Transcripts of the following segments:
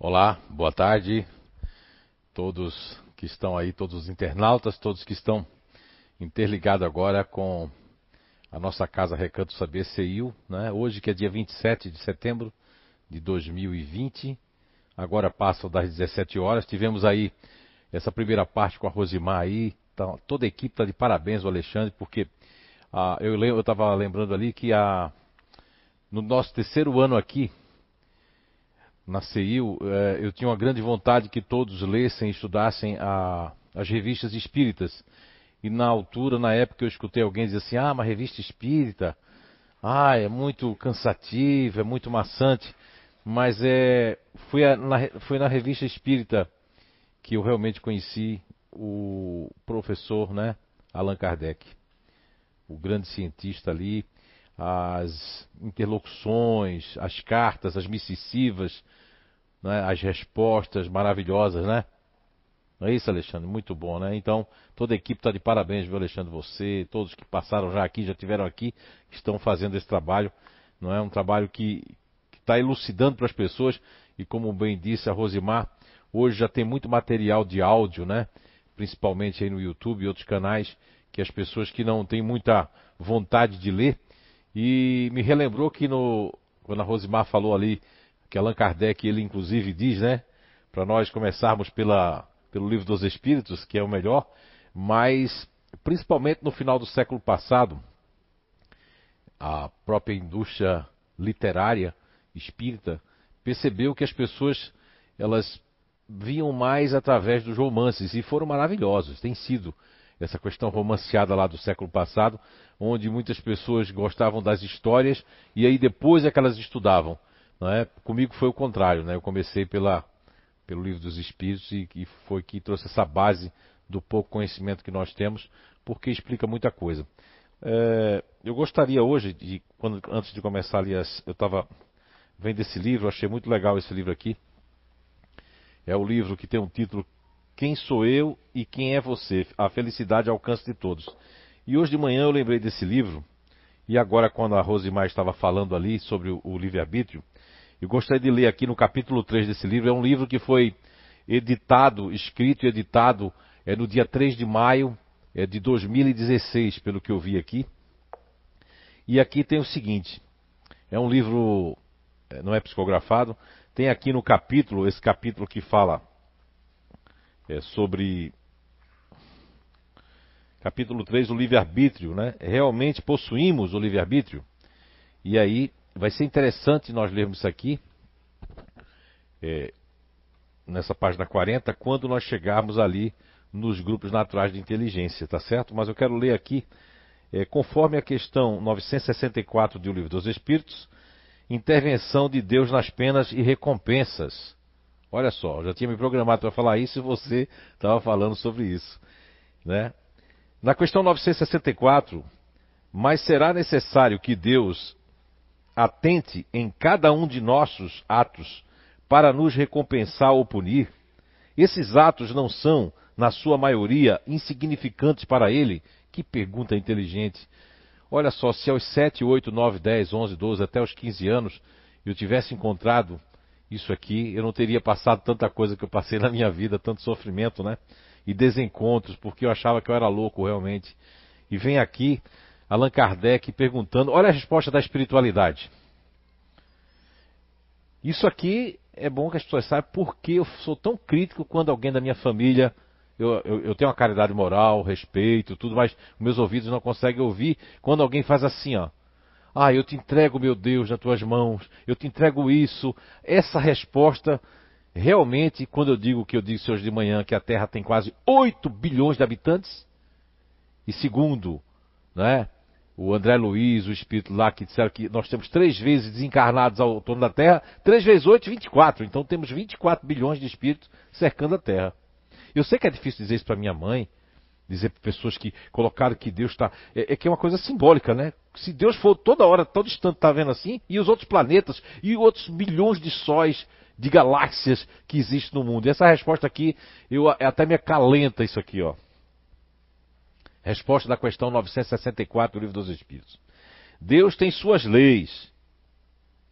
Olá, boa tarde, todos que estão aí, todos os internautas, todos que estão interligados agora com a nossa casa Recanto Saber CIU, né? Hoje que é dia 27 de setembro de 2020, agora passam das 17 horas, tivemos aí essa primeira parte com a Rosimar aí, tá, toda a equipe está de parabéns o Alexandre, porque ah, eu estava lembrando ali que a, no nosso terceiro ano aqui, na CIU, eh, eu tinha uma grande vontade que todos lessem e estudassem a, as revistas espíritas. E na altura, na época, eu escutei alguém dizer assim: ah, uma revista espírita, ah, é muito cansativo, é muito maçante. Mas é, foi, a, na, foi na revista espírita que eu realmente conheci o professor né, Allan Kardec, o grande cientista ali, as interlocuções, as cartas, as missivas, né, as respostas maravilhosas, né? Não é isso, Alexandre? Muito bom, né? Então, toda a equipe está de parabéns, viu, Alexandre? Você, todos que passaram já aqui, já tiveram aqui, estão fazendo esse trabalho. Não é um trabalho que está elucidando para as pessoas. E como bem disse a Rosimar, hoje já tem muito material de áudio, né? Principalmente aí no YouTube e outros canais, que as pessoas que não têm muita vontade de ler. E me relembrou que no, quando a Rosimar falou ali que Allan Kardec, ele inclusive diz, né? Para nós começarmos pela, pelo Livro dos Espíritos, que é o melhor, mas principalmente no final do século passado, a própria indústria literária espírita percebeu que as pessoas elas viam mais através dos romances e foram maravilhosos, tem sido essa questão romanceada lá do século passado, onde muitas pessoas gostavam das histórias e aí depois é que elas estudavam. É? Comigo foi o contrário, né? Eu comecei pela, pelo livro dos Espíritos e, e foi que trouxe essa base do pouco conhecimento que nós temos, porque explica muita coisa. É, eu gostaria hoje, de, quando, antes de começar ali, as, eu estava vendo esse livro, achei muito legal esse livro aqui. É o livro que tem um título Quem sou eu e quem é você? A felicidade ao alcance de todos. E hoje de manhã eu lembrei desse livro, e agora quando a Rosimar estava falando ali sobre o, o livre-arbítrio, eu gostaria de ler aqui no capítulo 3 desse livro. É um livro que foi editado, escrito e editado é no dia 3 de maio é de 2016, pelo que eu vi aqui. E aqui tem o seguinte: é um livro, é, não é psicografado, tem aqui no capítulo, esse capítulo que fala é, sobre. Capítulo 3, o livre-arbítrio, né? Realmente possuímos o livre-arbítrio? E aí vai ser interessante nós lermos isso aqui, é, nessa página 40, quando nós chegarmos ali nos grupos naturais de inteligência, tá certo? Mas eu quero ler aqui, é, conforme a questão 964 do Livro dos Espíritos, intervenção de Deus nas penas e recompensas. Olha só, eu já tinha me programado para falar isso e você estava falando sobre isso. Né? Na questão 964, mas será necessário que Deus atente em cada um de nossos atos para nos recompensar ou punir, esses atos não são, na sua maioria, insignificantes para ele? Que pergunta inteligente. Olha só, se aos 7, 8, 9, 10, 11, 12, até os 15 anos eu tivesse encontrado isso aqui, eu não teria passado tanta coisa que eu passei na minha vida, tanto sofrimento, né? E desencontros, porque eu achava que eu era louco realmente. E vem aqui Allan Kardec perguntando: olha a resposta da espiritualidade. Isso aqui é bom que as pessoas saibam porque eu sou tão crítico quando alguém da minha família. Eu, eu, eu tenho uma caridade moral, respeito, tudo, mas meus ouvidos não conseguem ouvir quando alguém faz assim, ó. Ah, eu te entrego, meu Deus, nas tuas mãos, eu te entrego isso. Essa resposta, realmente, quando eu digo que eu disse hoje de manhã que a Terra tem quase 8 bilhões de habitantes, e segundo, né, o André Luiz, o espírito lá, que disseram que nós temos três vezes desencarnados ao torno da Terra, três vezes oito, 24. Então temos 24 bilhões de espíritos cercando a Terra. Eu sei que é difícil dizer isso para minha mãe, dizer para pessoas que colocaram que Deus está. É, é, que é uma coisa simbólica, né? Se Deus for toda hora, todo instante, está vendo assim, e os outros planetas, e outros bilhões de sóis, de galáxias que existem no mundo. E essa resposta aqui, eu até me acalenta isso aqui, ó. Resposta da questão 964 do Livro dos Espíritos. Deus tem suas leis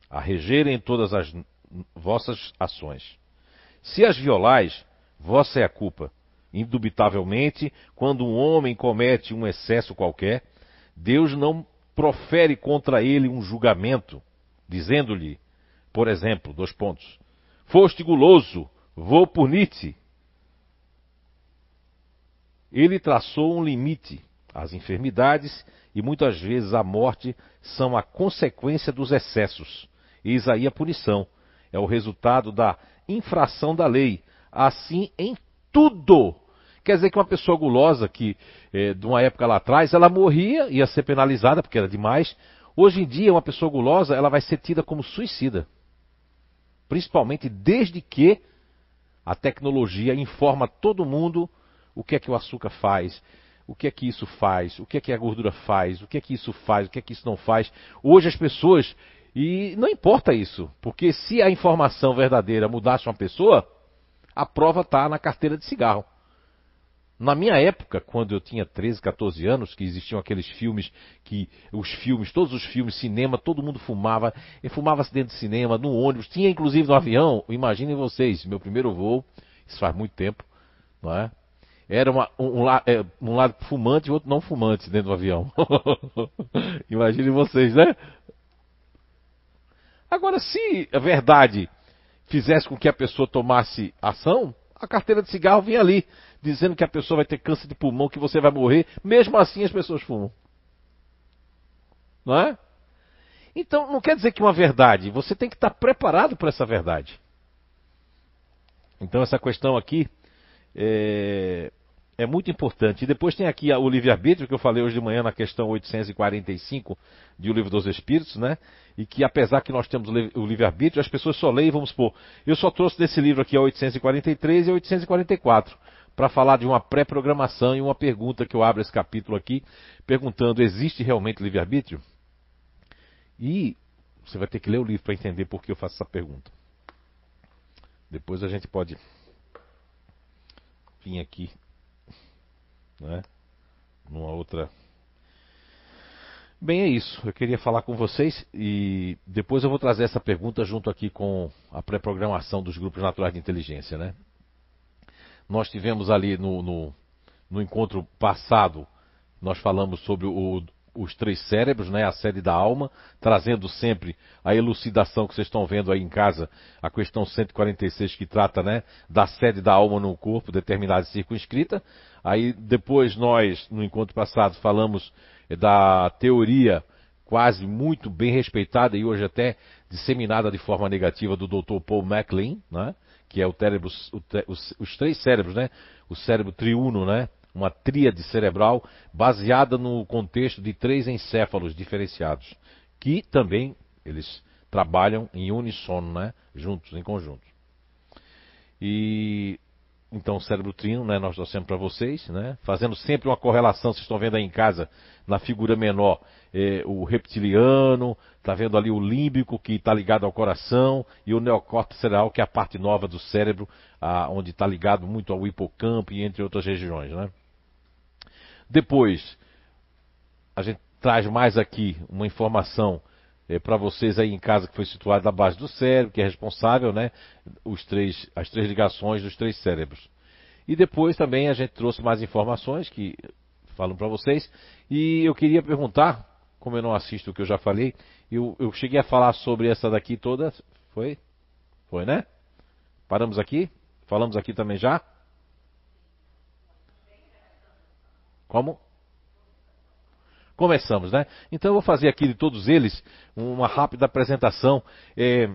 a regerem todas as vossas ações. Se as violais, vossa é a culpa. Indubitavelmente, quando um homem comete um excesso qualquer, Deus não profere contra ele um julgamento, dizendo-lhe, por exemplo, dois pontos: Foste guloso, vou punir-te. Ele traçou um limite. As enfermidades e muitas vezes a morte são a consequência dos excessos. Eis aí a punição. É o resultado da infração da lei. Assim em tudo. Quer dizer que uma pessoa gulosa que, é, de uma época lá atrás, ela morria, ia ser penalizada porque era demais. Hoje em dia, uma pessoa gulosa, ela vai ser tida como suicida. Principalmente desde que a tecnologia informa todo mundo o que é que o açúcar faz, o que é que isso faz, o que é que a gordura faz, o que é que isso faz, o que é que isso não faz. Hoje as pessoas, e não importa isso, porque se a informação verdadeira mudasse uma pessoa, a prova está na carteira de cigarro. Na minha época, quando eu tinha 13, 14 anos, que existiam aqueles filmes que os filmes, todos os filmes, cinema, todo mundo fumava, e fumava-se dentro de cinema, no ônibus, tinha inclusive no avião. Imaginem vocês, meu primeiro voo, isso faz muito tempo, não é? Era uma, um, um, é, um lado fumante e outro não fumante dentro do avião. Imaginem vocês, né? Agora, se a verdade fizesse com que a pessoa tomasse ação, a carteira de cigarro vinha ali dizendo que a pessoa vai ter câncer de pulmão, que você vai morrer, mesmo assim as pessoas fumam. Não é? Então, não quer dizer que uma verdade, você tem que estar preparado para essa verdade. Então, essa questão aqui é, é muito importante. E depois tem aqui o livre-arbítrio, que eu falei hoje de manhã na questão 845 de O Livro dos Espíritos, né? E que apesar que nós temos o livre-arbítrio, as pessoas só leem, vamos supor, eu só trouxe desse livro aqui a 843 e a 844 para falar de uma pré-programação e uma pergunta que eu abro esse capítulo aqui, perguntando: existe realmente livre-arbítrio? E você vai ter que ler o livro para entender por que eu faço essa pergunta. Depois a gente pode vir aqui, né, numa outra. Bem, é isso. Eu queria falar com vocês e depois eu vou trazer essa pergunta junto aqui com a pré-programação dos grupos naturais de inteligência, né? Nós tivemos ali no, no, no encontro passado, nós falamos sobre o, os três cérebros, né, a sede da alma, trazendo sempre a elucidação que vocês estão vendo aí em casa, a questão 146 que trata né, da sede da alma no corpo, determinada e circunscrita. Aí depois nós, no encontro passado, falamos da teoria quase muito bem respeitada e hoje até disseminada de forma negativa do Dr. Paul MacLean, né? que é o cérebro, os, os, três cérebros, né? O cérebro triuno, né? Uma tríade cerebral baseada no contexto de três encéfalos diferenciados, que também eles trabalham em unissono, né? Juntos, em conjunto. E então o cérebro trino, né? Nós trouxemos para vocês, né? Fazendo sempre uma correlação, vocês estão vendo aí em casa, na figura menor, é, o reptiliano, está vendo ali o límbico que está ligado ao coração e o neocórtex cerebral, que é a parte nova do cérebro, a, onde está ligado muito ao hipocampo e entre outras regiões. Né? Depois, a gente traz mais aqui uma informação é, para vocês aí em casa que foi situada na base do cérebro, que é responsável, né, os três, as três ligações dos três cérebros. E depois também a gente trouxe mais informações que falam para vocês. E eu queria perguntar como eu não assisto o que eu já falei, eu, eu cheguei a falar sobre essa daqui toda. Foi? Foi, né? Paramos aqui? Falamos aqui também já? Como? Começamos, né? Então eu vou fazer aqui de todos eles uma rápida apresentação. É...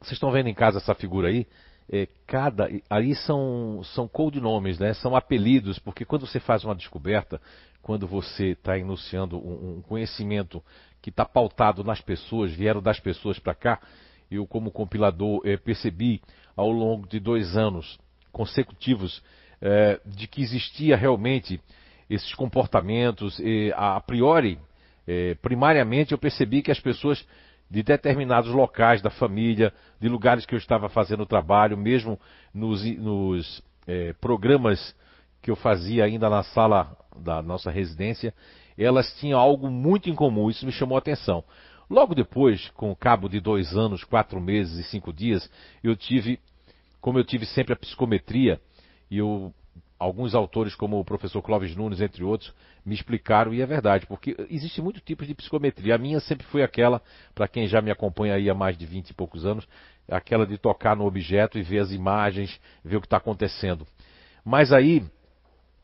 Vocês estão vendo em casa essa figura aí? É, cada aí são são codinomes, né? São apelidos, porque quando você faz uma descoberta, quando você está iniciando um, um, conhecimento que está pautado nas pessoas, vieram das pessoas para cá, eu como compilador é, percebi ao longo de dois anos consecutivos é, de que existia realmente esses comportamentos e a priori, é, primariamente eu percebi que as pessoas de determinados locais da família, de lugares que eu estava fazendo trabalho, mesmo nos, nos é, programas que eu fazia ainda na sala da nossa residência, elas tinham algo muito em comum, isso me chamou a atenção. Logo depois, com o cabo de dois anos, quatro meses e cinco dias, eu tive, como eu tive sempre a psicometria, e eu, alguns autores, como o professor Clóvis Nunes, entre outros, me explicaram, e é verdade, porque existe muitos tipos de psicometria. A minha sempre foi aquela, para quem já me acompanha aí há mais de vinte e poucos anos, aquela de tocar no objeto e ver as imagens, ver o que está acontecendo. Mas aí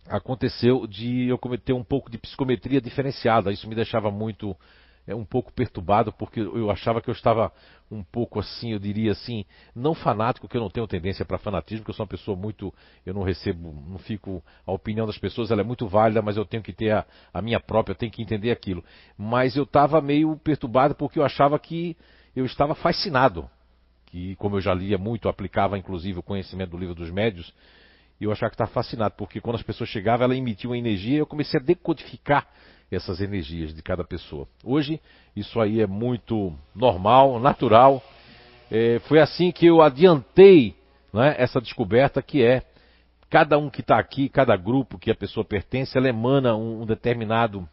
aconteceu de eu cometer um pouco de psicometria diferenciada. Isso me deixava muito é um pouco perturbado porque eu achava que eu estava um pouco assim, eu diria assim, não fanático, que eu não tenho tendência para fanatismo, porque eu sou uma pessoa muito, eu não recebo, não fico, a opinião das pessoas ela é muito válida, mas eu tenho que ter a, a minha própria, eu tenho que entender aquilo. Mas eu estava meio perturbado porque eu achava que eu estava fascinado, que como eu já lia muito, aplicava inclusive o conhecimento do livro dos médios, e eu achava que estava fascinado, porque quando as pessoas chegavam, ela emitia uma energia e eu comecei a decodificar essas energias de cada pessoa. Hoje, isso aí é muito normal, natural. É, foi assim que eu adiantei né, essa descoberta que é cada um que está aqui, cada grupo que a pessoa pertence, ela emana um, um determinado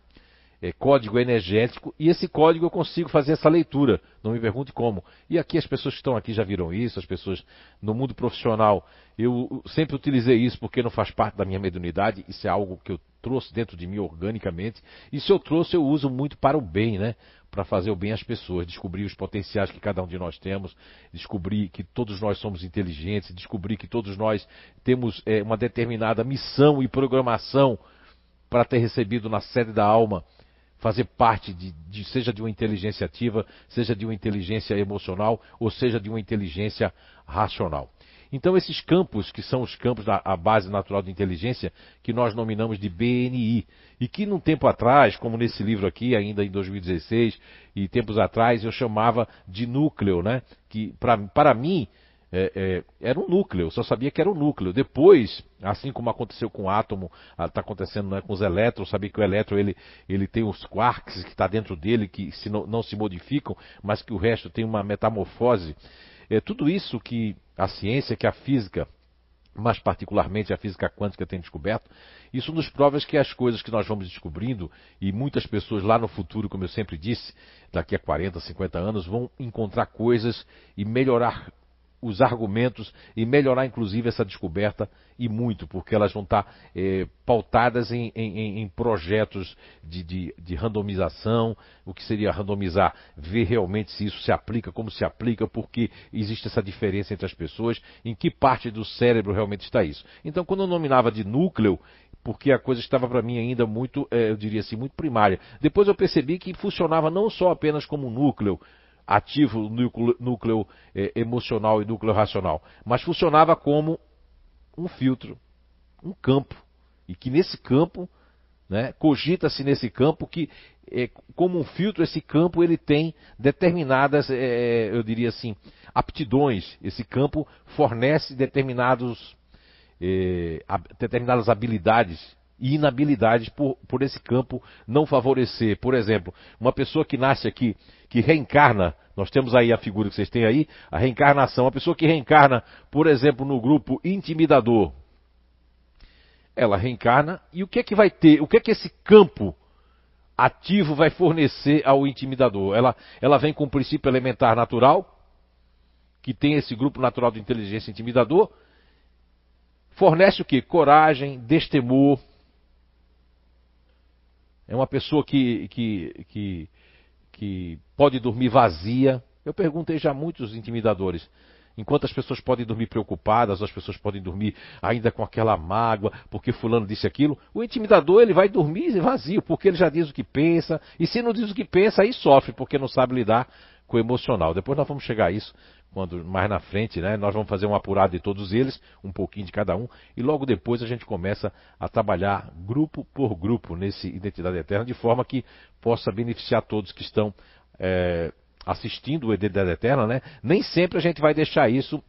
é, código energético e esse código eu consigo fazer essa leitura. Não me pergunte como. E aqui as pessoas que estão aqui já viram isso, as pessoas no mundo profissional. Eu sempre utilizei isso porque não faz parte da minha mediunidade, isso é algo que eu trouxe dentro de mim organicamente. E se eu trouxe, eu uso muito para o bem, né? Para fazer o bem às pessoas, descobrir os potenciais que cada um de nós temos, descobrir que todos nós somos inteligentes, descobrir que todos nós temos é, uma determinada missão e programação para ter recebido na sede da alma fazer parte de, de, seja de uma inteligência ativa, seja de uma inteligência emocional, ou seja de uma inteligência racional. Então, esses campos, que são os campos da base natural de inteligência, que nós nominamos de BNI, e que num tempo atrás, como nesse livro aqui, ainda em 2016, e tempos atrás, eu chamava de núcleo, né? Que pra, para mim é, é, era um núcleo, só sabia que era um núcleo. Depois, assim como aconteceu com o átomo, está acontecendo né, com os elétrons, sabia que o elétron ele, ele tem os quarks que está dentro dele, que se não, não, se modificam, mas que o resto tem uma metamorfose. É tudo isso que a ciência, que a física, mais particularmente a física quântica tem descoberto, isso nos prova que as coisas que nós vamos descobrindo, e muitas pessoas lá no futuro, como eu sempre disse, daqui a 40, 50 anos, vão encontrar coisas e melhorar os argumentos e melhorar inclusive essa descoberta e muito, porque elas vão estar é, pautadas em, em, em projetos de, de, de, randomização, o que seria randomizar, ver realmente se isso se aplica, como se aplica, porque existe essa diferença entre as pessoas, em que parte do cérebro realmente está isso. Então, quando eu nominava de núcleo, porque a coisa estava para mim ainda muito, é, eu diria assim, muito primária. Depois eu percebi que funcionava não só apenas como núcleo, ativo núcleo, núcleo é, emocional e núcleo racional, mas funcionava como um filtro, um campo. E que nesse campo, né, cogita-se nesse campo que, é, como um filtro, esse campo ele tem determinadas, é, eu diria assim, aptidões. Esse campo fornece determinados, determinadas habilidades e inabilidades por, por esse campo não favorecer. Por exemplo, uma pessoa que nasce aqui, que reencarna, nós temos aí a figura que vocês têm aí, a reencarnação. A pessoa que reencarna, por exemplo, no grupo intimidador, ela reencarna e o que é que vai ter? O que é que esse campo ativo vai fornecer ao intimidador? Ela, ela vem com o princípio elementar natural, que tem esse grupo natural de inteligência intimidador, fornece o que? Coragem, destemor, é uma pessoa que, que, que, que pode dormir vazia. Eu perguntei já a muitos intimidadores. Enquanto as pessoas podem dormir preocupadas, as pessoas podem dormir ainda com aquela mágoa, porque fulano disse aquilo, o intimidador ele vai dormir vazio, porque ele já diz o que pensa, e se não diz o que pensa, aí sofre, porque não sabe lidar com o emocional. Depois nós vamos chegar a isso, quando mais na frente, né, nós vamos fazer um apurado de todos eles, um pouquinho de cada um, e logo depois a gente começa a trabalhar grupo por grupo nesse Identidade Eterna, de forma que possa beneficiar todos que estão é, assistindo o Identidade Eterna, né? Nem sempre a gente vai deixar isso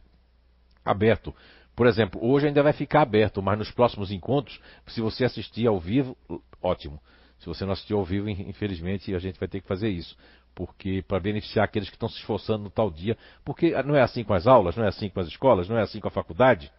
aberto. Por exemplo, hoje ainda vai ficar aberto, mas nos próximos encontros, se você assistir ao vivo, ótimo. Se você não assistiu ao vivo, infelizmente, a gente vai ter que fazer isso porque para beneficiar aqueles que estão se esforçando no tal dia, porque não é assim com as aulas, não é assim com as escolas, não é assim com a faculdade,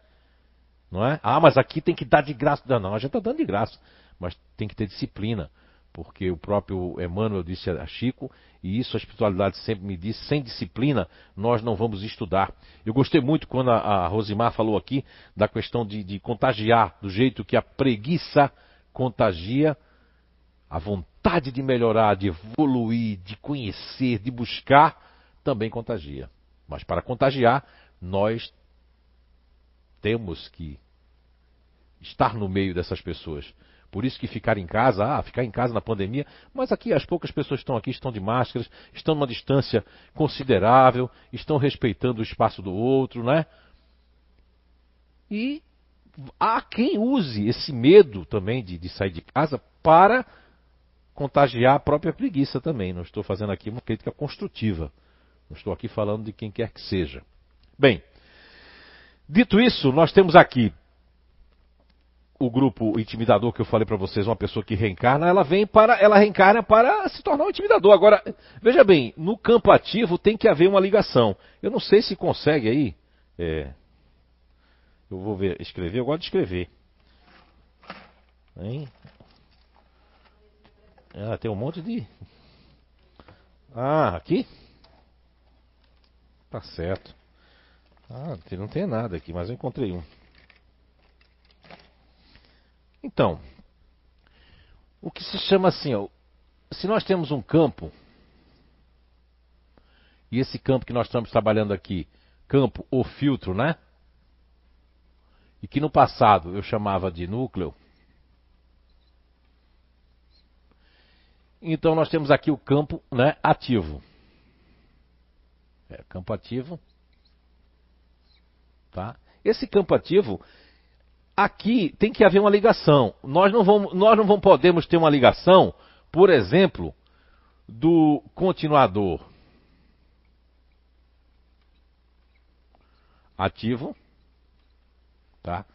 não é? Ah, mas aqui tem que dar de graça. Não, não a gente está dando de graça, mas tem que ter disciplina, porque o próprio Emmanuel disse a Chico, e isso a espiritualidade sempre me disse, sem disciplina nós não vamos estudar. Eu gostei muito quando a, a Rosimar falou aqui da questão de, de contagiar, do jeito que a preguiça contagia, a vontade de melhorar, de evoluir, de conhecer, de buscar, também contagia. Mas para contagiar, nós temos que estar no meio dessas pessoas. Por isso que ficar em casa, ah, ficar em casa na pandemia, mas aqui as poucas pessoas estão aqui estão de máscaras, estão numa distância considerável, estão respeitando o espaço do outro, né? E há quem use esse medo também de, de sair de casa para contagiar a própria preguiça também. Não estou fazendo aqui uma crítica construtiva. Não estou aqui falando de quem quer que seja. Bem, dito isso, nós temos aqui o grupo intimidador que eu falei para vocês, uma pessoa que reencarna, ela vem para, ela reencarna para se tornar um intimidador. Agora, veja bem, no campo ativo tem que haver uma ligação. Eu não sei se consegue aí. É, eu vou ver, escrever, eu gosto de escrever. Hein? Ah, tem um monte de. Ah, aqui? Tá certo. Ah, não tem nada aqui, mas eu encontrei um. Então, o que se chama assim, ó, se nós temos um campo, e esse campo que nós estamos trabalhando aqui, campo ou filtro, né? E que no passado eu chamava de núcleo. Então nós temos aqui o campo né, ativo. É, campo ativo. Tá? Esse campo ativo aqui tem que haver uma ligação. Nós não vamos, nós não vamos podemos ter uma ligação, por exemplo, do continuador ativo, tá?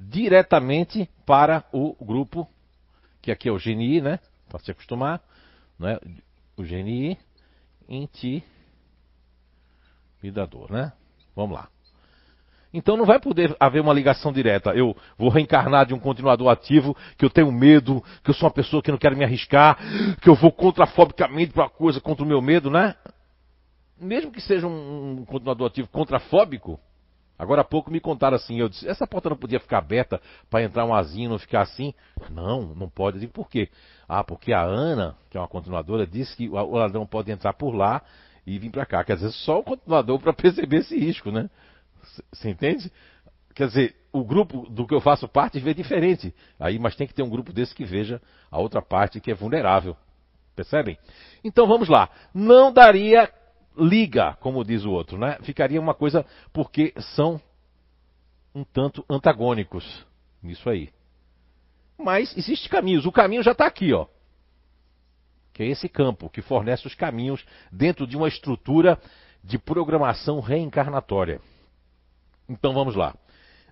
Diretamente para o grupo que aqui é o GNI, né? Para se acostumar, né? O GNI intimidador, né? Vamos lá. Então não vai poder haver uma ligação direta. Eu vou reencarnar de um continuador ativo, que eu tenho medo, que eu sou uma pessoa que não quero me arriscar, que eu vou contrafobicamente para uma coisa contra o meu medo, né? Mesmo que seja um continuador ativo contrafóbico, agora há pouco me contaram assim, eu disse, essa porta não podia ficar aberta para entrar um azinho não ficar assim? Não, não pode. Por quê? Ah, porque a Ana, que é uma continuadora, disse que o ladrão pode entrar por lá e vir para cá. Quer dizer, só o continuador para perceber esse risco, né? Você entende? Quer dizer, o grupo do que eu faço parte vê diferente. Aí, mas tem que ter um grupo desse que veja a outra parte que é vulnerável. Percebem? Então vamos lá. Não daria liga, como diz o outro, né? Ficaria uma coisa porque são um tanto antagônicos nisso aí. Mas existe caminhos. O caminho já está aqui, ó. Que é esse campo que fornece os caminhos dentro de uma estrutura de programação reencarnatória. Então vamos lá.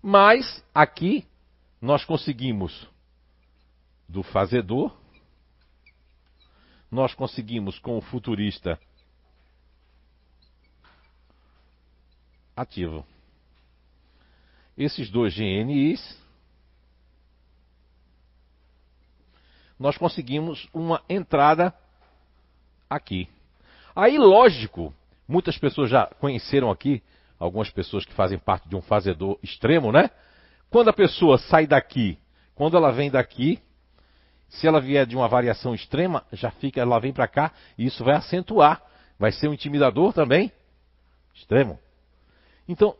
Mas aqui nós conseguimos do fazedor, nós conseguimos com o futurista ativo. Esses dois GNIs, nós conseguimos uma entrada aqui. Aí, lógico, muitas pessoas já conheceram aqui algumas pessoas que fazem parte de um fazedor extremo, né? Quando a pessoa sai daqui, quando ela vem daqui, se ela vier de uma variação extrema, já fica, ela vem para cá e isso vai acentuar, vai ser um intimidador também extremo. Então,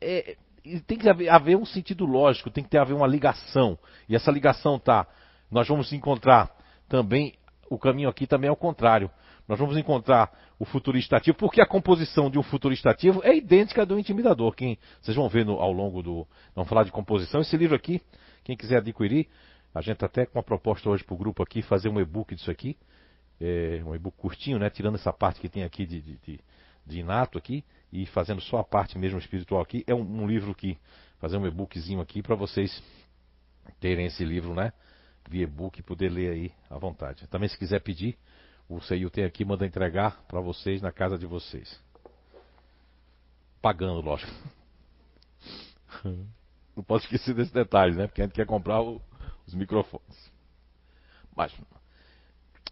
é, tem que haver, haver, um sentido lógico, tem que ter haver uma ligação. E essa ligação tá, nós vamos encontrar também o caminho aqui também é o contrário. Nós vamos encontrar o futurista ativo, porque a composição de um futurista ativo é idêntica à do intimidador. Quem, vocês vão ver no, ao longo do. Vamos falar de composição. Esse livro aqui, quem quiser adquirir, a gente tá até com uma proposta hoje para o grupo aqui, fazer um e-book disso aqui. É, um e-book curtinho, né? Tirando essa parte que tem aqui de, de, de, de inato aqui e fazendo só a parte mesmo espiritual aqui. É um, um livro que. Fazer um e-bookzinho aqui para vocês terem esse livro, né? Via e-book e poder ler aí à vontade. Também se quiser pedir, o CEIU tem aqui, manda entregar para vocês na casa de vocês. Pagando, lógico. Não posso esquecer desse detalhe, né? Porque a gente quer comprar o, os microfones. Mas,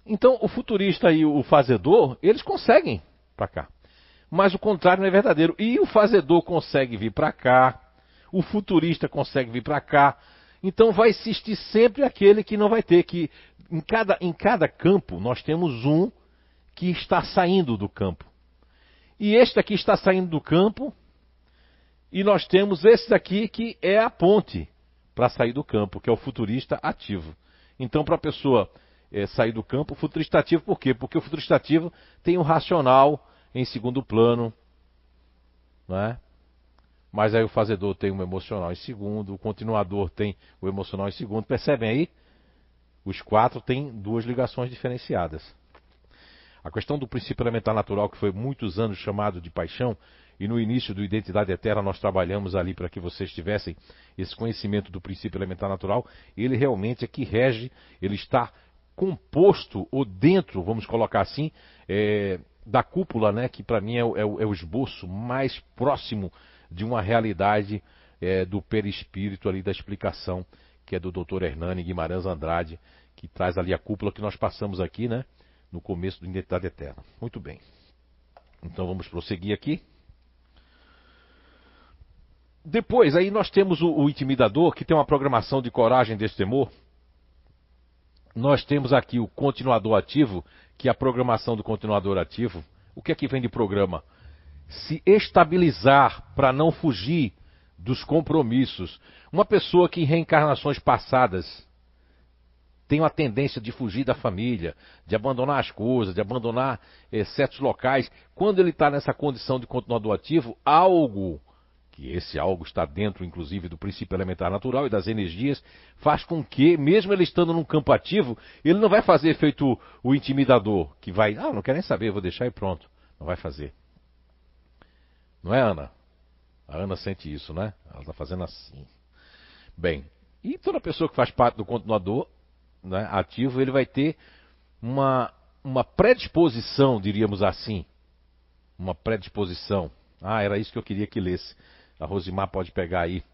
Então, o futurista e o fazedor, eles conseguem para cá. Mas o contrário não é verdadeiro. E o fazedor consegue vir para cá, o futurista consegue vir para cá. Então vai existir sempre aquele que não vai ter que em cada, em cada campo nós temos um que está saindo do campo. E este aqui está saindo do campo, e nós temos esse daqui que é a ponte para sair do campo, que é o futurista ativo. Então, para a pessoa é, sair do campo, futurista ativo, por quê? Porque o futurista ativo tem o racional em segundo plano, não é? Mas aí o fazedor tem o emocional em segundo, o continuador tem o emocional em segundo. Percebem aí? Os quatro têm duas ligações diferenciadas. A questão do princípio elementar natural, que foi muitos anos chamado de paixão, e no início do Identidade Eterna nós trabalhamos ali para que vocês tivessem esse conhecimento do princípio elementar natural, ele realmente é que rege, ele está composto ou dentro, vamos colocar assim, é, da cúpula, né, que para mim é o, é, é o, esboço mais próximo de uma realidade é, do perispírito ali da explicação, que é do Dr. Hernani Guimarães Andrade, que traz ali a cúpula que nós passamos aqui, né? no começo do Identidade Eterna. Muito bem. Então vamos prosseguir aqui. Depois, aí nós temos o, o intimidador, que tem uma programação de coragem, destemor. Nós temos aqui o continuador ativo, que a programação do continuador ativo. O que é que vem de programa? Se estabilizar para não fugir dos compromissos. Uma pessoa que em reencarnações passadas tem uma tendência de fugir da família, de abandonar as coisas, de abandonar eh, certos locais. Quando ele está nessa condição de continuador ativo, algo, que esse algo está dentro, inclusive, do princípio elementar natural e das energias, faz com que, mesmo ele estando num campo ativo, ele não vai fazer feito o intimidador, que vai, ah, não quero nem saber, vou deixar e pronto. Não vai fazer. Não é, Ana? A Ana sente isso, né? Ela está fazendo assim. Bem, e toda pessoa que faz parte do continuador né, ativo, ele vai ter uma, uma predisposição, diríamos assim. Uma predisposição. Ah, era isso que eu queria que lesse. A Rosimar pode pegar aí.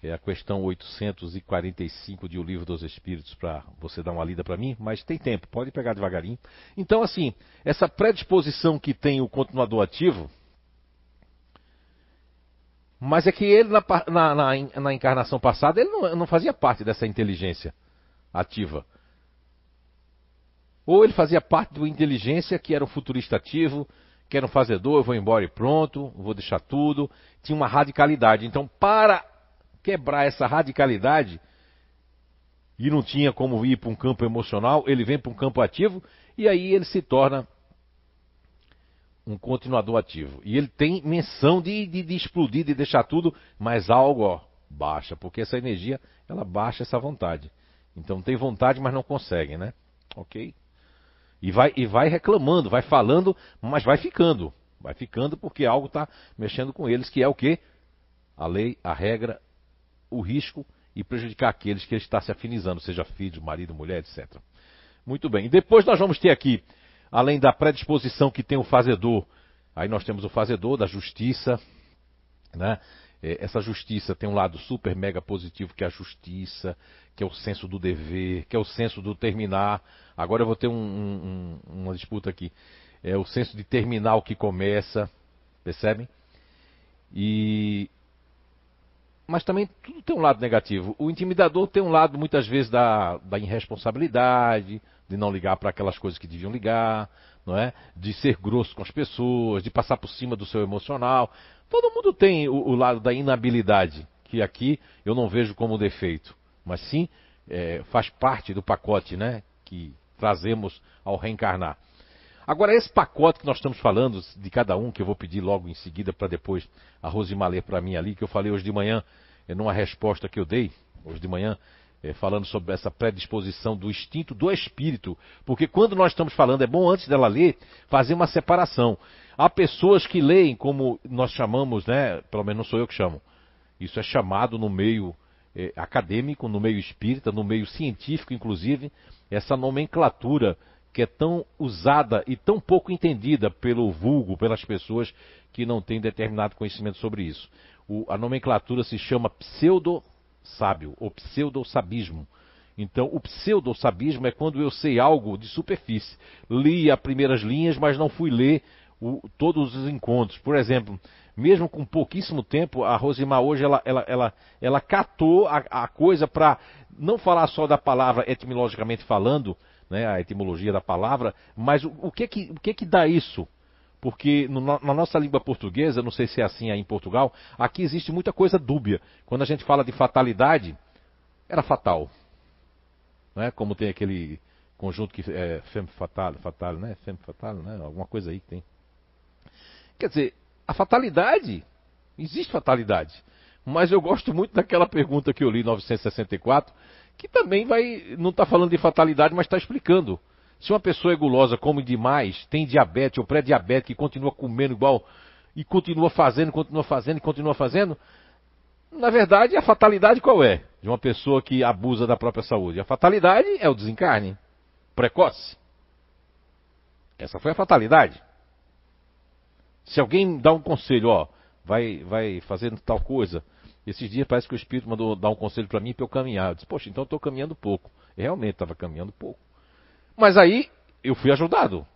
É a questão 845 de O Livro dos Espíritos para você dar uma lida para mim, mas tem tempo, pode pegar devagarinho. Então, assim, essa predisposição que tem o continuador ativo, mas é que ele, na, na, na, na encarnação passada, ele não, não fazia parte dessa inteligência ativa. Ou ele fazia parte do inteligência, que era um futurista ativo, que era um fazedor, eu vou embora e pronto, vou deixar tudo. Tinha uma radicalidade. Então, para quebrar essa radicalidade, e não tinha como ir para um campo emocional, ele vem para um campo ativo, e aí ele se torna um continuador ativo. E ele tem menção de, de, de explodir, de deixar tudo, mas algo ó, baixa, porque essa energia, ela baixa essa vontade. Então tem vontade, mas não consegue, né? Ok? E vai, e vai reclamando, vai falando, mas vai ficando. Vai ficando porque algo está mexendo com eles, que é o que? A lei, a regra, o risco e prejudicar aqueles que ele está se afinizando, seja filho, marido, mulher, etc. Muito bem. E depois nós vamos ter aqui, além da predisposição que tem o fazedor, aí nós temos o fazedor da justiça, né? É, essa justiça tem um lado super mega positivo, que é a justiça, que é o senso do dever, que é o senso do terminar. Agora eu vou ter um, um, uma disputa aqui. É o senso de terminar o que começa, percebem? E mas também tudo tem um lado negativo. O intimidador tem um lado muitas vezes da, da irresponsabilidade, de não ligar para aquelas coisas que deviam ligar, não é? De ser grosso com as pessoas, de passar por cima do seu emocional. Todo mundo tem o, o lado da inabilidade, que aqui eu não vejo como defeito, mas sim é, faz parte do pacote, né? Que trazemos ao reencarnar. Agora, esse pacote que nós estamos falando, de cada um, que eu vou pedir logo em seguida para depois a Rosimar ler para mim ali, que eu falei hoje de manhã, é, numa resposta que eu dei, hoje de manhã, é, falando sobre essa predisposição do instinto do espírito. Porque quando nós estamos falando, é bom antes dela ler, fazer uma separação. Há pessoas que leem, como nós chamamos, né? Pelo menos não sou eu que chamo. Isso é chamado no meio é, acadêmico, no meio espírita, no meio científico, inclusive, essa nomenclatura que é tão usada e tão pouco entendida pelo vulgo, pelas pessoas que não têm determinado conhecimento sobre isso. O, a nomenclatura se chama pseudo-sábio, ou pseudo-sabismo. Então, o pseudo-sabismo é quando eu sei algo de superfície. Li as primeiras linhas, mas não fui ler o, todos os encontros. Por exemplo, mesmo com pouquíssimo tempo, a Rosimar hoje ela, ela, ela, ela catou a, a coisa para não falar só da palavra etimologicamente falando, né, a etimologia da palavra, mas o, o, que, que, o que que dá isso? Porque no, na nossa língua portuguesa, não sei se é assim aí em Portugal, aqui existe muita coisa dúbia. Quando a gente fala de fatalidade, era fatal. Né? Como tem aquele conjunto que é femme fatale, fatale, né? Femme fatale, né? Alguma coisa aí que tem. Quer dizer, a fatalidade, existe fatalidade. Mas eu gosto muito daquela pergunta que eu li em 964, que também vai, não está falando de fatalidade, mas está explicando. Se uma pessoa é gulosa, come demais, tem diabetes ou pré-diabetes, e continua comendo igual, e continua fazendo, continua fazendo continua fazendo, na verdade, a fatalidade qual é? De uma pessoa que abusa da própria saúde. A fatalidade é o desencarne precoce. Essa foi a fatalidade. Se alguém dá um conselho, ó, vai, vai fazendo tal coisa. Esses dias parece que o Espírito mandou dar um conselho para mim para eu caminhar. Eu disse, poxa, então eu estou caminhando pouco. E realmente estava caminhando pouco. Mas aí eu fui ajudado.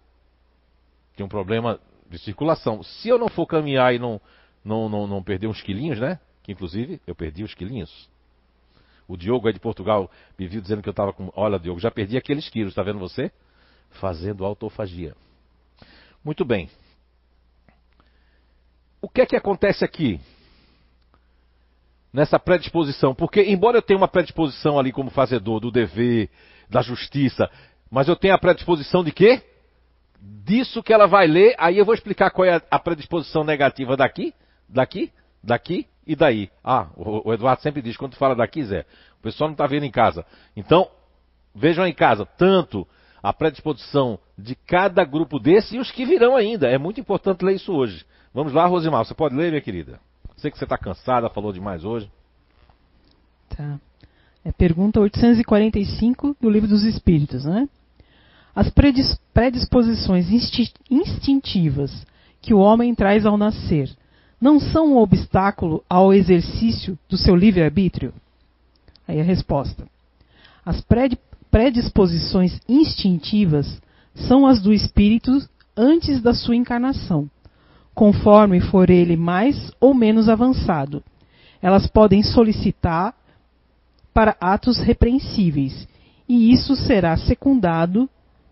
Tem um problema de circulação. Se eu não for caminhar e não, não, não, não perder uns quilinhos, né? Que inclusive eu perdi os quilinhos. O Diogo aí de Portugal me viu dizendo que eu estava com. Olha, Diogo, já perdi aqueles quilos, está vendo você? Fazendo autofagia. Muito bem. O que é que acontece aqui? Nessa predisposição. Porque, embora eu tenha uma predisposição ali como fazedor do dever, da justiça, mas eu tenho a predisposição de quê? Disso que ela vai ler, aí eu vou explicar qual é a predisposição negativa daqui, daqui, daqui e daí. Ah, o, Eduardo sempre diz, quando fala daqui, Zé, o pessoal não está vendo em casa. Então, vejam em casa, tanto a predisposição de cada grupo desse e os que virão ainda. É muito importante ler isso hoje. Vamos lá, Rosimar, você pode ler, minha querida? Sei que você está cansada, falou demais hoje. Tá. É pergunta 845 do Livro dos Espíritos, né? As predisposições instintivas que o homem traz ao nascer não são um obstáculo ao exercício do seu livre-arbítrio? Aí a resposta. As predisposições instintivas são as do espírito antes da sua encarnação conforme for ele mais ou menos avançado. Elas podem solicitar para atos repreensíveis, e isso será secundado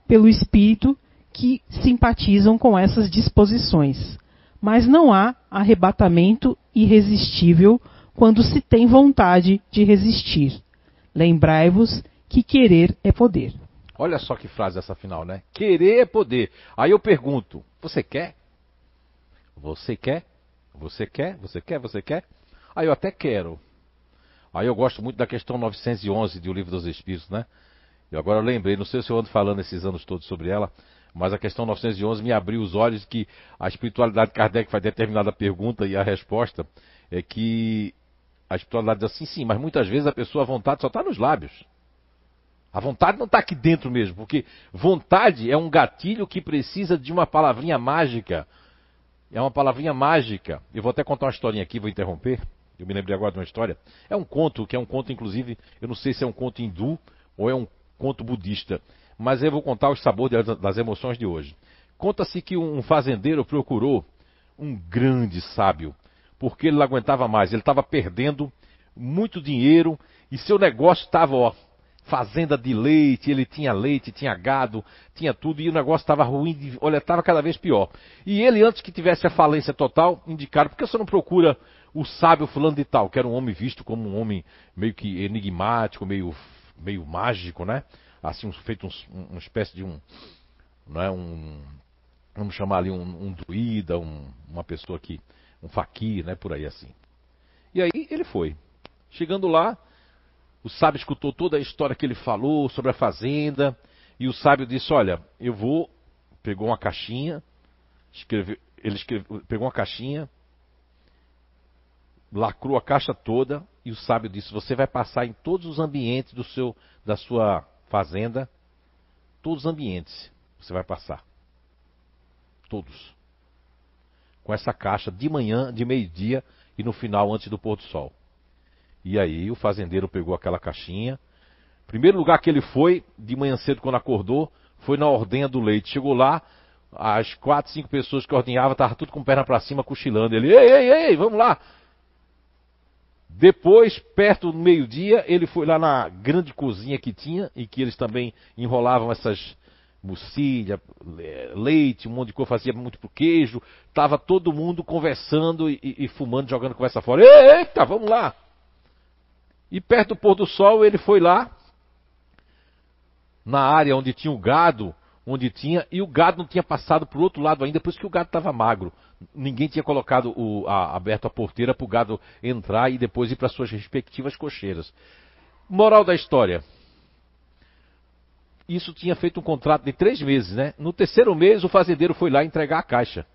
pelo espírito que simpatizam com essas disposições. Mas não há arrebatamento irresistível quando se tem vontade de resistir. Lembrai-vos que querer é poder. Olha só que frase essa final, né? Querer é poder. Aí eu pergunto: você quer? Você quer? Você quer? Você quer? Você quer? Aí eu até quero. Aí eu gosto muito da questão 911 do Livro dos Espíritos, né? E agora eu lembrei, não sei se eu ando falando esses anos todos sobre ela, mas a questão 911 me abriu os olhos que a espiritualidade de Kardec faz determinada pergunta e a resposta é que a espiritualidade diz assim, sim, mas muitas vezes a pessoa, a vontade só está nos lábios. A vontade não está aqui dentro mesmo, porque vontade é um gatilho que precisa de uma palavrinha mágica, é uma palavrinha mágica. Eu vou até contar uma historinha aqui, vou interromper. Eu me lembrei agora de uma história. É um conto, que é um conto, inclusive, eu não sei se é um conto hindu ou é um conto budista. Mas eu vou contar os sabores das emoções de hoje. Conta-se que um fazendeiro procurou um grande sábio, porque ele não aguentava mais. Ele estava perdendo muito dinheiro e seu negócio estava, ó, fazenda de leite, ele tinha leite, tinha gado, tinha tudo, e o negócio estava ruim, olha, estava cada vez pior. E ele, antes que tivesse a falência total, indicaram, por que você não procura o sábio fulano de tal, que era um homem visto como um homem meio que enigmático, meio, meio mágico, né? Assim, feito um, uma espécie de um, não é, um, vamos chamar ali um, um druida, um, uma pessoa que, um faquir, né, por aí assim. E aí ele foi. Chegando lá, o sábio escutou toda a história que ele falou sobre a fazenda. E o sábio disse: Olha, eu vou. Pegou uma caixinha. Escreve, ele escreve, pegou uma caixinha. Lacrou a caixa toda. E o sábio disse: Você vai passar em todos os ambientes do seu, da sua fazenda. Todos os ambientes. Você vai passar. Todos. Com essa caixa de manhã, de meio-dia e no final, antes do pôr do sol. E aí o fazendeiro pegou aquela caixinha, Primeiro lugar que ele foi, de manhã cedo quando acordou, foi na ordenha do leite. Chegou lá, as quatro, cinco pessoas que ordenhava estavam tudo com perna para cima, cochilando. Ele, ei, ei, ei, vamos lá. Depois, perto do meio-dia, ele foi lá na grande cozinha que tinha, e que eles também enrolavam essas mucilha, leite, um monte de coisa, fazia muito pro queijo. Tava todo mundo conversando e, e fumando, jogando conversa fora. Eita, vamos lá! E perto do pôr do sol, ele foi lá, na área onde tinha o gado, onde tinha, e o gado não tinha passado para o outro lado ainda, por isso que o gado estava magro. Ninguém tinha colocado o, a, aberto a porteira para o gado entrar e depois ir para suas respectivas cocheiras. Moral da história. Isso tinha feito um contrato de três meses, né? No terceiro mês, o fazendeiro foi lá entregar a caixa.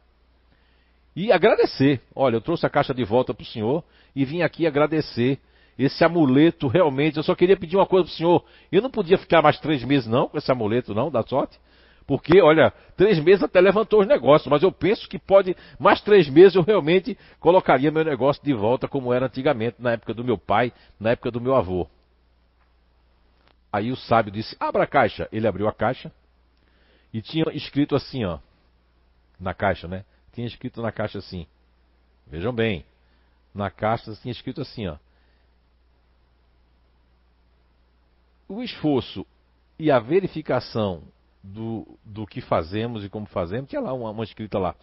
E agradecer. Olha, eu trouxe a caixa de volta para o senhor e vim aqui agradecer esse amuleto realmente. Eu só queria pedir uma coisa para o senhor. Eu não podia ficar mais três meses, não, com esse amuleto, não, da sorte. Porque, olha, três meses até levantou os negócios, mas eu penso que pode, mais três meses eu realmente colocaria meu negócio de volta como era antigamente, na época do meu pai, na época do meu avô. Aí o sábio disse: Abra a caixa. Ele abriu a caixa e tinha escrito assim, ó, na caixa, né? Tinha escrito na caixa assim. Vejam bem, na caixa tinha escrito assim, ó. O esforço e a verificação do, do que fazemos e como fazemos, tinha lá uma, uma escrita lá.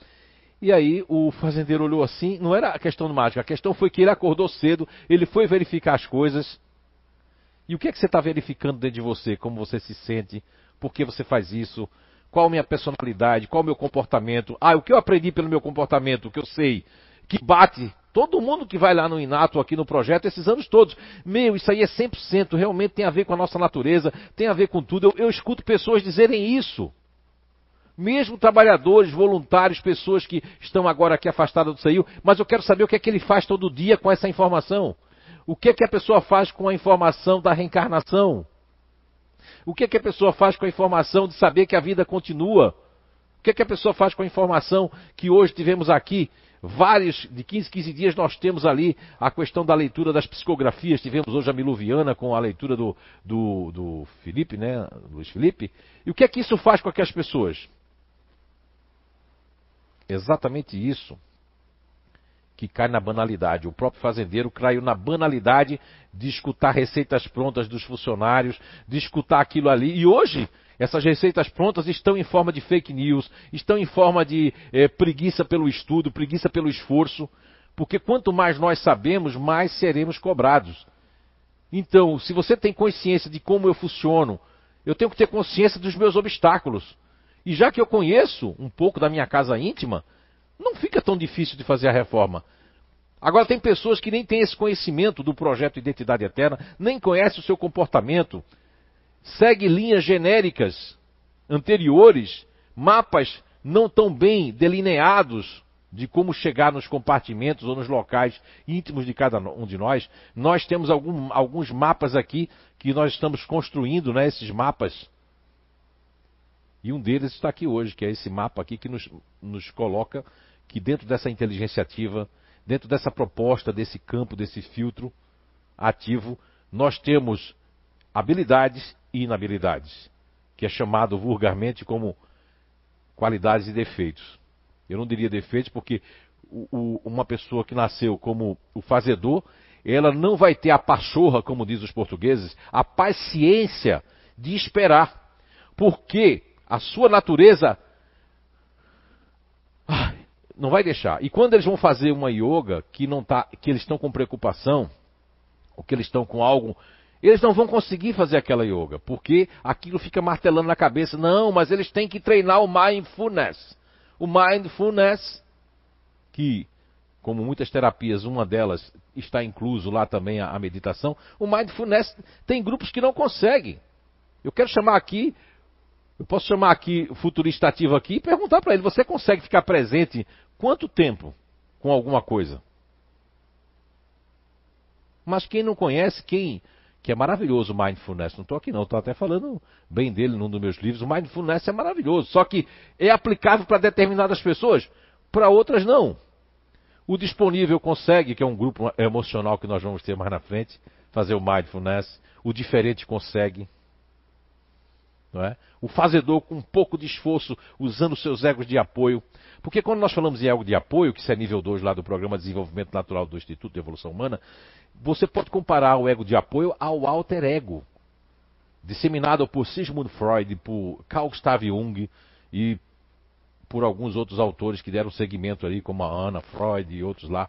E aí o fazendeiro olhou assim, não era a questão do mágica, a questão foi que ele acordou cedo, ele foi verificar as coisas. E o que é que você está verificando dentro de você? Como você se sente? Por que você faz isso? Qual a minha personalidade? Qual o meu comportamento? Ah, o que eu aprendi pelo meu comportamento, o que eu sei, que bate Todo mundo que vai lá no Inato, aqui no projeto, esses anos todos, meu, isso aí é 100%, realmente tem a ver com a nossa natureza, tem a ver com tudo. Eu, eu escuto pessoas dizerem isso. Mesmo trabalhadores, voluntários, pessoas que estão agora aqui afastadas do CEIU, mas eu quero saber o que é que ele faz todo dia com essa informação. O que é que a pessoa faz com a informação da reencarnação? O que é que a pessoa faz com a informação de saber que a vida continua? O que é que a pessoa faz com a informação que hoje tivemos aqui vários, de 15, 15 dias nós temos ali a questão da leitura das psicografias. Tivemos hoje a Miluviana com a leitura do, do, do Felipe, né? Luiz Felipe. E o que é que isso faz com aquelas pessoas? Exatamente isso que cai na banalidade. O próprio fazendeiro caiu na banalidade de escutar receitas prontas dos funcionários, de escutar aquilo ali. E hoje essas receitas prontas estão em forma de fake news, estão em forma de é, preguiça pelo estudo, preguiça pelo esforço, porque quanto mais nós sabemos, mais seremos cobrados. Então, se você tem consciência de como eu funciono, eu tenho que ter consciência dos meus obstáculos. E já que eu conheço um pouco da minha casa íntima, não fica tão difícil de fazer a reforma. Agora, tem pessoas que nem têm esse conhecimento do projeto Identidade Eterna, nem conhecem o seu comportamento, segue linhas genéricas anteriores, mapas não tão bem delineados de como chegar nos compartimentos ou nos locais íntimos de cada um de nós. Nós temos algum, alguns mapas aqui que nós estamos construindo, né, esses mapas. E um deles está aqui hoje, que é esse mapa aqui que nos, nos coloca que dentro dessa inteligência ativa, dentro dessa proposta, desse campo, desse filtro ativo, nós temos habilidades inabilidades, que é chamado vulgarmente como qualidades e defeitos. Eu não diria defeitos porque o, o, uma pessoa que nasceu como o fazedor, ela não vai ter a pachorra, como diz os portugueses, a paciência de esperar, porque a sua natureza não vai deixar. E quando eles vão fazer uma yoga que não tá, que eles estão com preocupação, ou que eles estão com algo eles não vão conseguir fazer aquela yoga, porque aquilo fica martelando na cabeça. Não, mas eles têm que treinar o mindfulness. O mindfulness, que, como muitas terapias, uma delas está incluso lá também a, a meditação. O mindfulness tem grupos que não conseguem. Eu quero chamar aqui, eu posso chamar aqui o futurista ativo aqui e perguntar para ele: você consegue ficar presente quanto tempo com alguma coisa? Mas quem não conhece, quem que é maravilhoso o Mindfulness. Não estou aqui não, estou até falando bem dele num dos meus livros. O Mindfulness é maravilhoso, só que é aplicável para determinadas pessoas, para outras não. O disponível consegue, que é um grupo emocional que nós vamos ter mais na frente, fazer o mindfulness, o diferente consegue. Não é? O fazedor com um pouco de esforço, usando seus egos de apoio. Porque quando nós falamos em ego de apoio, que isso é nível 2 lá do Programa de Desenvolvimento Natural do Instituto de Evolução Humana, você pode comparar o ego de apoio ao alter ego, disseminado por Sigmund Freud, por Carl Gustav Jung e por alguns outros autores que deram seguimento ali, como a Ana Freud e outros lá,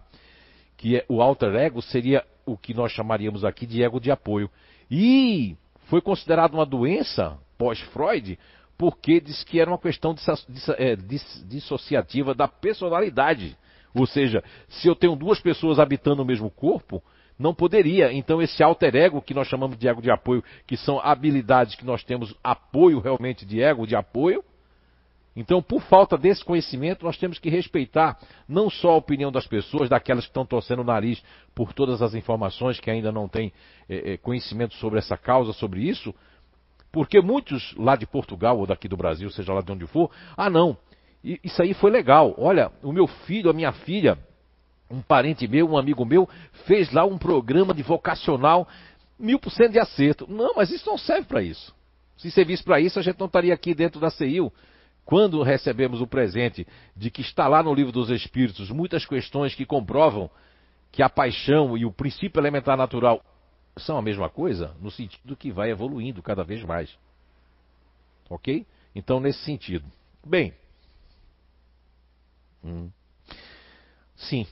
que é, o alter ego seria o que nós chamaríamos aqui de ego de apoio. E foi considerado uma doença pós-Freud porque diz que era uma questão é, dissociativa da personalidade. Ou seja, se eu tenho duas pessoas habitando o mesmo corpo, não poderia. Então, esse alter ego, que nós chamamos de ego de apoio, que são habilidades que nós temos apoio realmente de ego, de apoio. Então, por falta desse conhecimento, nós temos que respeitar não só a opinião das pessoas, daquelas que estão torcendo o nariz por todas as informações que ainda não têm é, conhecimento sobre essa causa, sobre isso, porque muitos lá de Portugal ou daqui do Brasil, seja lá de onde for, ah não, isso aí foi legal. Olha, o meu filho, a minha filha, um parente meu, um amigo meu, fez lá um programa de vocacional, mil por cento de acerto. Não, mas isso não serve para isso. Se servisse para isso, a gente não estaria aqui dentro da CIU. Quando recebemos o presente de que está lá no livro dos Espíritos muitas questões que comprovam que a paixão e o princípio elementar natural são a mesma coisa, no sentido que vai evoluindo cada vez mais. Ok? Então, nesse sentido. Bem. Hum. Sim.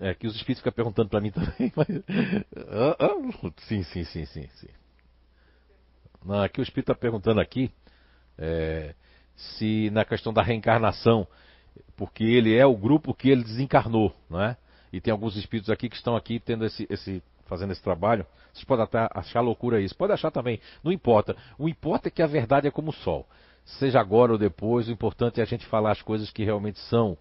É que os espíritos ficam perguntando para mim também. Mas... Ah, ah, sim, sim, sim, sim, sim. Não, aqui o espírito está perguntando aqui é, se na questão da reencarnação, porque ele é o grupo que ele desencarnou, não é? E tem alguns espíritos aqui que estão aqui tendo esse, esse fazendo esse trabalho. Vocês podem até achar loucura isso. Pode achar também. Não importa. O importa é que a verdade é como o sol. Seja agora ou depois, o importante é a gente falar as coisas que realmente são.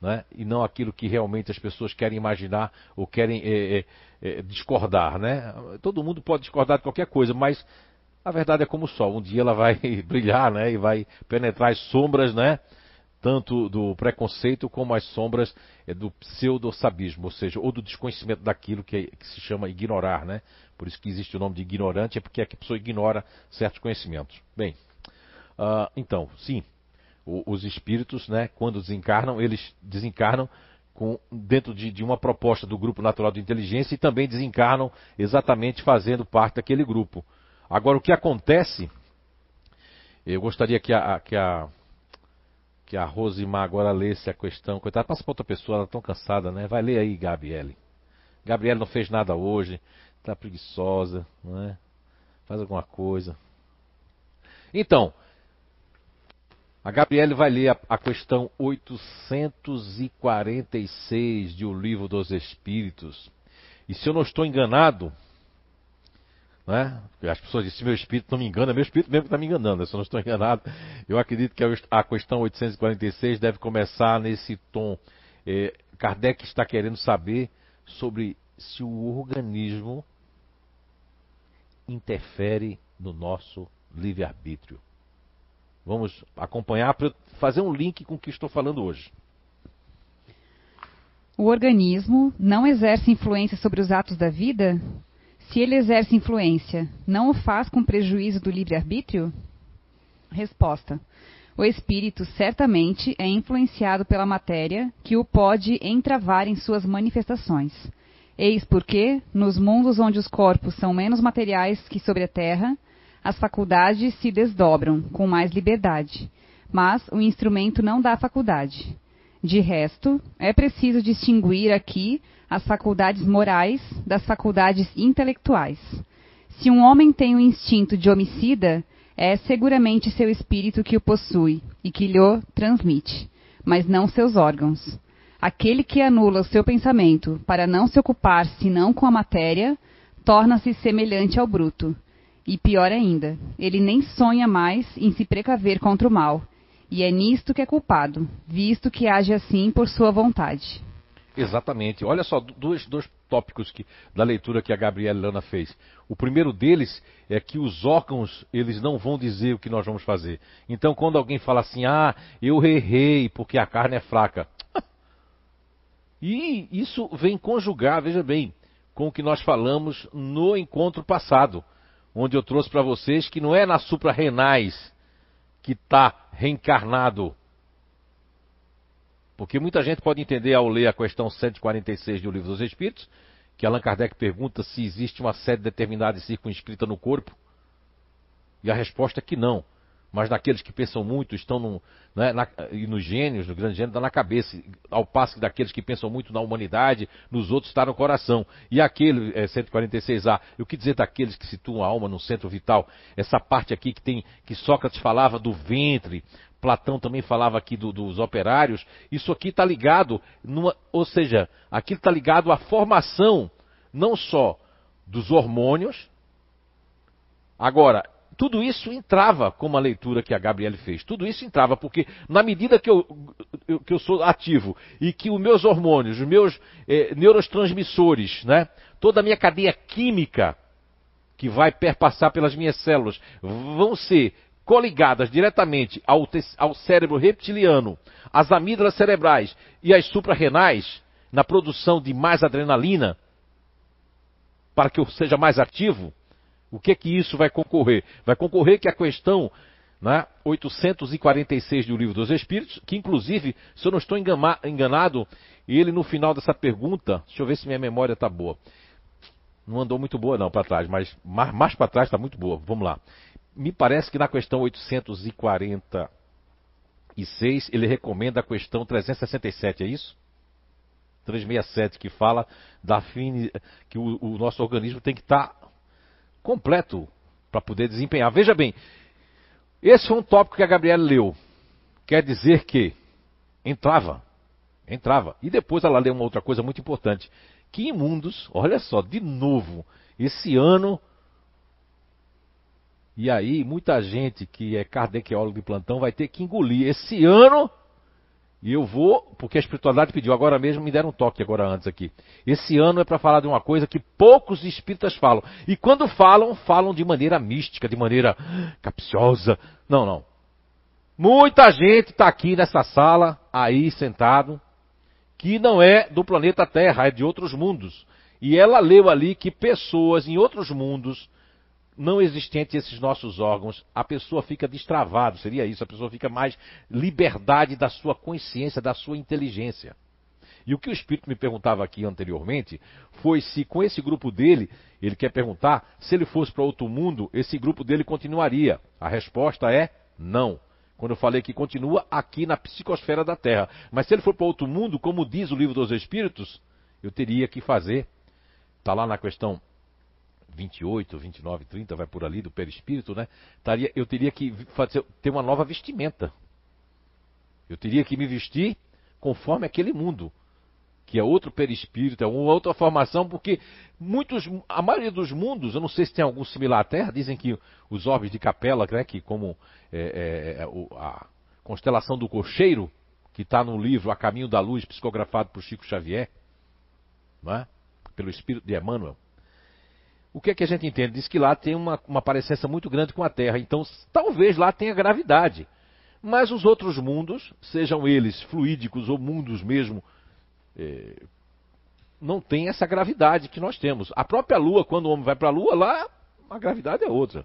Né? E não aquilo que realmente as pessoas querem imaginar ou querem é, é, é, discordar. Né? Todo mundo pode discordar de qualquer coisa, mas a verdade é como o sol. Um dia ela vai brilhar né? e vai penetrar as sombras né? Tanto do preconceito como as sombras é, do pseudo-sabismo, ou seja, ou do desconhecimento daquilo que, é, que, se chama ignorar, né? Por isso que existe o nome de ignorante, é porque a pessoa ignora certos conhecimentos. Bem, uh, então, sim, o, os espíritos, né, quando desencarnam, eles desencarnam com, dentro de, de uma proposta do grupo natural de inteligência e também desencarnam exatamente fazendo parte daquele grupo. Agora, o que acontece, eu gostaria que a, que a que a Rosimar agora lesse a questão. Coitada, passa para outra pessoa, ela está tão cansada, né? Vai ler aí, Gabriele. Gabriele não fez nada hoje, está preguiçosa, não é? Faz alguma coisa. Então, a Gabriele vai ler a, a questão 846 de O Livro dos Espíritos. E se eu não estou enganado, né? As pessoas dizem, meu espírito não me engana, meu espírito mesmo que está me enganando, se eu não estou enganado. Eu acredito que a questão 846 deve começar nesse tom. É, Kardec está querendo saber sobre se o organismo interfere no nosso livre-arbítrio. Vamos acompanhar para fazer um link com o que estou falando hoje. O organismo não exerce influência sobre os atos da vida? Se ele exerce influência, não o faz com prejuízo do livre-arbítrio? Resposta: O espírito certamente é influenciado pela matéria que o pode entravar em suas manifestações. Eis porque, nos mundos onde os corpos são menos materiais que sobre a terra, as faculdades se desdobram com mais liberdade, mas o instrumento não dá faculdade. De resto, é preciso distinguir aqui as faculdades morais das faculdades intelectuais. Se um homem tem o um instinto de homicida, é seguramente seu espírito que o possui e que lhe transmite, mas não seus órgãos. Aquele que anula o seu pensamento para não se ocupar senão com a matéria, torna-se semelhante ao bruto. E pior ainda, ele nem sonha mais em se precaver contra o mal, e é nisto que é culpado, visto que age assim por sua vontade. Exatamente. Olha só, dois, dois tópicos que, da leitura que a Gabriela Lana fez. O primeiro deles é que os órgãos, eles não vão dizer o que nós vamos fazer. Então, quando alguém fala assim, ah, eu errei porque a carne é fraca. E isso vem conjugar, veja bem, com o que nós falamos no encontro passado, onde eu trouxe para vocês que não é na suprarrenais que está reencarnado. Porque muita gente pode entender ao ler a questão 146 do Livro dos Espíritos, que Allan Kardec pergunta se existe uma sede determinada e circunscrita no corpo. E a resposta é que não mas naqueles que pensam muito estão no, né, na, e nos gênios, no grande gênio, está na cabeça, ao passo que daqueles que pensam muito na humanidade, nos outros está no coração. E aquele, é, 146A, o que dizer daqueles que situam a alma no centro vital? Essa parte aqui que tem, que Sócrates falava do ventre, Platão também falava aqui do, dos operários, isso aqui está ligado, numa, ou seja, aquilo está ligado à formação, não só dos hormônios, agora, tudo isso entrava como a leitura que a Gabriele fez. Tudo isso entrava, porque na medida que eu, que eu sou ativo e que os meus hormônios, os meus eh, neurotransmissores, né, toda a minha cadeia química que vai perpassar pelas minhas células vão ser coligadas diretamente ao, ao cérebro reptiliano, às amígdalas cerebrais e às suprarrenais, na produção de mais adrenalina, para que eu seja mais ativo, o que é que isso vai concorrer? Vai concorrer que a questão né, 846 do Livro dos Espíritos, que inclusive, se eu não estou enganado, ele no final dessa pergunta, deixa eu ver se minha memória está boa. Não andou muito boa não para trás, mas mais, mais para trás está muito boa. Vamos lá. Me parece que na questão 846 ele recomenda a questão 367, é isso? 367 que fala da fine, que o, o nosso organismo tem que estar tá completo para poder desempenhar. Veja bem, esse foi um tópico que a Gabriela leu. Quer dizer que entrava, entrava. E depois ela leu uma outra coisa muito importante. Que imundos, olha só, de novo, esse ano. E aí, muita gente que é cardequeólogo de plantão vai ter que engolir. Esse ano e eu vou, porque a espiritualidade pediu, agora mesmo me deram um toque agora antes aqui. Esse ano é para falar de uma coisa que poucos espíritas falam. E quando falam, falam de maneira mística, de maneira capciosa. Não, não. Muita gente está aqui nessa sala, aí sentado, que não é do planeta Terra, é de outros mundos. E ela leu ali que pessoas em outros mundos não existente esses nossos órgãos, a pessoa fica destravada, seria isso, a pessoa fica mais liberdade da sua consciência, da sua inteligência. E o que o Espírito me perguntava aqui anteriormente foi se com esse grupo dele, ele quer perguntar, se ele fosse para outro mundo, esse grupo dele continuaria. A resposta é não. Quando eu falei que continua aqui na psicosfera da Terra. Mas se ele for para outro mundo, como diz o livro dos Espíritos, eu teria que fazer, está lá na questão 28, 29, 30, vai por ali, do perispírito, né? Taria, eu teria que fazer, ter uma nova vestimenta. Eu teria que me vestir conforme aquele mundo, que é outro perispírito, é uma outra formação, porque muitos, a maioria dos mundos, eu não sei se tem algum similar à Terra, dizem que os orbes de Capela, né, que como é, é, é, a constelação do cocheiro, que está no livro A Caminho da Luz, psicografado por Chico Xavier, não é? pelo espírito de Emmanuel, o que é que a gente entende? Diz que lá tem uma, uma parecência muito grande com a Terra, então talvez lá tenha gravidade. Mas os outros mundos, sejam eles fluídicos ou mundos mesmo, é, não tem essa gravidade que nós temos. A própria Lua, quando o homem vai para a Lua, lá a gravidade é outra.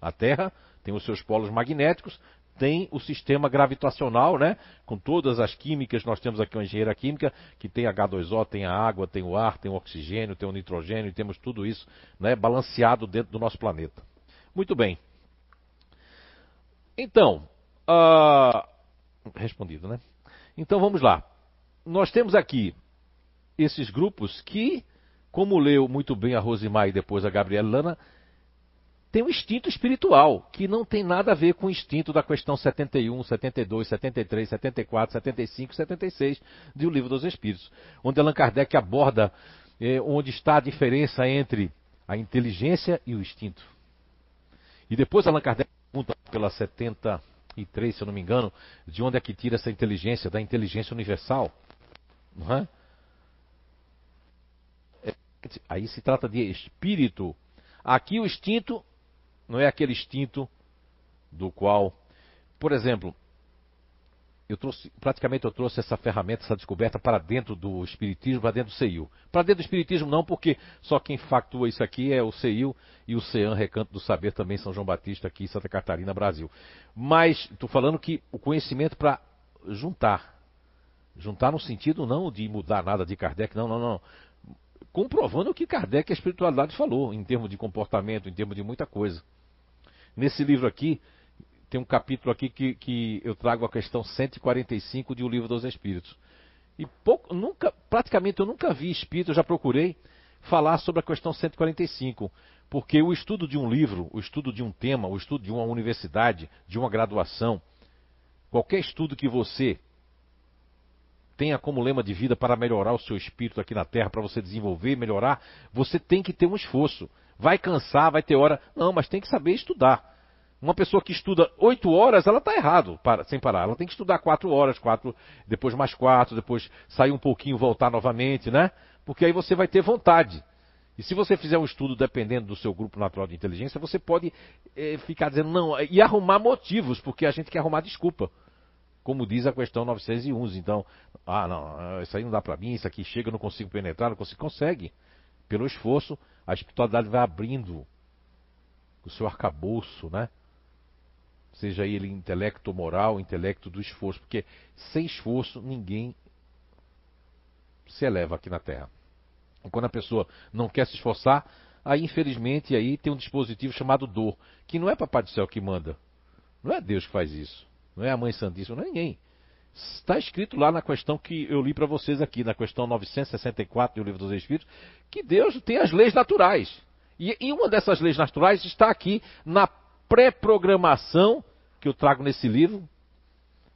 A Terra tem os seus polos magnéticos, tem o sistema gravitacional, né? Com todas as químicas, nós temos aqui uma engenheira química que tem H2O, tem a água, tem o ar, tem o oxigênio, tem o nitrogênio, temos tudo isso, né? Balanceado dentro do nosso planeta. Muito bem. Então, uh... respondido, né? Então vamos lá. Nós temos aqui esses grupos que, como leu muito bem a Rosimar e depois a Gabriela Lana, tem um instinto espiritual, que não tem nada a ver com o instinto da questão 71, 72, 73, 74, 75, 76 do Livro dos Espíritos, onde Allan Kardec aborda eh, onde está a diferença entre a inteligência e o instinto. E depois Allan Kardec pergunta pela 73, se eu não me engano, de onde é que tira essa inteligência, da inteligência universal. Não é? é aí se trata de espírito. Aqui o instinto não é aquele instinto do qual, por exemplo, eu trouxe, praticamente eu trouxe essa ferramenta, essa descoberta para dentro do Espiritismo, para dentro do CEIU. Para dentro do Espiritismo não, porque só quem factua isso aqui é o CEIU e o CEAN, Recanto do Saber, também São João Batista, aqui Santa Catarina, Brasil. Mas estou falando que o conhecimento para juntar. Juntar no sentido não de mudar nada de Kardec, não, não, não. Comprovando o que Kardec a espiritualidade falou, em termos de comportamento, em termos de muita coisa. Nesse livro aqui, tem um capítulo aqui que, que eu trago a questão 145 de O Livro dos Espíritos. E pouco, nunca, praticamente eu nunca vi espírito, eu já procurei falar sobre a questão 145, porque o estudo de um livro, o estudo de um tema, o estudo de uma universidade, de uma graduação, qualquer estudo que você tenha como lema de vida para melhorar o seu espírito aqui na Terra, para você desenvolver, melhorar, você tem que ter um esforço. Vai cansar, vai ter hora, não, mas tem que saber estudar. Uma pessoa que estuda oito horas, ela está errado, para, sem parar. Ela tem que estudar quatro horas, quatro, depois mais quatro, depois sair um pouquinho, voltar novamente, né? Porque aí você vai ter vontade. E se você fizer um estudo dependendo do seu grupo natural de inteligência, você pode é, ficar dizendo não e arrumar motivos, porque a gente quer arrumar desculpa. Como diz a questão 911. Então, ah, não, isso aí não dá para mim, isso aqui chega, eu não consigo penetrar, não consigo. Consegue. Pelo esforço, a espiritualidade vai abrindo o seu arcabouço, né? seja ele intelecto moral, intelecto do esforço, porque sem esforço ninguém se eleva aqui na Terra. E quando a pessoa não quer se esforçar, aí infelizmente aí tem um dispositivo chamado dor, que não é Papai do Céu que manda, não é Deus que faz isso, não é a Mãe Santíssima, não é ninguém. Está escrito lá na questão que eu li para vocês aqui, na questão 964 do Livro dos Espíritos, que Deus tem as leis naturais. E, e uma dessas leis naturais está aqui na pré-programação que eu trago nesse livro.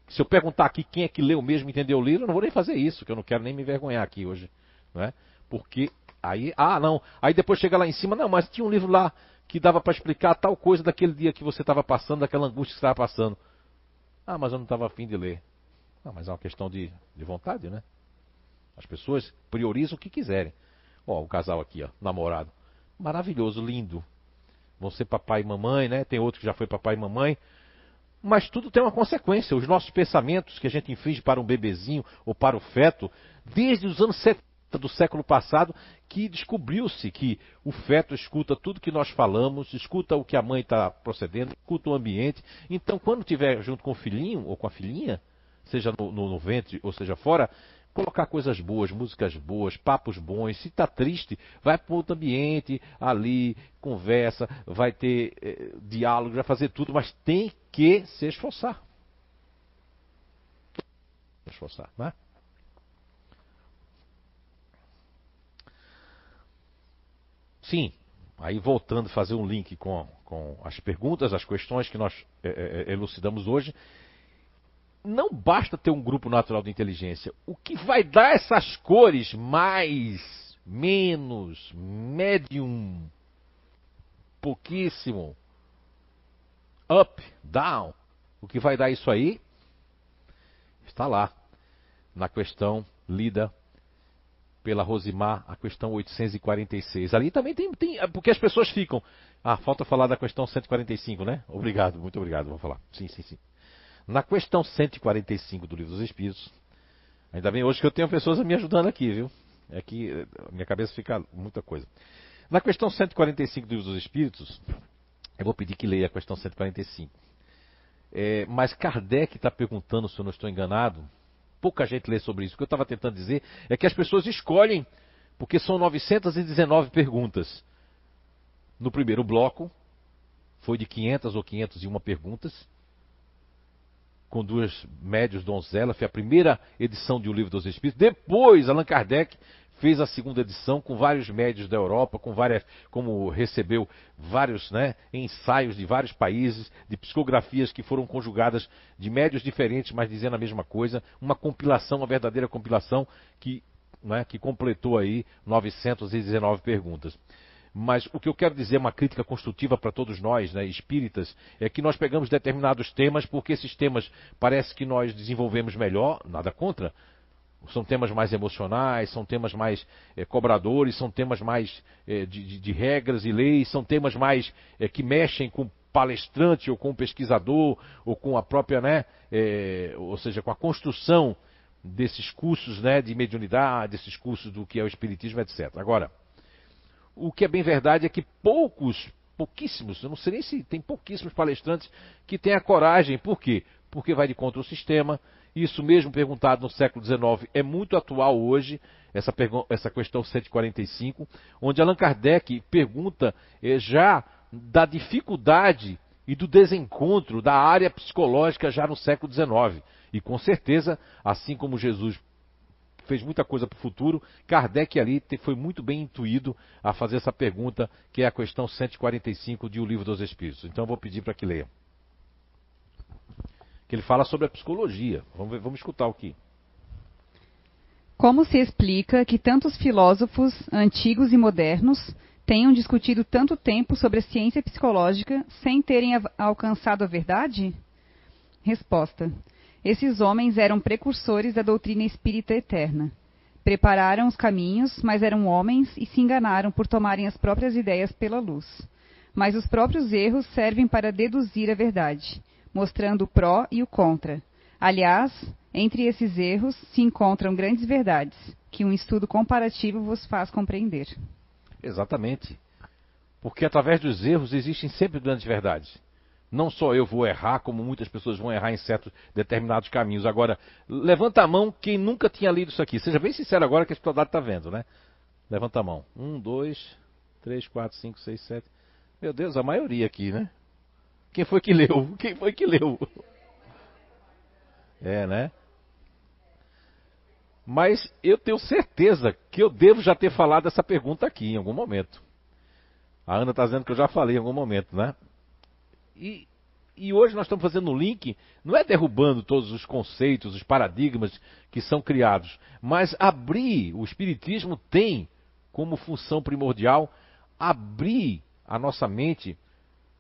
Se eu perguntar aqui quem é que leu mesmo entendeu o livro, eu não vou nem fazer isso, que eu não quero nem me envergonhar aqui hoje. Não é? Porque aí, ah, não. Aí depois chega lá em cima, não, mas tinha um livro lá que dava para explicar tal coisa daquele dia que você estava passando, daquela angústia que estava passando. Ah, mas eu não estava afim de ler. Ah, mas é uma questão de, de vontade, né? As pessoas priorizam o que quiserem. Ó, o casal aqui, ó, namorado. Maravilhoso, lindo vão ser papai e mamãe, né? Tem outro que já foi papai e mamãe. Mas tudo tem uma consequência. Os nossos pensamentos que a gente inflige para um bebezinho ou para o feto, desde os anos 70 do século passado, que descobriu-se que o feto escuta tudo que nós falamos, escuta o que a mãe está procedendo, escuta o ambiente. Então, quando estiver junto com o filhinho ou com a filhinha, seja no, no, no ventre ou seja fora, colocar coisas boas, músicas boas, papos bons. Se está triste, vai para outro ambiente, ali, conversa, vai ter eh, diálogo, vai fazer tudo, mas tem que se esforçar. Esforçar, não é? Sim, aí voltando fazer um link com, com as perguntas, as questões que nós é, é, elucidamos hoje, não basta ter um grupo natural de inteligência. O que vai dar essas cores mais, menos, médium, pouquíssimo, up, down, o que vai dar isso aí está lá na questão lida pela Rosimar, a questão 846. Ali também tem, tem, porque as pessoas ficam. Ah, falta falar da questão 145, né? Obrigado, muito obrigado, vou falar. Sim, sim, sim. Na questão 145 do Livro dos Espíritos, ainda bem hoje que eu tenho pessoas me ajudando aqui, viu? É que eh, minha cabeça fica muita coisa. Na questão 145 do Livro dos Espíritos, eu vou pedir que leia a questão 145. É, mas Kardec está perguntando, se eu não estou enganado, pouca gente lê sobre isso. O que eu estava tentando dizer é que as pessoas escolhem, porque são 919 perguntas. No primeiro bloco, foi de 500 ou 501 perguntas com duas médios donzela, foi a primeira edição de O Livro dos Espíritos. Depois, Allan Kardec fez a segunda edição com vários médios da Europa, com várias, como recebeu vários né, ensaios de vários países, de psicografias que foram conjugadas de médios diferentes, mas dizendo a mesma coisa, uma compilação, uma verdadeira compilação que, né, que completou aí 919 perguntas. Mas o que eu quero dizer, uma crítica construtiva para todos nós, né, espíritas, é que nós pegamos determinados temas porque esses temas parece que nós desenvolvemos melhor, nada contra. São temas mais emocionais, são temas mais é, cobradores, são temas mais é, de, de, de, regras e leis, são temas mais é, que mexem com palestrante ou com um pesquisador ou com a própria, né, ou seja, com a construção desses cursos, né, de mediunidade, desses cursos do que é o espiritismo, etc. Agora, o que é bem verdade é que poucos, pouquíssimos, eu não sei nem se tem pouquíssimos palestrantes que têm a coragem. Por quê? Porque vai de contra o sistema. Isso mesmo perguntado no século XIX é muito atual hoje, essa, essa questão 145, onde Allan Kardec pergunta eh, já da dificuldade e do desencontro da área psicológica já no século XIX. E com certeza, assim como Jesus fez muita coisa para o futuro, Kardec ali foi muito bem intuído a fazer essa pergunta, que é a questão 145 de O Livro dos Espíritos. Então eu vou pedir para que leia. Que ele fala sobre a psicologia. Vamos, ver, vamos escutar o que. Como se explica que tantos filósofos, antigos e modernos, tenham discutido tanto tempo sobre a ciência psicológica sem terem alcançado a verdade? Resposta: esses homens eram precursores da doutrina espírita eterna. Prepararam os caminhos, mas eram homens e se enganaram por tomarem as próprias ideias pela luz. Mas os próprios erros servem para deduzir a verdade, mostrando o pró e o contra. Aliás, entre esses erros se encontram grandes verdades, que um estudo comparativo vos faz compreender. Exatamente. Porque através dos erros existem sempre grandes verdades. Não só eu vou errar, como muitas pessoas vão errar em certos determinados caminhos. Agora, levanta a mão quem nunca tinha lido isso aqui. Seja bem sincero agora que a estudado está vendo, né? Levanta a mão. Um, dois, três, quatro, cinco, seis, sete. Meu Deus, a maioria aqui, né? Quem foi que leu? Quem foi que leu? É, né? Mas eu tenho certeza que eu devo já ter falado essa pergunta aqui em algum momento. A Ana está dizendo que eu já falei em algum momento, né? E, e hoje nós estamos fazendo um link, não é derrubando todos os conceitos, os paradigmas que são criados, mas abrir, o Espiritismo tem como função primordial abrir a nossa mente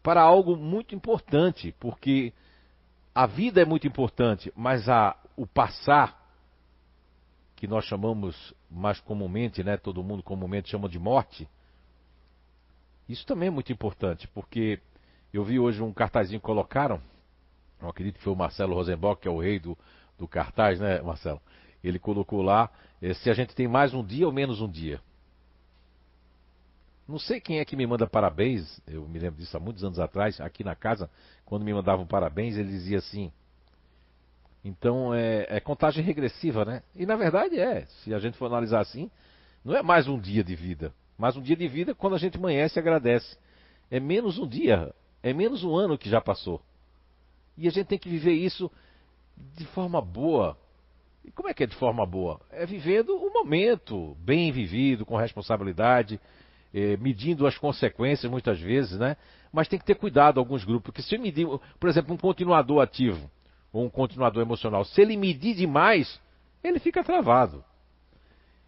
para algo muito importante, porque a vida é muito importante, mas a, o passar, que nós chamamos mais comumente, né, todo mundo comumente chama de morte, isso também é muito importante, porque eu vi hoje um cartazinho que colocaram, eu acredito que foi o Marcelo Rosenbock, que é o rei do, do cartaz, né, Marcelo? Ele colocou lá eh, se a gente tem mais um dia ou menos um dia. Não sei quem é que me manda parabéns, eu me lembro disso há muitos anos atrás, aqui na casa, quando me mandavam parabéns, ele dizia assim. Então é, é contagem regressiva, né? E na verdade é, se a gente for analisar assim, não é mais um dia de vida. Mais um dia de vida quando a gente amanhece e agradece. É menos um dia. É menos um ano que já passou. E a gente tem que viver isso de forma boa. E como é que é de forma boa? É vivendo o momento, bem vivido, com responsabilidade, eh, medindo as consequências muitas vezes, né? Mas tem que ter cuidado alguns grupos, porque se medir, por exemplo, um continuador ativo ou um continuador emocional, se ele medir demais, ele fica travado.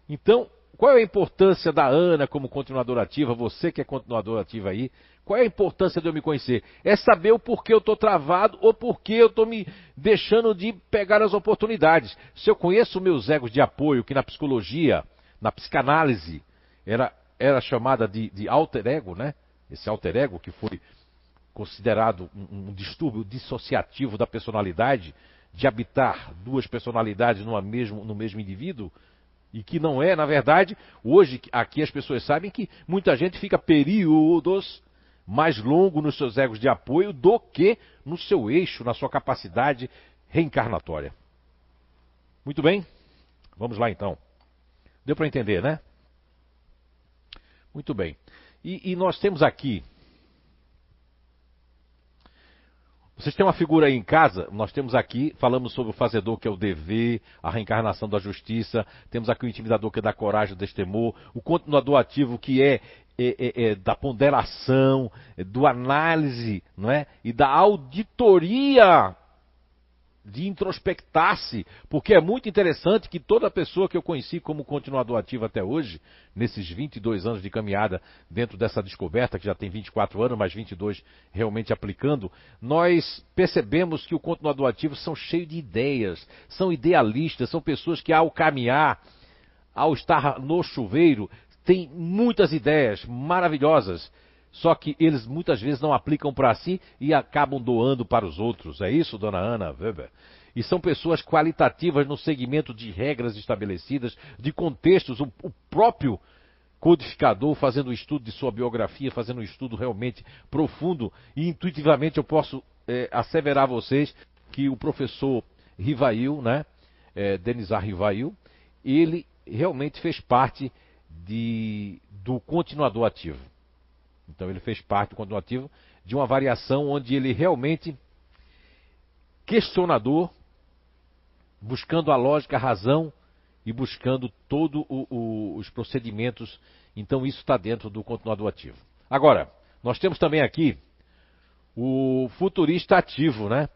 Então, qual é a importância da Ana como continuadora ativa? Você que é continuadora ativa aí, qual é a importância de eu me conhecer? É saber o porquê eu estou travado ou porquê eu estou me deixando de pegar as oportunidades. Se eu conheço meus egos de apoio, que na psicologia, na psicanálise, era, era chamada de, de alter ego, né? Esse alter ego que foi considerado um, um distúrbio dissociativo da personalidade, de habitar duas personalidades no mesmo, no mesmo indivíduo, e que não é, na verdade, hoje aqui as pessoas sabem que muita gente fica períodos mais longo nos seus egos de apoio do que no seu eixo, na sua capacidade reencarnatória. Muito bem, vamos lá então. Deu para entender, né? Muito bem. E, e nós temos aqui Vocês têm uma figura aí em casa? Nós temos aqui, falamos sobre o fazedor, que é o dever, a reencarnação da justiça, temos aqui o intimidador, que é da coragem, do destemor, o continuador ativo, que é, é, é, é da ponderação, é do análise, não é? E da auditoria de introspectar-se, porque é muito interessante que toda pessoa que eu conheci como continuador ativo até hoje, nesses 22 anos de caminhada dentro dessa descoberta, que já tem 24 anos, mas 22 realmente aplicando, nós percebemos que o continuador ativo são cheios de ideias, são idealistas, são pessoas que ao caminhar, ao estar no chuveiro, têm muitas ideias maravilhosas só que eles muitas vezes não aplicam para si e acabam doando para os outros. É isso, dona Ana Weber? E são pessoas qualitativas no segmento de regras estabelecidas, de contextos. O, o próprio codificador fazendo um estudo de sua biografia, fazendo um estudo realmente profundo. E intuitivamente eu posso é, asseverar a vocês que o professor Rivail, né, é, Denizar Rivail, ele realmente fez parte de, do continuador ativo. Então ele fez parte do continuativo de uma variação onde ele realmente questionador, buscando a lógica, a razão e buscando todos os procedimentos. Então isso está dentro do continuador ativo. Agora, nós temos também aqui o futurista ativo, né?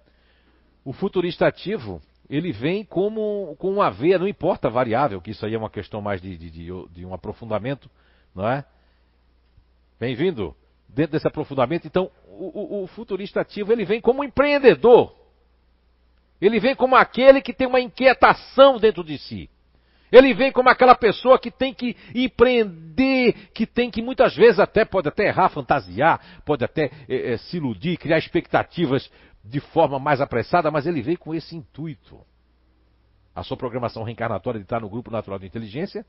O futurista ativo, ele vem como com uma veia, não importa a variável, que isso aí é uma questão mais de, de, de, de um aprofundamento, não é? Bem-vindo dentro desse aprofundamento. Então, o, o, o futurista ativo ele vem como empreendedor. Ele vem como aquele que tem uma inquietação dentro de si. Ele vem como aquela pessoa que tem que empreender, que tem que muitas vezes até pode até errar, fantasiar, pode até é, é, se iludir, criar expectativas de forma mais apressada, mas ele vem com esse intuito. A sua programação reencarnatória de estar no grupo natural de inteligência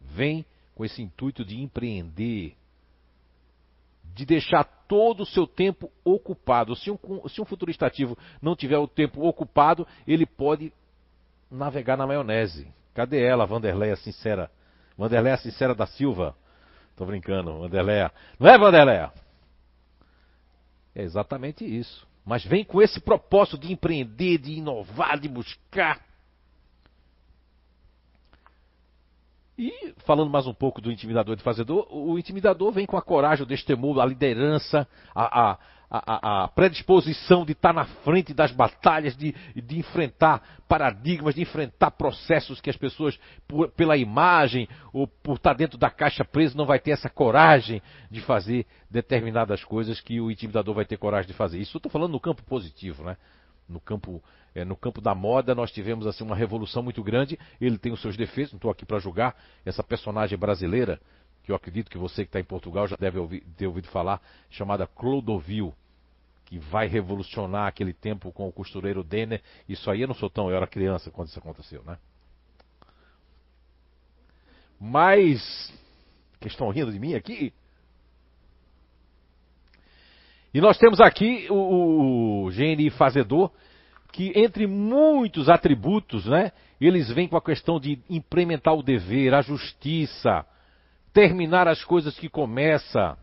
vem com esse intuito de empreender, de deixar todo o seu tempo ocupado. Se um, se um futurista ativo não tiver o tempo ocupado, ele pode navegar na maionese. Cadê ela, Vanderleia Sincera? Vanderleia Sincera da Silva. Tô brincando, Vanderleia. Não é, Vanderleia? É exatamente isso. Mas vem com esse propósito de empreender, de inovar, de buscar. E falando mais um pouco do intimidador e do fazedor, o intimidador vem com a coragem, o destemor, a liderança, a, a, a, a predisposição de estar na frente das batalhas, de, de, enfrentar paradigmas, de enfrentar processos que as pessoas, por, pela imagem ou por estar dentro da caixa preso, não vai ter essa coragem de fazer determinadas coisas que o intimidador vai ter coragem de fazer. Isso eu estou falando no campo positivo, né? No campo é, no campo da moda nós tivemos assim uma revolução muito grande. Ele tem os seus defeitos, não estou aqui para julgar essa personagem brasileira que eu acredito que você que está em Portugal já deve ouvir, ter ouvido falar, chamada Clodovil, que vai revolucionar aquele tempo com o costureiro Denner. Isso aí eu não sou tão, eu era criança quando isso aconteceu, né? Mas que estão rindo de mim aqui? E nós temos aqui o, o GNI Fazedor, que entre muitos atributos, né, eles vêm com a questão de implementar o dever, a justiça, terminar as coisas que começa,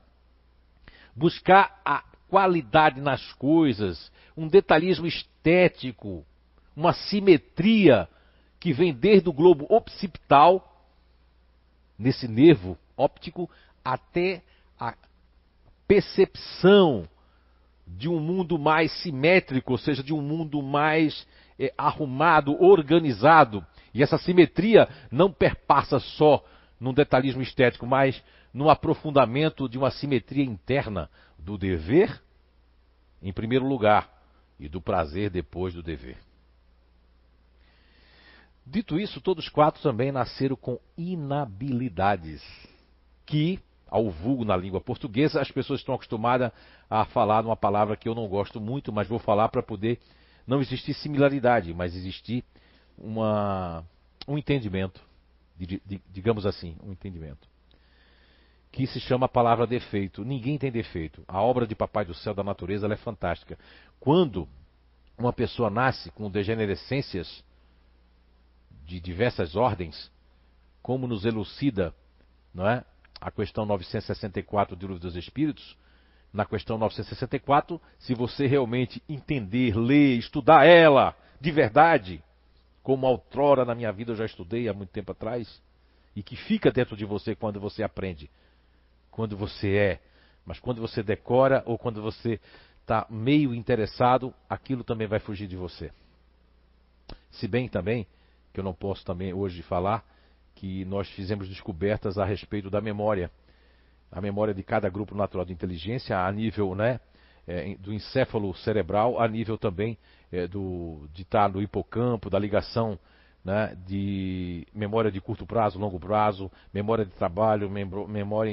buscar a qualidade nas coisas, um detalhismo estético, uma simetria que vem desde o globo occipital, nesse nervo óptico, até a percepção de um mundo mais simétrico, ou seja, de um mundo mais é, arrumado, organizado. E essa simetria não perpassa só num detalhismo estético, mas no aprofundamento de uma simetria interna do dever, em primeiro lugar, e do prazer depois do dever. Dito isso, todos quatro também nasceram com inabilidades, que ao vulgo na língua portuguesa, as pessoas estão acostumadas a falar uma palavra que eu não gosto muito, mas vou falar para poder não existir similaridade, mas existir uma, um entendimento, digamos assim, um entendimento. Que se chama a palavra defeito. Ninguém tem defeito. A obra de Papai do Céu da natureza é fantástica. Quando uma pessoa nasce com degenerescências de diversas ordens, como nos elucida não é? a questão 964 do Livro dos Espíritos, na questão 964, se você realmente entender, ler, estudar ela de verdade, como outrora na minha vida eu já estudei há muito tempo atrás, e que fica dentro de você quando você aprende, quando você é, mas quando você decora ou quando você está meio interessado, aquilo também vai fugir de você. Se bem também, que eu não posso também hoje falar, que nós fizemos descobertas a respeito da memória. A memória de cada grupo natural de inteligência a nível né, é, do encéfalo cerebral, a nível também é, do, de estar no hipocampo, da ligação né, de memória de curto prazo, longo prazo, memória de trabalho, memória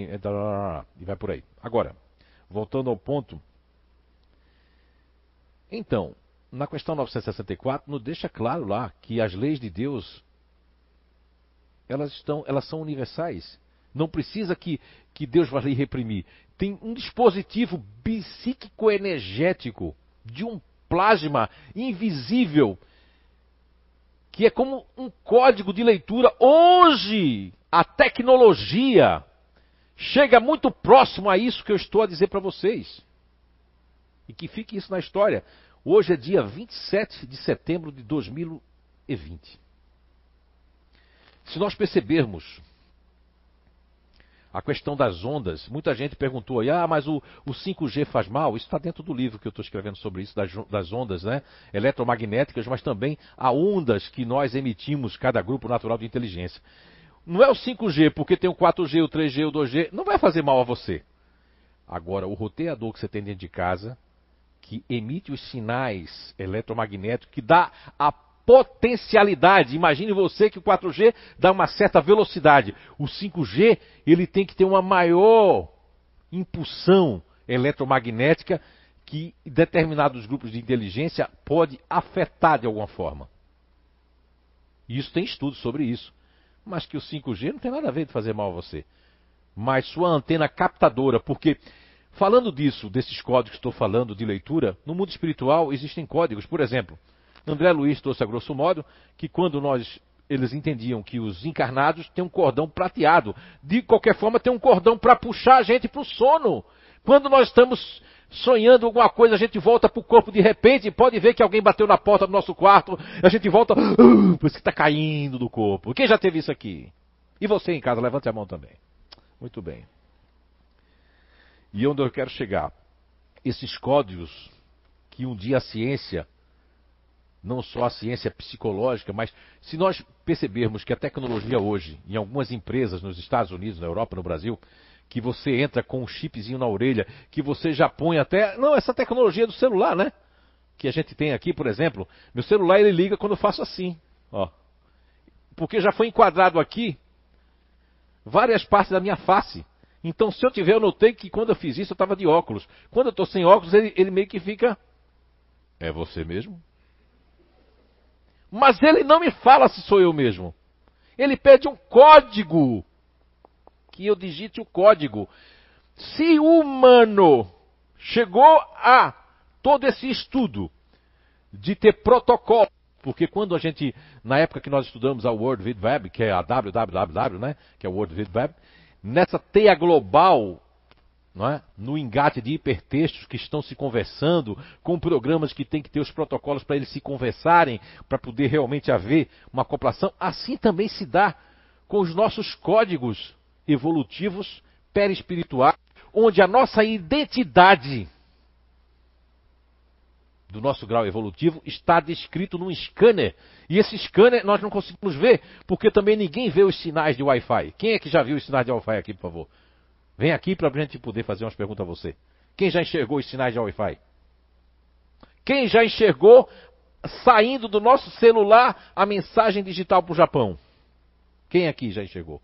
e vai por aí. Agora, voltando ao ponto, então, na questão 964 nos deixa claro lá que as leis de Deus elas estão, elas são universais. Não precisa que, que Deus vá lhe reprimir. Tem um dispositivo psíquico energético de um plasma invisível que é como um código de leitura. Hoje, a tecnologia chega muito próximo a isso que eu estou a dizer para vocês. E que fique isso na história. Hoje é dia 27 de setembro de 2020. Se nós percebermos a questão das ondas, muita gente perguntou aí, ah, mas o, o 5G faz mal? Isso está dentro do livro que eu estou escrevendo sobre isso, das, das, ondas né? eletromagnéticas, mas também a ondas que nós emitimos, cada grupo natural de inteligência. Não é o 5G, porque tem o 4G, o 3G, o 2G, não vai fazer mal a você. Agora, o roteador que você tem dentro de casa, que emite os sinais eletromagnéticos, que dá a potencialidade. Imagine você que o 4G dá uma certa velocidade. O 5G, ele tem que ter uma maior impulsão eletromagnética que determinados grupos de inteligência pode afetar de alguma forma. Isso tem estudos sobre isso. Mas que o 5G não tem nada a ver de fazer mal a você. Mas sua antena captadora, porque falando disso, desses códigos que estou falando de leitura, no mundo espiritual existem códigos, por exemplo, André Luiz trouxe a grosso modo que quando nós eles entendiam que os encarnados têm um cordão prateado. De qualquer forma, tem um cordão para puxar a gente para o sono. Quando nós estamos sonhando alguma coisa, a gente volta para o corpo de repente, pode ver que alguém bateu na porta do nosso quarto, a gente volta, uh, por isso que está caindo do corpo. Quem já teve isso aqui? E você em casa, levante a mão também. Muito bem. E onde eu quero chegar? Esses códigos que um dia a ciência não só a ciência psicológica, mas se nós percebermos que a tecnologia hoje, em algumas empresas nos Estados Unidos, na Europa, no Brasil, que você entra com um chipzinho na orelha, que você já põe até. Não, essa tecnologia do celular, né? Que a gente tem aqui, por exemplo. Meu celular ele liga quando eu faço assim, ó. Porque já foi enquadrado aqui várias partes da minha face. Então, se eu tiver, eu notei que quando eu fiz isso, eu estava de óculos. Quando eu estou sem óculos, ele, ele meio que fica. É você mesmo? Mas ele não me fala se sou eu mesmo. Ele pede um código. Que eu digite o código. Se o humano chegou a todo esse estudo de ter protocolo, porque quando a gente, na época que nós estudamos a World Wide Web, que é a www, né, que é o World Wide Web, nessa teia global é? no engate de hipertextos que estão se conversando, com programas que têm que ter os protocolos para eles se conversarem, para poder realmente haver uma acoplação, assim também se dá com os nossos códigos evolutivos perispirituais, onde a nossa identidade do nosso grau evolutivo está descrito num scanner. E esse scanner nós não conseguimos ver, porque também ninguém vê os sinais de Wi-Fi. Quem é que já viu os sinais de Wi-Fi aqui, por favor? Vem aqui para a gente poder fazer umas perguntas a você. Quem já enxergou os sinais de Wi-Fi? Quem já enxergou saindo do nosso celular a mensagem digital para o Japão? Quem aqui já enxergou?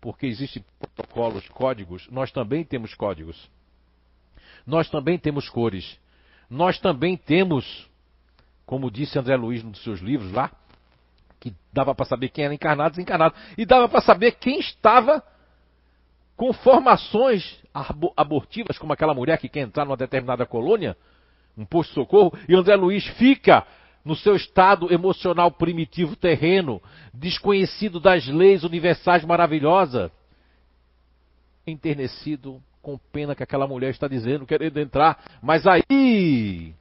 Porque existem protocolos, códigos, nós também temos códigos. Nós também temos cores. Nós também temos, como disse André Luiz num dos seus livros lá, que dava para saber quem era encarnado e desencarnado. E dava para saber quem estava com formações abortivas, como aquela mulher que quer entrar numa determinada colônia, um posto de socorro, e André Luiz fica no seu estado emocional primitivo terreno, desconhecido das leis universais maravilhosas, enternecido com pena que aquela mulher está dizendo, querendo entrar, mas aí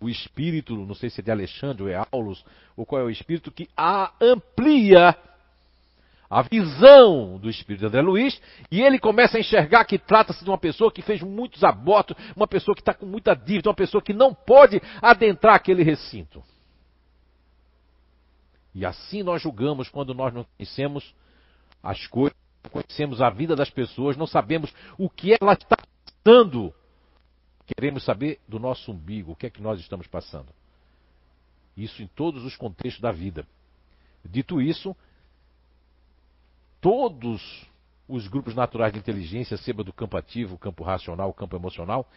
o espírito, não sei se é de Alexandre ou é Aulus, ou qual é o espírito, que a amplia a visão do espírito de André Luiz, e ele começa a enxergar que trata-se de uma pessoa que fez muitos abortos, uma pessoa que está com muita dívida, uma pessoa que não pode adentrar aquele recinto. E assim nós julgamos quando nós não conhecemos as coisas, não conhecemos a vida das pessoas, não sabemos o que ela está passando. Queremos saber do nosso umbigo, o que é que nós estamos passando. Isso em todos os contextos da vida. Dito isso, todos os grupos naturais de inteligência, seba do campo ativo, campo racional, campo emocional,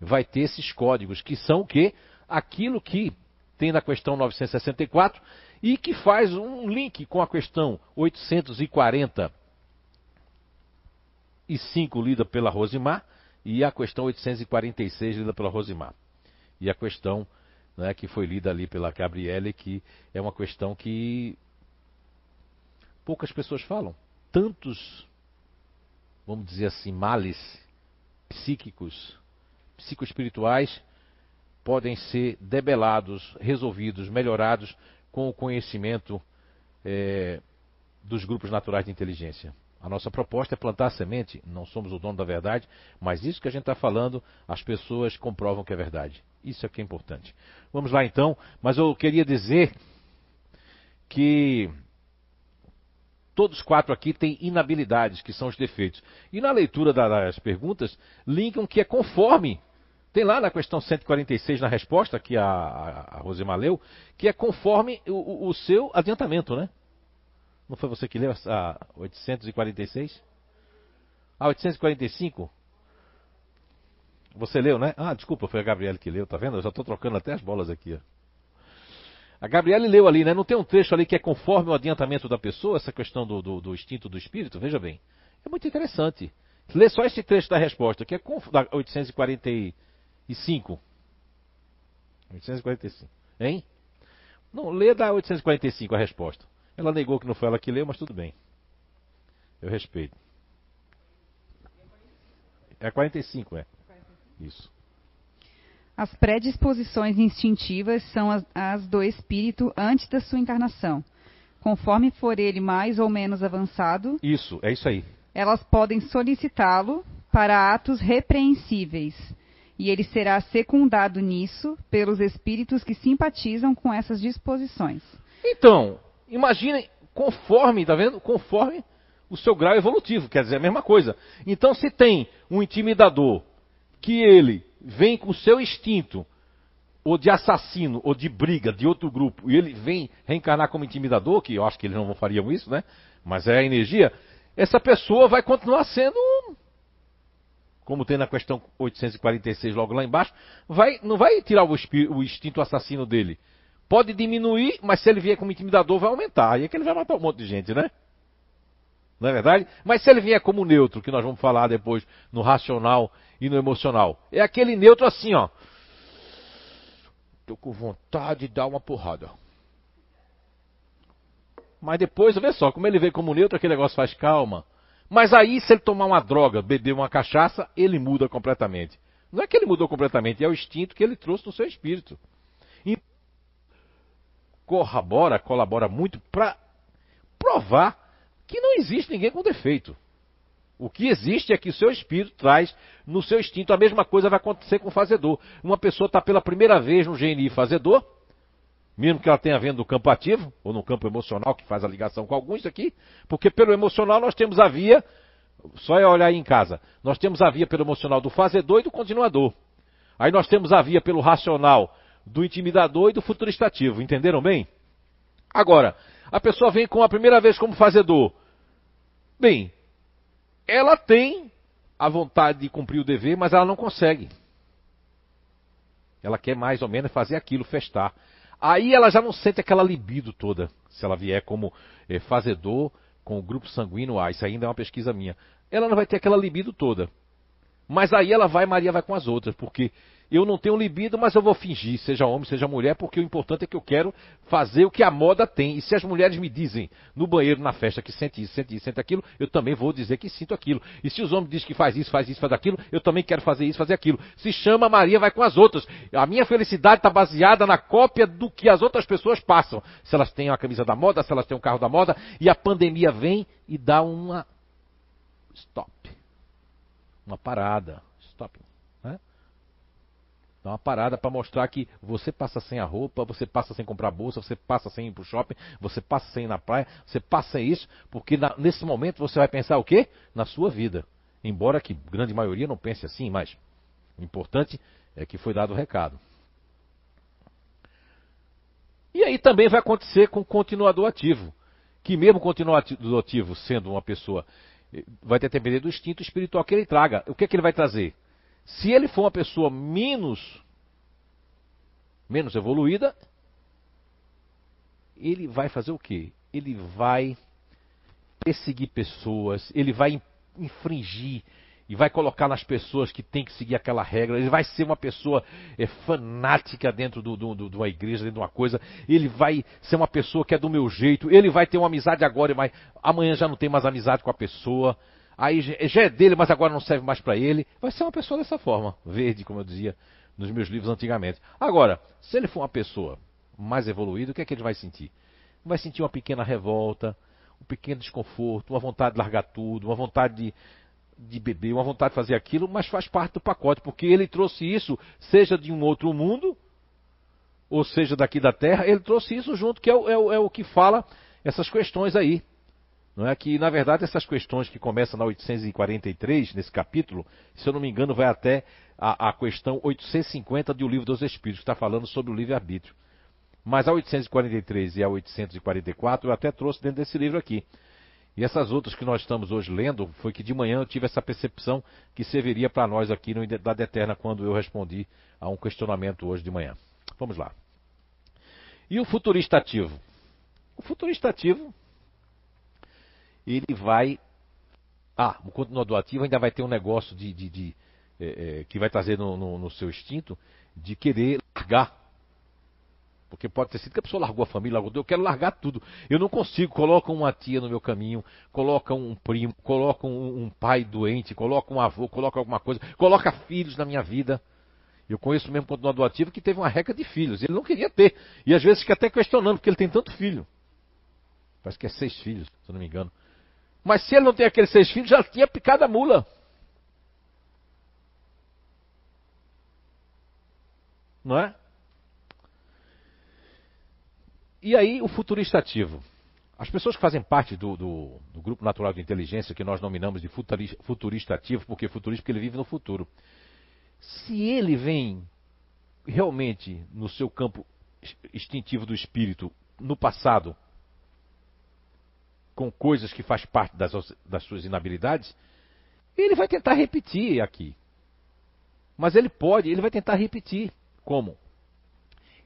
vai ter esses códigos, que são o quê? Aquilo que tem na questão 964 e que faz um link com a questão 845 lida pela Rosimar e a questão 846 lida pela Rosimar. E a questão né, que foi lida ali pela Gabriele, que é uma questão que poucas pessoas falam. Tantos, vamos dizer assim, males psíquicos, psicoespirituais podem ser debelados, resolvidos, melhorados com o conhecimento é, dos grupos naturais de inteligência. A nossa proposta é plantar semente, não somos o dono da verdade, mas isso que a gente está falando, as pessoas comprovam que é verdade. Isso é que é importante. Vamos lá então, mas eu queria dizer que todos quatro aqui têm inabilidades, que são os defeitos. E na leitura das perguntas, linkam que é conforme tem lá na questão 146, na resposta que a, a, Rosemar leu, que é conforme o, o, seu adiantamento, né? Não foi você que leu a 846? A 845? Você leu, né? Ah, desculpa, foi a Gabriela que leu, tá vendo? Eu já estou trocando até as bolas aqui. Ó. A Gabriela leu ali, né? Não tem um trecho ali que é conforme o adiantamento da pessoa, essa questão do, do, do instinto do espírito? Veja bem. É muito interessante. Lê só esse trecho da resposta, que é da 845 e 5. 845. Hein? Não, lê da 845 a resposta. Ela negou que não foi ela que leu, mas tudo bem. Eu respeito. É 45, é. Isso. As predisposições instintivas são as, as, do espírito antes da sua encarnação. Conforme for ele mais ou menos avançado. Isso, é isso aí. Elas podem solicitá-lo para atos repreensíveis e ele será secundado nisso pelos espíritos que simpatizam com essas disposições. Então, imaginem, conforme, tá vendo? Conforme o seu grau evolutivo, quer dizer a mesma coisa. Então, se tem um intimidador que ele vem com o seu instinto, ou de assassino, ou de briga de outro grupo, e ele vem reencarnar como intimidador, que eu acho que eles não fariam isso, né? Mas é a energia, essa pessoa vai continuar sendo como tem na questão 846 logo lá embaixo, vai, não vai tirar o, o instinto assassino dele. Pode diminuir, mas se ele vier como intimidador, vai aumentar. Aí é que ele vai matar um monte de gente, né? Não é verdade? Mas se ele vier como neutro, que nós vamos falar depois no racional e no emocional, é aquele neutro assim, ó. Tô com vontade de dar uma porrada. Mas depois, vê só, como ele vem como neutro, aquele negócio faz calma. Mas aí, se ele tomar uma droga, beber uma cachaça, ele muda completamente. Não é que ele mudou completamente, é o instinto que ele trouxe no seu espírito. E corrobora, colabora muito para provar que não existe ninguém com defeito. O que existe é que o seu espírito traz no seu instinto. A mesma coisa vai acontecer com o fazedor. Uma pessoa está pela primeira vez no GNI fazedor, mesmo que ela tenha vendo no campo ativo, ou no campo emocional, que faz a ligação com alguns aqui, porque pelo emocional nós temos a via, só é olhar aí em casa, nós temos a via pelo emocional do fazedor e do continuador. Aí nós temos a via pelo racional do intimidador e do futuristativo, entenderam bem? Agora, a pessoa vem com a primeira vez como fazedor. Bem, ela tem a vontade de cumprir o dever, mas ela não consegue. Ela quer mais ou menos fazer aquilo, festar. Aí ela já não sente aquela libido toda, se ela vier como é, fazedor com o grupo sanguíneo A. Isso ainda é uma pesquisa minha. Ela não vai ter aquela libido toda. Mas aí ela vai, Maria vai com as outras, porque eu não tenho libido, mas eu vou fingir, seja homem, seja mulher, porque o importante é que eu quero fazer o que a moda tem. E se as mulheres me dizem no banheiro, na festa, que sente isso, sente isso, sente aquilo, eu também vou dizer que sinto aquilo. E se os homens dizem que faz isso, faz isso, faz aquilo, eu também quero fazer isso, fazer aquilo. Se chama Maria, vai com as outras. A minha felicidade está baseada na cópia do que as outras pessoas passam. Se elas têm a camisa da moda, se elas têm um carro da moda, e a pandemia vem e dá uma stop. Uma parada. Dá uma parada para mostrar que você passa sem a roupa, você passa sem comprar bolsa, você passa sem ir pro shopping, você passa sem ir na praia, você passa sem isso, porque na, nesse momento você vai pensar o quê? Na sua vida. Embora que grande maioria não pense assim, mas o importante é que foi dado o recado. E aí também vai acontecer com o continuador ativo, que mesmo continuador ativo sendo uma pessoa, eh, vai depender do instinto espiritual que ele traga. O que é que ele vai trazer? Se ele for uma pessoa menos menos evoluída, ele vai fazer o quê? Ele vai perseguir pessoas, ele vai infringir e vai colocar nas pessoas que tem que seguir aquela regra. Ele vai ser uma pessoa é, fanática dentro do, do, do, de uma igreja, dentro de uma coisa. Ele vai ser uma pessoa que é do meu jeito. Ele vai ter uma amizade agora, mas amanhã já não tem mais amizade com a pessoa. Aí já é dele, mas agora não serve mais para ele. Vai ser uma pessoa dessa forma, verde, como eu dizia nos meus livros antigamente. Agora, se ele for uma pessoa mais evoluída, o que é que ele vai sentir? Vai sentir uma pequena revolta, um pequeno desconforto, uma vontade de largar tudo, uma vontade de, de beber, uma vontade de fazer aquilo, mas faz parte do pacote, porque ele trouxe isso, seja de um outro mundo, ou seja daqui da Terra, ele trouxe isso junto, que é é é o que fala essas questões aí. Não é que, na verdade, essas questões que começam na 843, nesse capítulo, se eu não me engano, vai até a, a questão 850 do Livro dos Espíritos, que está falando sobre o livre-arbítrio. Mas a 843 e a 844 eu até trouxe dentro desse livro aqui. E essas outras que nós estamos hoje lendo, foi que de manhã eu tive essa percepção que serviria para nós aqui no Identidade Eterna quando eu respondi a um questionamento hoje de manhã. Vamos lá. E o futurista ativo? O futurista ativo ele vai. Ah, o continuador ativo ainda vai ter um negócio de. de, de é, é, que vai trazer no, no, no, seu instinto de querer largar. Porque pode ter sido que a pessoa largou a família, largou, eu quero largar tudo. Eu não consigo, coloca uma tia no meu caminho, coloca um primo, coloca um, um pai doente, coloca um avô, coloca alguma coisa, coloca filhos na minha vida. Eu conheço mesmo continuador ativo que teve uma reca de filhos. Ele não queria ter. E às vezes fica até questionando, porque ele tem tanto filho. Parece que é seis filhos, se eu não me engano. Mas se ele não tem aqueles seis filhos, já tinha picado a mula. Não é? E aí o futurista ativo. As pessoas que fazem parte do, do, do, grupo natural de inteligência, que nós nominamos de futurista ativo, porque futurista porque ele vive no futuro. Se ele vem realmente no seu campo instintivo do espírito, no passado, com coisas que faz parte das, das suas inabilidades, ele vai tentar repetir aqui. Mas ele pode, ele vai tentar repetir. Como?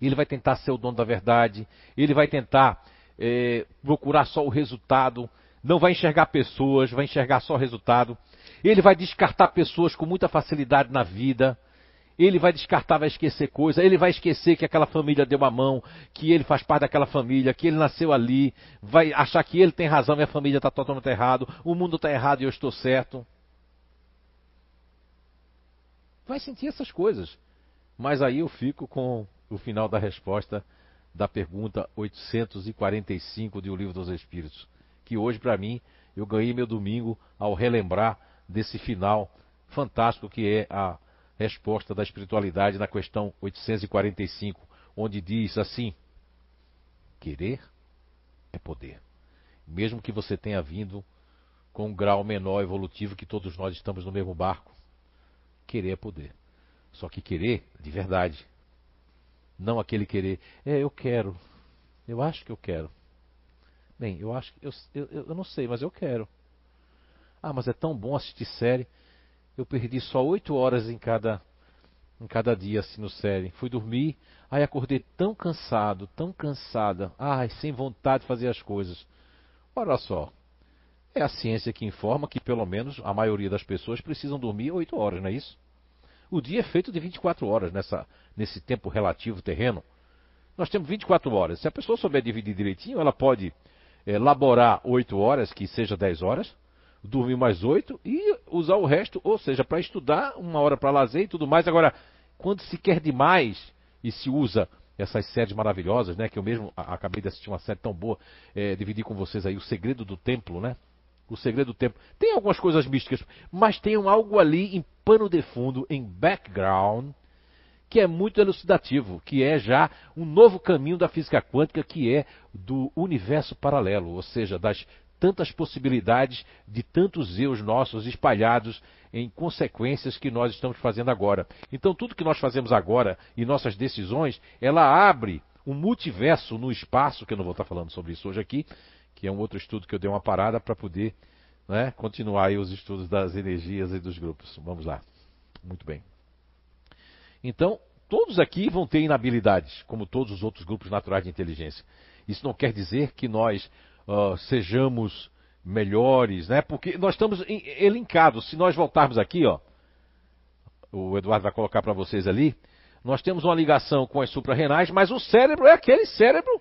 Ele vai tentar ser o dono da verdade, ele vai tentar é, procurar só o resultado, não vai enxergar pessoas, vai enxergar só o resultado. Ele vai descartar pessoas com muita facilidade na vida ele vai descartar, vai esquecer coisa, ele vai esquecer que aquela família deu uma mão, que ele faz parte daquela família, que ele nasceu ali, vai achar que ele tem razão e a família está totalmente errado, o mundo está errado e eu estou certo. Vai sentir essas coisas. Mas aí eu fico com o final da resposta da pergunta 845 do Livro dos Espíritos, que hoje para mim eu ganhei meu domingo ao relembrar desse final fantástico que é a resposta da espiritualidade na questão 845, onde diz assim: querer é poder. Mesmo que você tenha vindo com um grau menor evolutivo que todos nós estamos no mesmo barco, querer é poder. Só que querer de verdade. Não aquele querer, é, eu quero. Eu acho que eu quero. Bem, eu acho que. Eu, eu, eu não sei, mas eu quero. Ah, mas é tão bom assistir série eu perdi só oito horas em cada, em cada dia assim no série. Fui dormir, aí acordei tão cansado, tão cansada, ai, sem vontade de fazer as coisas. Olha só, é a ciência que informa que pelo menos a maioria das pessoas precisam dormir oito horas, não é isso? O dia é feito de 24 horas nessa, nesse tempo relativo terreno. Nós temos 24 horas. Se a pessoa souber dividir direitinho, ela pode é, laborar 8 horas, que seja 10 horas, dormir mais oito e usar o resto, ou seja, para estudar, uma hora para lazer e tudo mais. Agora, quando se quer demais e se usa essas séries maravilhosas, né? Que eu mesmo acabei de assistir uma série tão boa, é, dividir com vocês aí o Segredo do Templo, né? O Segredo do Templo. Tem algumas coisas místicas, mas tem algo ali em pano de fundo, em background, que é muito elucidativo, que é já um novo caminho da física quântica, que é do universo paralelo, ou seja, das tantas possibilidades de tantos eus nossos espalhados em consequências que nós estamos fazendo agora. Então, tudo que nós fazemos agora e nossas decisões, ela abre um multiverso no espaço, que eu não vou estar falando sobre isso hoje aqui, que é um outro estudo que eu dei uma parada para poder né, continuar aí os estudos das energias e dos grupos. Vamos lá. Muito bem. Então, todos aqui vão ter inabilidades, como todos os outros grupos naturais de inteligência. Isso não quer dizer que nós uh, sejamos melhores, né? Porque nós estamos elencados. Se nós voltarmos aqui, ó, o Eduardo vai colocar para vocês ali, nós temos uma ligação com as suprarrenais, mas o cérebro é aquele cérebro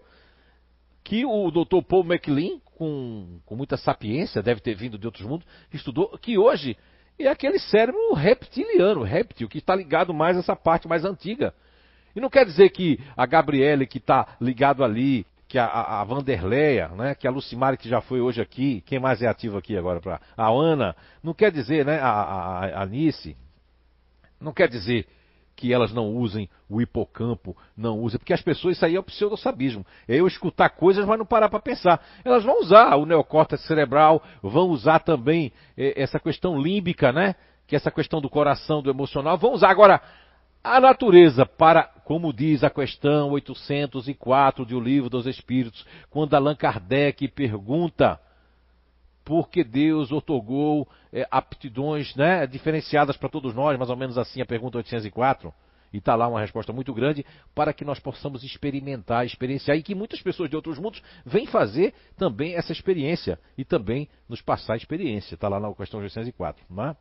que o Dr. Paul MacLean, com, com muita sapiência, deve ter vindo de outros mundos, estudou, que hoje é aquele cérebro reptiliano, réptil, que está ligado mais a essa parte mais antiga. E não quer dizer que a Gabriele, que está ligado ali, que a, a, Vanderleia, né, que a Lucimari, que já foi hoje aqui, quem mais é ativo aqui agora? Pra, a Ana, não quer dizer, né, a, a, a Nice, não quer dizer que elas não usem o hipocampo, não usem, porque as pessoas, isso aí é o pseudosabismo. É eu escutar coisas, mas não parar para pensar. Elas vão usar o neocórtex cerebral, vão usar também é, essa questão límbica, né? Que é essa questão do coração, do emocional, vão usar. Agora, a natureza, para, como diz a questão 804 de O Livro dos Espíritos, quando Allan Kardec pergunta porque Deus otorgou é, aptidões né, diferenciadas para todos nós, mais ou menos assim a pergunta 804. E está lá uma resposta muito grande para que nós possamos experimentar, experienciar e que muitas pessoas de outros mundos vêm fazer também essa experiência e também nos passar a experiência. Está lá na questão 804. Não é?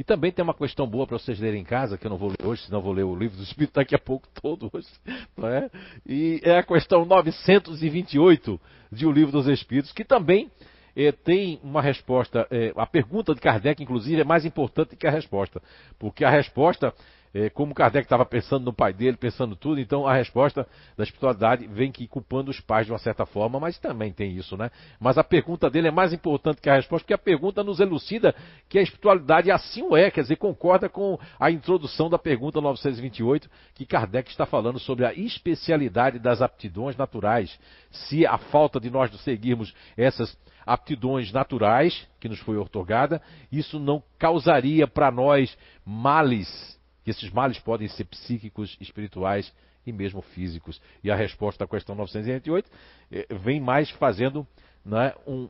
E também tem uma questão boa para vocês lerem em casa, que eu não vou ler hoje, senão vou ler o livro do Espírito daqui a pouco todo hoje. Não é? E é a questão 928 de O Livro dos Espíritos, que também é, tem uma resposta. É, a pergunta de Kardec, inclusive, é mais importante que a resposta. Porque a resposta, como Kardec estava pensando no pai dele, pensando tudo, então a resposta da espiritualidade vem que culpando os pais de uma certa forma, mas também tem isso, né? Mas a pergunta dele é mais importante que a resposta, porque a pergunta nos elucida que a espiritualidade assim o é, quer dizer, concorda com a introdução da pergunta 928, que Kardec está falando sobre a especialidade das aptidões naturais. Se a falta de nós seguirmos essas aptidões naturais que nos foi otorgada, isso não causaria para nós males, que esses males podem ser psíquicos, espirituais e mesmo físicos. E a resposta à questão 988 eh, vem mais fazendo né, um,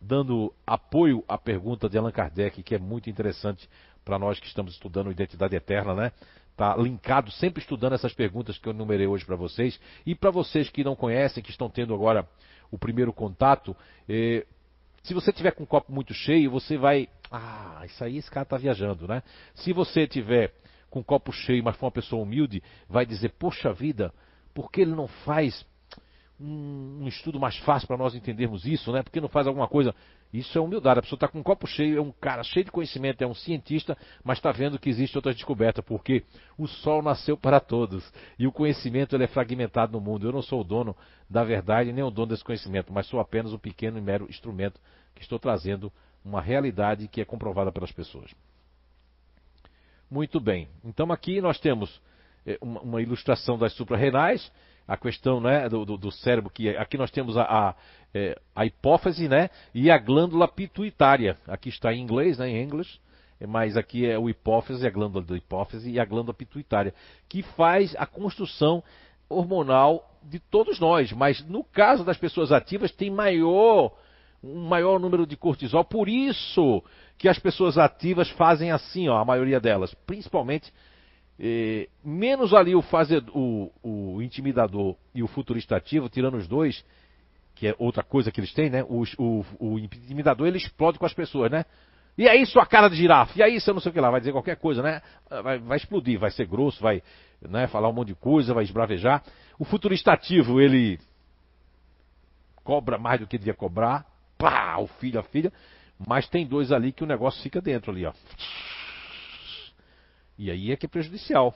dando apoio à pergunta de Allan Kardec, que é muito interessante para nós que estamos estudando identidade eterna, né? Está linkado, sempre estudando essas perguntas que eu enumerei hoje para vocês. E para vocês que não conhecem, que estão tendo agora o primeiro contato, eh, se você tiver com o copo muito cheio, você vai. Ah, isso aí esse cara está viajando, né? Se você tiver com o copo cheio, mas for uma pessoa humilde, vai dizer: Poxa vida, por que ele não faz um, um estudo mais fácil para nós entendermos isso, né? Por que não faz alguma coisa? Isso é humildade. A pessoa está com um copo cheio, é um cara cheio de conhecimento, é um cientista, mas está vendo que existe outra descoberta, porque o sol nasceu para todos e o conhecimento ele é fragmentado no mundo. Eu não sou o dono da verdade nem o dono desse conhecimento, mas sou apenas um pequeno e mero instrumento que estou trazendo uma realidade que é comprovada pelas pessoas. Muito bem. Então aqui nós temos é, uma, uma ilustração das suprarrenais a questão né, do, do, do, cérebro, que aqui nós temos a, a, é, a, hipófise né, e a glândula pituitária. Aqui está em inglês, né, em inglês, mas aqui é o hipófise, a glândula da hipófise e a glândula pituitária, que faz a construção hormonal de todos nós. Mas no caso das pessoas ativas, tem maior, um maior número de cortisol, por isso que as pessoas ativas fazem assim, ó, a maioria delas, principalmente é, menos ali o, o, o, intimidador e o futurista ativo, tirando os dois, que é outra coisa que eles têm, né? O, o, intimidador ele explode com as pessoas, né? E aí sua cara de girafa, e aí você não sei o que lá, vai dizer qualquer coisa, né? Vai, vai explodir, vai ser grosso, vai né, falar um monte de coisa, vai esbravejar. O futurista ativo, ele cobra mais do que devia cobrar, pá, o filho, a filha, mas tem dois ali que o negócio fica dentro ali, ó. E aí é que é prejudicial.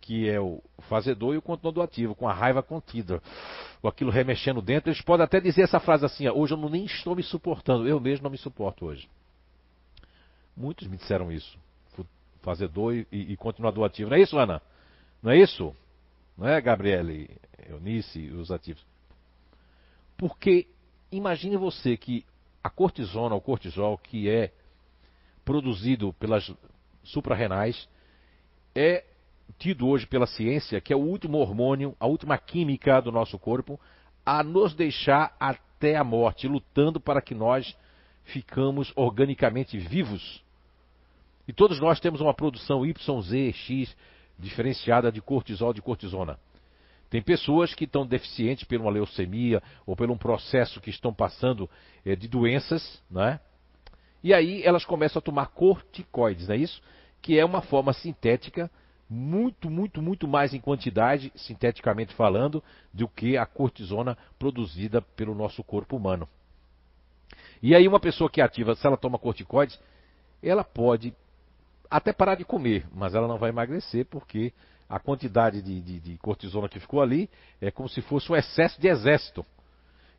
Que é o fazedor e o continuador ativo, com a raiva contida. Ou aquilo remexendo dentro. Eles podem até dizer essa frase assim: hoje eu nem estou me suportando. Eu mesmo não me suporto hoje. Muitos me disseram isso. Fazedor e, e continuador ativo. Não é isso, Ana? Não é isso? Não é, Gabriele, Eunice e os ativos? Porque imagine você que a cortisona, o cortisol, que é produzido pelas suprarrenais é tido hoje pela ciência que é o último hormônio, a última química do nosso corpo a nos deixar até a morte, lutando para que nós ficamos organicamente vivos. E todos nós temos uma produção YZ, X, diferenciada de cortisol, de cortisona. Tem pessoas que estão deficientes por uma leucemia ou por um processo que estão passando é, de doenças, né? E aí elas começam a tomar corticoides, não é isso? Que é uma forma sintética, muito, muito, muito mais em quantidade, sinteticamente falando, do que a cortisona produzida pelo nosso corpo humano. E aí uma pessoa que é ativa, se ela toma corticoides, ela pode até parar de comer, mas ela não vai emagrecer porque a quantidade de, de, de, cortisona que ficou ali é como se fosse um excesso de exército.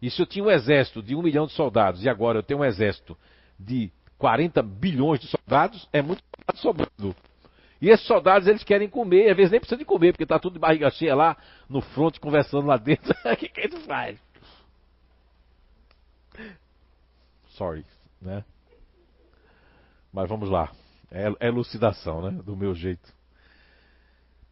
E se eu tinha um exército de um milhão de soldados e agora eu tenho um exército de 40 bilhões de soldados, é muito sobrando. E esses soldados eles querem comer, às vezes nem precisa de comer, porque está tudo de barriga cheia lá no front conversando lá dentro. O que, que eles fazem? Sorry, né? Mas vamos lá. É, é elucidação, né? Do meu jeito.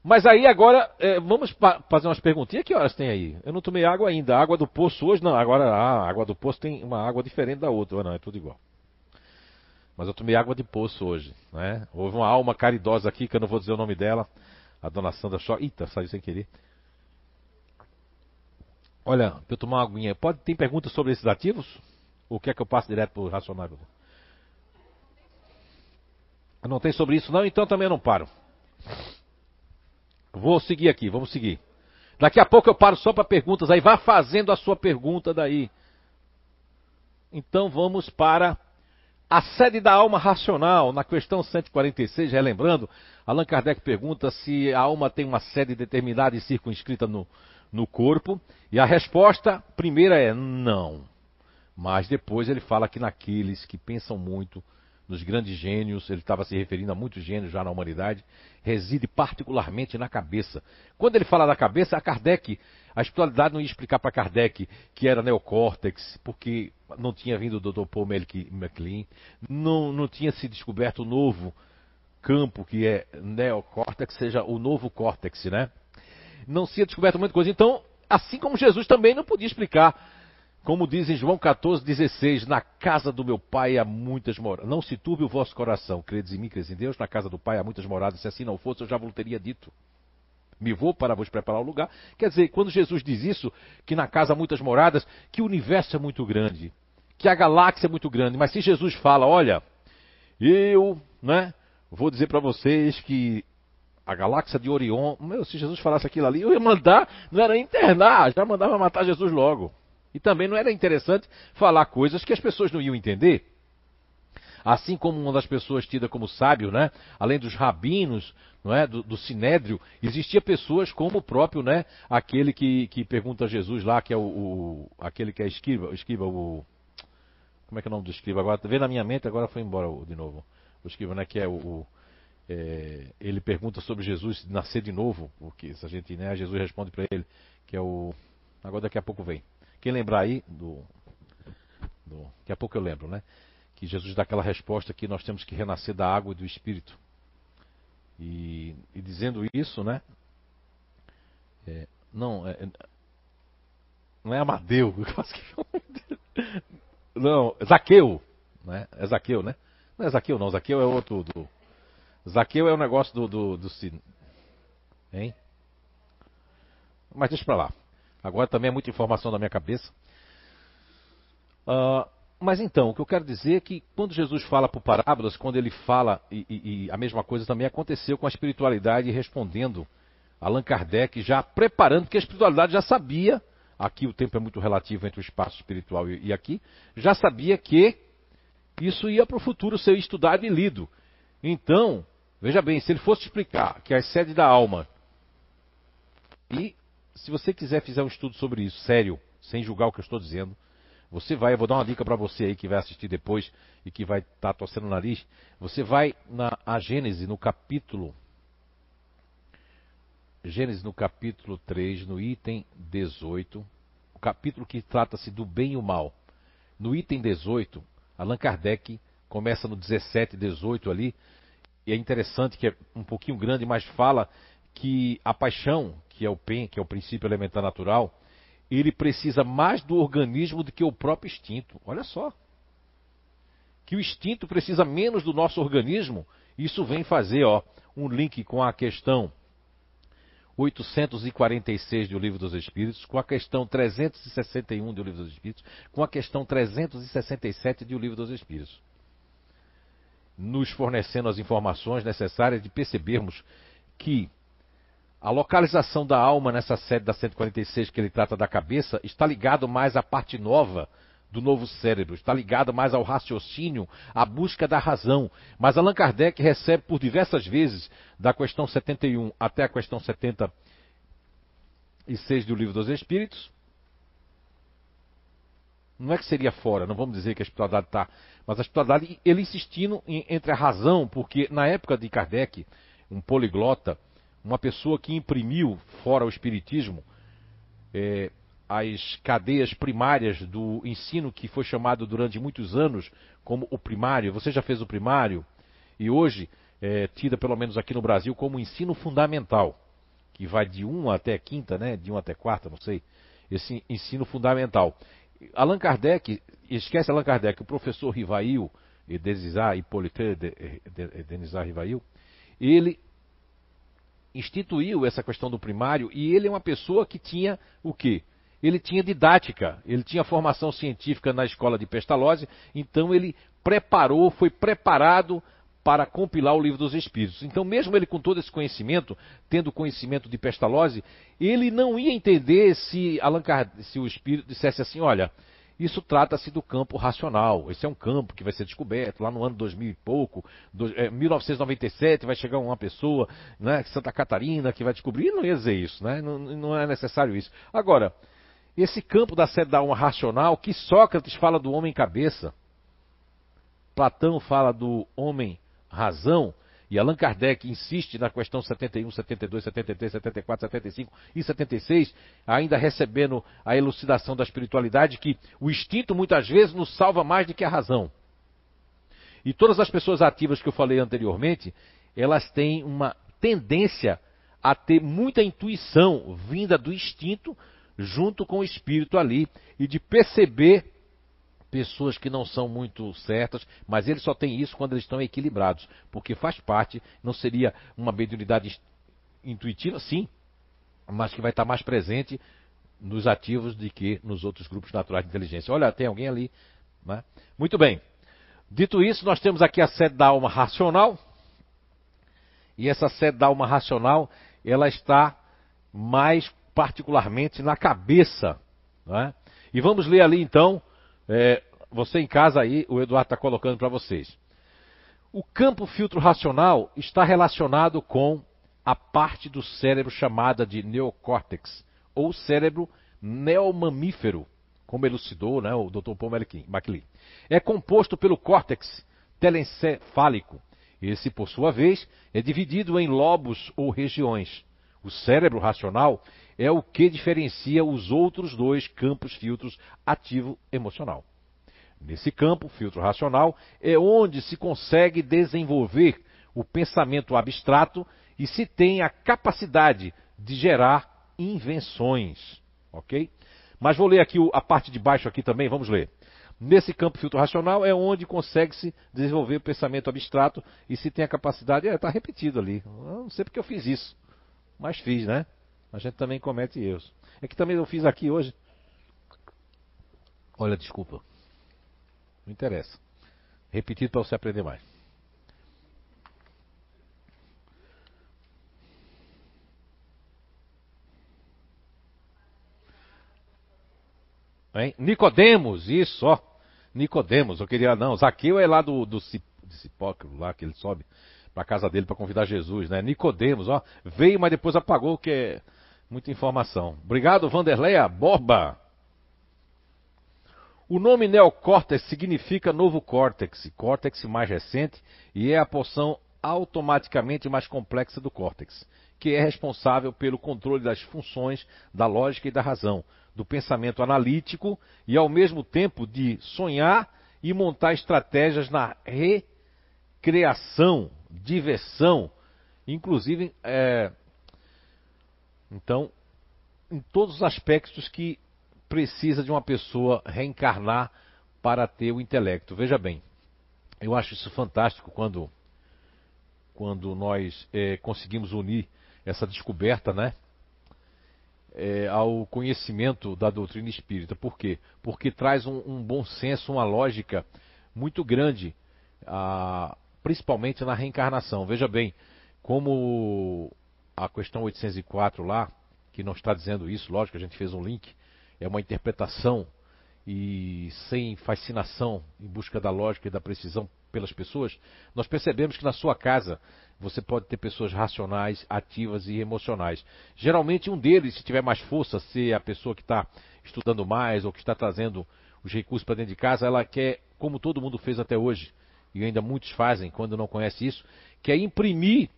Mas aí agora, é, vamos fazer umas perguntinhas. Que horas tem aí? Eu não tomei água ainda. A água do poço hoje, não. Agora a água do poço tem uma água diferente da outra. Não, é tudo igual. Mas eu tomei água de poço hoje. Né? Houve uma alma caridosa aqui, que eu não vou dizer o nome dela. A dona Sandra Shaw. Eita, saiu sem querer. Olha, para eu tomar uma aguinha. Pode, tem perguntas sobre esses ativos? Ou quer que eu passe direto para o racionável? Não tem sobre isso não, então também eu não paro. Vou seguir aqui, vamos seguir. Daqui a pouco eu paro só para perguntas, aí vá fazendo a sua pergunta daí. Então vamos para a sede da alma racional, na questão 146, relembrando, Allan Kardec pergunta se a alma tem uma sede determinada e circunscrita no, no corpo, e a resposta primeira é não. Mas depois ele fala que naqueles que pensam muito, nos grandes gênios, ele estava se referindo a muitos gênios já na humanidade, reside particularmente na cabeça. Quando ele fala da cabeça, a Kardec, a espiritualidade não ia explicar para Kardec que era neocórtex, porque não tinha vindo o Dr. Paul MacLean, não, não tinha se descoberto o novo campo que é neocórtex, seja o novo córtex, né? Não se tinha descoberto muita coisa. Então, assim como Jesus também não podia explicar como diz em João 14,16, na casa do meu pai há muitas moradas. Não se turbe o vosso coração. Credes em mim, credes em Deus, na casa do pai há muitas moradas. Se assim não fosse, eu já vos teria dito. Me vou para vos preparar o lugar. Quer dizer, quando Jesus diz isso, que na casa há muitas moradas, que o universo é muito grande, que a galáxia é muito grande. Mas se Jesus fala, olha, eu, né, vou dizer para vocês que a galáxia de Orion, meu, se Jesus falasse aquilo ali, eu ia mandar, não era internar, já mandava matar Jesus logo. E também não era interessante falar coisas que as pessoas não iam entender. Assim como uma das pessoas tida como sábio, né? além dos rabinos, não é? do, do sinédrio, existia pessoas como o próprio, né? aquele que, que pergunta a Jesus lá, que é o, o aquele que é esquiva, esquiva o como é que é o nome do escriba agora? Vê na minha mente, agora foi embora de novo. O escriba, né? Que é o. o é, ele pergunta sobre Jesus nascer de novo, porque se a gente, né? Jesus responde para ele, que é o. Agora daqui a pouco vem. Quem lembrar aí do, do. Daqui a pouco eu lembro, né? Que Jesus dá aquela resposta que nós temos que renascer da água e do Espírito. E, e dizendo isso, né? É, não, é, não é Amadeu. Não, Zaqueu. Né? É Zaqueu, né? Não é Zaqueu, não. Zaqueu é outro. Do... Zaqueu é o um negócio do. do, do... Hein? Mas deixa pra lá. Agora também é muita informação na minha cabeça. Uh, mas então, o que eu quero dizer é que quando Jesus fala por parábolas, quando ele fala, e, e, e, a mesma coisa também aconteceu com a espiritualidade respondendo Allan Kardec, já preparando, porque a espiritualidade já sabia, aqui o tempo é muito relativo entre o espaço espiritual e, e aqui, já sabia que isso ia para o futuro ser estudado e lido. Então, veja bem, se ele fosse explicar que a sede da alma e se você quiser fizer um estudo sobre isso, sério, sem julgar o que eu estou dizendo, você vai, eu vou dar uma dica para você aí que vai assistir depois e que vai estar tá torcendo o nariz, você vai na a Gênese, no capítulo Gênesis no capítulo 3, no item 18, o capítulo que trata-se do bem e o mal. No item 18, Allan Kardec começa no 17 e 18 ali, e é interessante que é um pouquinho grande, mas fala que a paixão, que é o PEN, que é o princípio elementar natural, ele precisa mais do organismo do que o próprio instinto. Olha só. Que o instinto precisa menos do nosso organismo. Isso vem fazer ó, um link com a questão 846 do Livro dos Espíritos, com a questão 361 do Livro dos Espíritos, com a questão 367 do Livro dos Espíritos. Nos fornecendo as informações necessárias de percebermos que a localização da alma nessa sede da 146 que ele trata da cabeça está ligado mais à parte nova do novo cérebro, está ligado mais ao raciocínio, à busca da razão. Mas Allan Kardec recebe por diversas vezes, da questão 71 até a questão 76 do Livro dos Espíritos, não é que seria fora, não vamos dizer que a espiritualidade está, mas a espiritualidade, ele insistindo em, entre a razão, porque na época de Kardec, um poliglota, uma pessoa que imprimiu, fora o Espiritismo, é, as cadeias primárias do ensino que foi chamado durante muitos anos como o primário. Você já fez o primário e hoje é tida, pelo menos aqui no Brasil, como ensino fundamental, que vai de 1 até quinta, né? De 1 até quarta, não sei. Esse ensino fundamental. Allan Kardec, esquece Allan Kardec, o professor Rivail, Denisar Hippolyte Denisar Rivail, ele instituiu essa questão do primário e ele é uma pessoa que tinha o quê? Ele tinha didática, ele tinha formação científica na escola de Pestalozzi, então ele preparou, foi preparado para compilar o livro dos Espíritos. Então, mesmo ele com todo esse conhecimento, tendo conhecimento de Pestalozzi, ele não ia entender se, Allan Kardec, se o Espírito dissesse assim: olha, isso trata-se do campo racional. Esse é um campo que vai ser descoberto lá no ano 2000 e pouco, do, é, 1997 vai chegar uma pessoa, né, Santa Catarina, que vai descobrir. Não ia dizer isso, né? Não, não é necessário isso. Agora, esse campo da sede da alma racional, que Sócrates fala do homem cabeça, Platão fala do homem razão, e Allan Kardec insiste na questão 71, 72, 73, 74, 75 e 76, ainda recebendo a elucidação da espiritualidade que o instinto muitas vezes nos salva mais do que a razão. E todas as pessoas ativas que eu falei anteriormente, elas têm uma tendência a ter muita intuição vinda do instinto junto com o espírito ali e de perceber pessoas que não são muito certas, mas eles só têm isso quando eles estão equilibrados, porque faz parte, não seria uma mediunidade intuitiva, sim, mas que vai estar mais presente nos ativos do que nos outros grupos naturais de inteligência. Olha, tem alguém ali. Né? Muito bem. Dito isso, nós temos aqui a sede da alma racional. E essa sede da alma racional, ela está mais particularmente na cabeça. Né? E vamos ler ali então é, você em casa aí, o Eduardo está colocando para vocês. O campo filtro racional está relacionado com a parte do cérebro chamada de neocórtex, ou cérebro neomamífero, como elucidou né, o Dr. Paul MacLean. É composto pelo córtex telencefálico. Esse, por sua vez, é dividido em lobos ou regiões. O cérebro racional é o que diferencia os outros dois campos filtros ativo emocional. Nesse campo, filtro racional, é onde se consegue desenvolver o pensamento abstrato e se tem a capacidade de gerar invenções. Ok? Mas vou ler aqui a parte de baixo aqui também, vamos ler. Nesse campo filtro racional é onde consegue-se desenvolver o pensamento abstrato e se tem a capacidade. É, está repetido ali. Eu não sei porque eu fiz isso, mas fiz, né? A gente também comete erros. É que também eu fiz aqui hoje. Olha, desculpa. Não interessa. Repetido para você aprender mais. Hein? Nicodemos, isso, ó. Nicodemos, eu queria não. Zaqueu é lá do, do Cipóquilo, lá que ele sobe para casa dele para convidar Jesus, né? Nicodemos, ó, veio, mas depois apagou, que é muita informação. Obrigado, Vanderleia Borba. O nome neocórtex significa novo córtex, córtex mais recente, e é a porção automaticamente mais complexa do córtex, que é responsável pelo controle das funções da lógica e da razão, do pensamento analítico e ao mesmo tempo de sonhar e montar estratégias na recreação, diversão, inclusive é, Então, em todos os aspectos que precisa de uma pessoa reencarnar para ter o intelecto. Veja bem, eu acho isso fantástico quando, quando nós é, conseguimos unir essa descoberta, né? É, ao conhecimento da doutrina espírita. Por quê? Porque traz um, um bom senso, uma lógica muito grande, a, principalmente na reencarnação. Veja bem, como a questão 804 lá, que não está dizendo isso, lógico, a gente fez um link, é uma interpretação e sem fascinação em busca da lógica e da precisão pelas pessoas, nós percebemos que na sua casa você pode ter pessoas racionais, ativas e emocionais. Geralmente um deles, se tiver mais força, ser a pessoa que está estudando mais ou que está trazendo os recursos para dentro de casa, ela quer, como todo mundo fez até hoje, e ainda muitos fazem quando não conhece isso, quer imprimir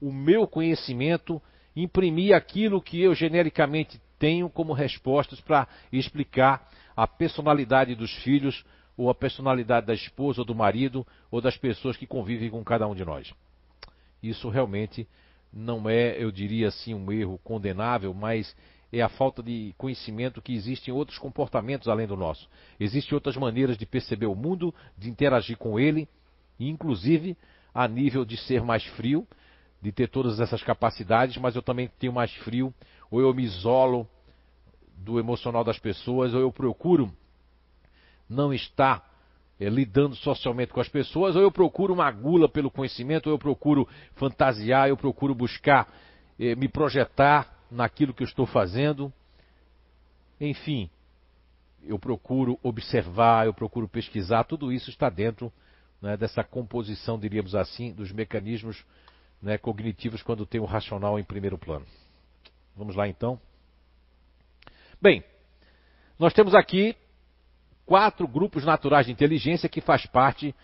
o meu conhecimento, imprimir aquilo que eu genericamente tenho como respostas para explicar a personalidade dos filhos ou a personalidade da esposa ou do marido ou das pessoas que convivem com cada um de nós. Isso realmente não é, eu diria assim, um erro condenável, mas é a falta de conhecimento que existe em outros comportamentos além do nosso. Existem outras maneiras de perceber o mundo, de interagir com ele, inclusive a nível de ser mais frio, de ter todas essas capacidades, mas eu também tenho mais frio, ou eu me isolo do emocional das pessoas, ou eu procuro não estar é, lidando socialmente com as pessoas, ou eu procuro uma gula pelo conhecimento, ou eu procuro fantasiar, eu procuro buscar é, me projetar naquilo que eu estou fazendo. Enfim, eu procuro observar, eu procuro pesquisar, tudo isso está dentro né, dessa composição, diríamos assim, dos mecanismos né, cognitivos quando tem o racional em primeiro plano. Vamos lá então. Bem, nós temos aqui quatro grupos naturais de inteligência que faz parte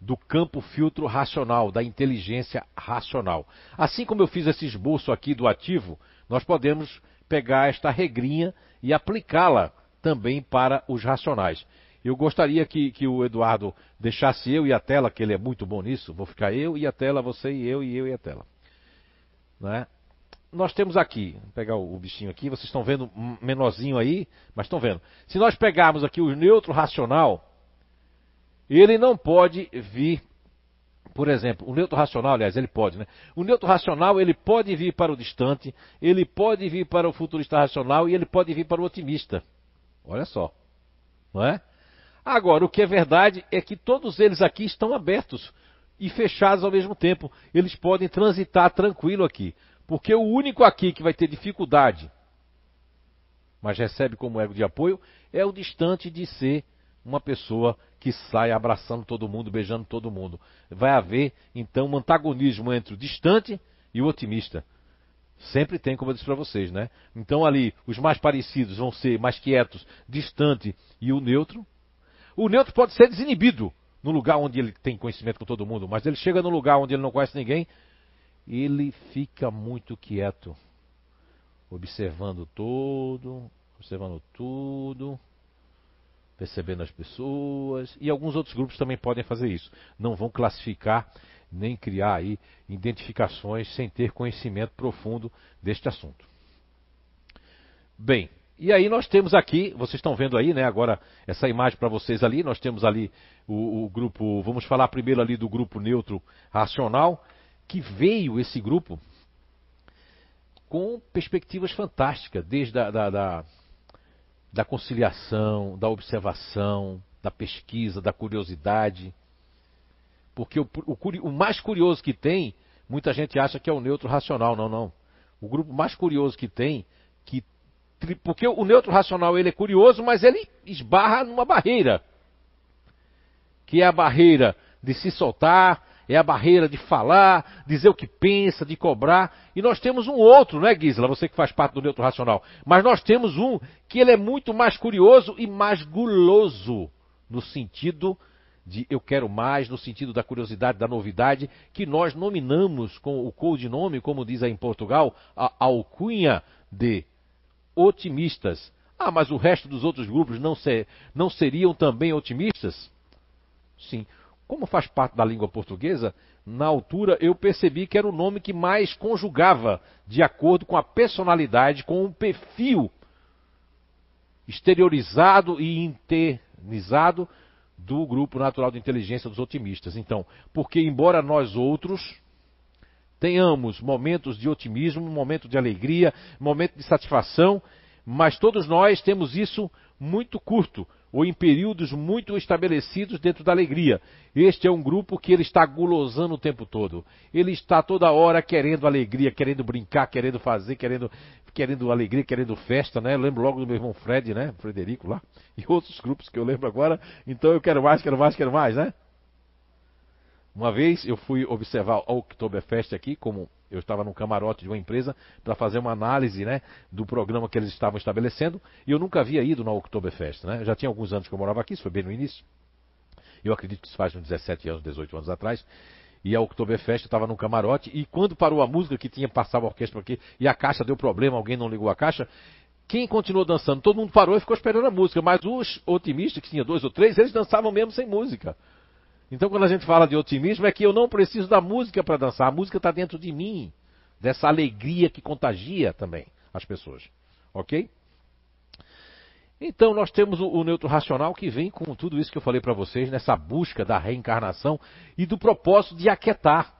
do campo filtro racional, da inteligência racional. Assim como eu fiz esse esboço aqui do ativo, nós podemos pegar esta regrinha e aplicá-la também para os racionais. Eu gostaria que, que, o Eduardo deixasse eu e a tela, que ele é muito bom nisso. Vou ficar eu e a tela, você e eu e eu e a tela. Né? nós temos aqui, vou pegar o, bichinho aqui, vocês estão vendo menorzinho aí, mas estão vendo. Se nós pegarmos aqui o neutro racional, ele não pode vir, por exemplo, o neutro racional, aliás, ele pode, né? O neutro racional, ele pode vir para o distante, ele pode vir para o futurista racional e ele pode vir para o otimista. Olha só, não é? Agora, o que é verdade é que todos eles aqui estão abertos e fechados ao mesmo tempo. Eles podem transitar tranquilo aqui. Porque o único aqui que vai ter dificuldade, mas recebe como ego de apoio, é o distante de ser uma pessoa que sai abraçando todo mundo, beijando todo mundo. Vai haver, então, um antagonismo entre o distante e o otimista. Sempre tem, como eu disse para vocês, né? Então, ali, os mais parecidos vão ser mais quietos, distante e o neutro. O neutro pode ser desinibido no lugar onde ele tem conhecimento com todo mundo, mas ele chega no lugar onde ele não conhece ninguém, ele fica muito quieto, observando todo, observando tudo, percebendo as pessoas, e alguns outros grupos também podem fazer isso. Não vão classificar nem criar aí identificações sem ter conhecimento profundo deste assunto. Bem, e aí nós temos aqui, vocês estão vendo aí, né, agora essa imagem para vocês ali, nós temos ali o, o, grupo, vamos falar primeiro ali do grupo neutro racional, que veio esse grupo com perspectivas fantásticas, desde a, da, da, da conciliação, da observação, da pesquisa, da curiosidade. Porque o, o, o, mais curioso que tem, muita gente acha que é o neutro racional. Não, não. O grupo mais curioso que tem, que, porque o neutro racional ele é curioso, mas ele esbarra numa barreira. Que é a barreira de se soltar, é a barreira de falar, dizer o que pensa, de cobrar. E nós temos um outro, não é, Gisela? Você que faz parte do neutro racional. Mas nós temos um que ele é muito mais curioso e mais guloso, no sentido de eu quero mais, no sentido da curiosidade, da novidade, que nós nominamos com o codinome, como diz aí em Portugal, a alcunha de otimistas. Ah, mas o resto dos outros grupos não, ser, não seriam também otimistas? Sim. como faz parte da língua portuguesa, na altura eu percebi que era o nome que mais conjugava de acordo com a personalidade, com o perfil exteriorizado e internizado do grupo natural de inteligência dos otimistas. Então, porque embora nós outros tenhamos momentos de otimismo, momento de alegria, momento de satisfação, mas todos nós temos isso muito curto ou em períodos muito estabelecidos dentro da alegria. Este é um grupo que ele está gulosando o tempo todo. Ele está toda hora querendo alegria, querendo brincar, querendo fazer, querendo, querendo alegria, querendo festa, né? Eu lembro logo do meu irmão Fred, né? Frederico lá, e outros grupos que eu lembro agora. Então eu quero mais, quero mais, quero mais, né? Uma vez eu fui observar o Oktoberfest aqui, como eu estava no camarote de uma empresa para fazer uma análise né, do programa que eles estavam estabelecendo, e eu nunca havia ido na Oktoberfest. Né? Já tinha alguns anos que eu morava aqui, isso foi bem no início. Eu acredito que isso faz uns 17 anos, 18 anos atrás. E a Oktoberfest estava no camarote, e quando parou a música que tinha passado a orquestra aqui, e a caixa deu problema, alguém não ligou a caixa, quem continuou dançando? Todo mundo parou e ficou esperando a música, mas os otimistas, que tinha dois ou três, eles dançavam mesmo sem música. Então, quando a gente fala de otimismo, é que eu não preciso da música para dançar. A música está dentro de mim. Dessa alegria que contagia também as pessoas. Ok? Então, nós temos o, o neutro racional que vem com tudo isso que eu falei para vocês, nessa busca da reencarnação e do propósito de aquietar.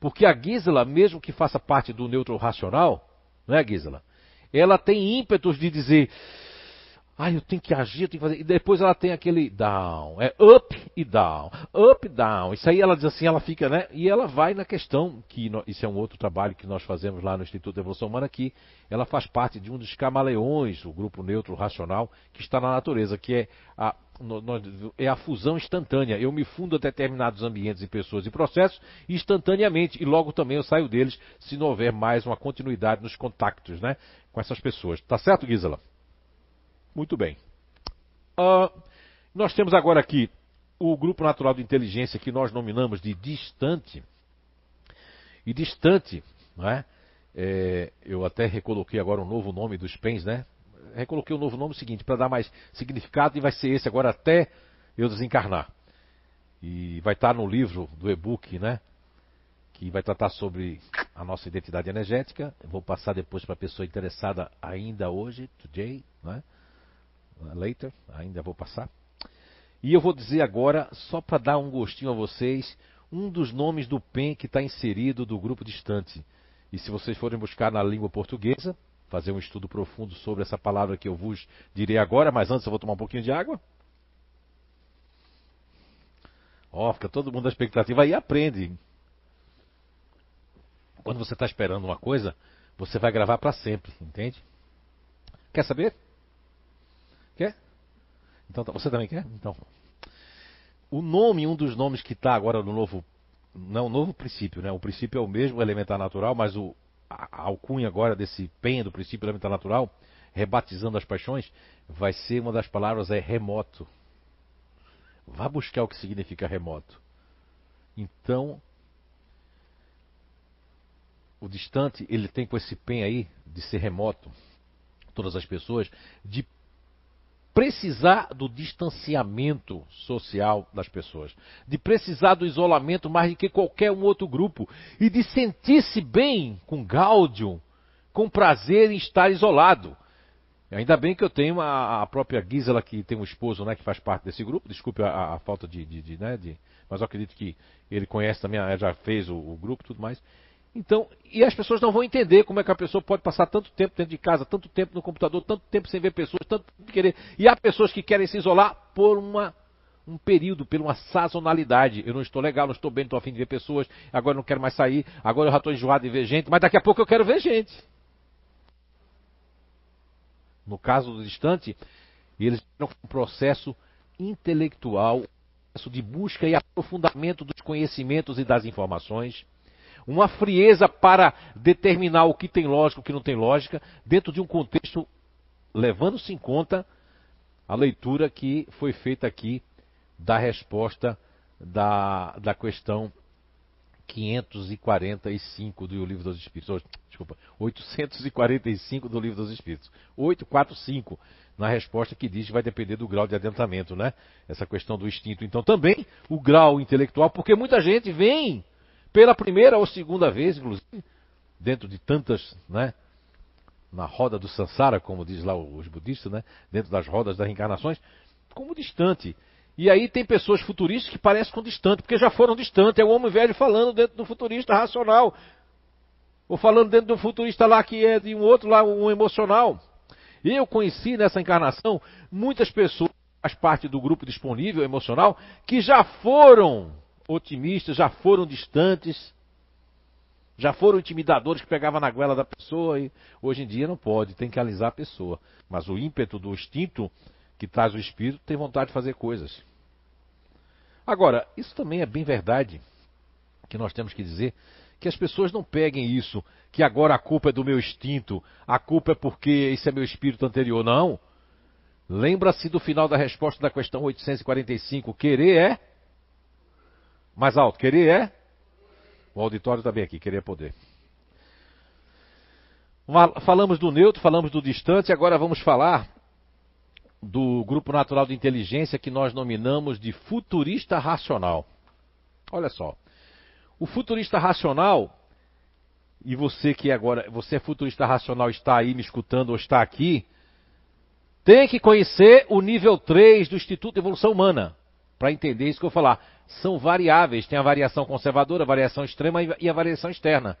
Porque a Gisela, mesmo que faça parte do neutro racional, não é, Gisela? Ela tem ímpetos de dizer: ah, eu tenho que agir, eu tenho que fazer. E depois ela tem aquele down. É up e down. Up, down. Isso aí ela diz assim, ela fica, né? E ela vai na questão, que isso é um outro trabalho que nós fazemos lá no Instituto de Evolução Humana, que ela faz parte de um dos camaleões, o grupo neutro racional, que está na natureza, que é a, é a fusão instantânea. Eu me fundo a determinados ambientes e pessoas e processos instantaneamente, e logo também eu saio deles se não houver mais uma continuidade nos contactos, né? Com essas pessoas. Tá certo, Gisela? Muito bem. Uh, nós temos agora aqui o grupo natural de inteligência que nós nominamos de distante. E distante, não é? eu até recoloquei agora um novo nome dos PENs, né? Recoloquei um novo nome seguinte, para dar mais significado, e vai ser esse agora até eu desencarnar. E vai estar no livro do e-book, né? Que vai tratar sobre a nossa identidade energética. Eu vou passar depois para a pessoa interessada ainda hoje, today, né? Later, ainda vou passar. E eu vou dizer agora, só para dar um gostinho a vocês, um dos nomes do PEN que está inserido do grupo distante. E se vocês forem buscar na língua portuguesa, fazer um estudo profundo sobre essa palavra que eu vos direi agora, mas antes eu vou tomar um pouquinho de água. Ó, oh, fica todo mundo na expectativa aí aprende. Quando você está esperando uma coisa, você vai gravar para sempre, entende? Quer saber? Então, tá, você também quer? Então. O nome, um dos nomes que está agora no novo. Não, o novo princípio, né? O princípio é o mesmo, elementar natural, mas o, a, a alcunha agora desse penha do princípio elementar natural, rebatizando as paixões, vai ser uma das palavras é remoto. Vá buscar o que significa remoto. Então, o distante, ele tem com esse pen aí de ser remoto, todas as pessoas, de precisar do distanciamento social das pessoas, de precisar do isolamento mais do que qualquer um outro grupo e de sentir-se bem com gáudio, com prazer em estar isolado. Ainda bem que eu tenho a, a, própria Gisela, que tem um esposo né, que faz parte desse grupo. Desculpe a, a falta de, de, de, né, de, Mas eu acredito que ele conhece também, já fez o, o grupo e tudo mais. Então, e as pessoas não vão entender como é que a pessoa pode passar tanto tempo dentro de casa, tanto tempo no computador, tanto tempo sem ver pessoas, tanto tempo querer. E há pessoas que querem se isolar por uma, um período, por uma sazonalidade. Eu não estou legal, não estou bem, não estou afim de ver pessoas, agora não quero mais sair, agora eu já estou enjoado de ver gente, mas daqui a pouco eu quero ver gente. No caso do distante, eles têm um processo intelectual, um processo de busca e aprofundamento dos conhecimentos e das informações uma frieza para determinar o que tem lógica e o que não tem lógica, dentro de um contexto levando-se em conta a leitura que foi feita aqui da resposta da, da questão 545 do Livro dos Espíritos. Desculpa, 845 do Livro dos Espíritos. 845 na resposta que diz que vai depender do grau de adentramento, né? Essa questão do instinto. Então também o grau intelectual, porque muita gente vem pela primeira ou segunda vez, inclusive, dentro de tantas, né? Na roda do Sansara, como diz lá os budistas, né? Dentro das rodas das reencarnações, como distante. E aí tem pessoas futuristas que parecem com distante, porque já foram distantes. É o homem velho falando dentro do futurista racional. Ou falando dentro do futurista lá que é de um outro lá, um emocional. Eu conheci nessa encarnação muitas pessoas, faz parte do grupo disponível emocional, que já foram otimistas, já foram distantes, já foram intimidadores que pegavam na goela da pessoa e hoje em dia não pode, tem que alisar a pessoa. Mas o ímpeto do instinto que traz o espírito tem vontade de fazer coisas. Agora, isso também é bem verdade, que nós temos que dizer que as pessoas não peguem isso, que agora a culpa é do meu instinto, a culpa é porque esse é meu espírito anterior. Não. Lembra-se do final da resposta da questão 845. Querer é? Mais alto. Querer é? O auditório está bem aqui. Querer é poder. Falamos do neutro, falamos do distante, agora vamos falar do grupo natural de inteligência que nós nominamos de futurista racional. Olha só. O futurista racional, e você que agora, você é futurista racional, está aí me escutando ou está aqui, tem que conhecer o nível 3 do Instituto de Evolução Humana, para entender isso que eu vou falar. São variáveis, tem a variação conservadora, a variação extrema e a variação externa.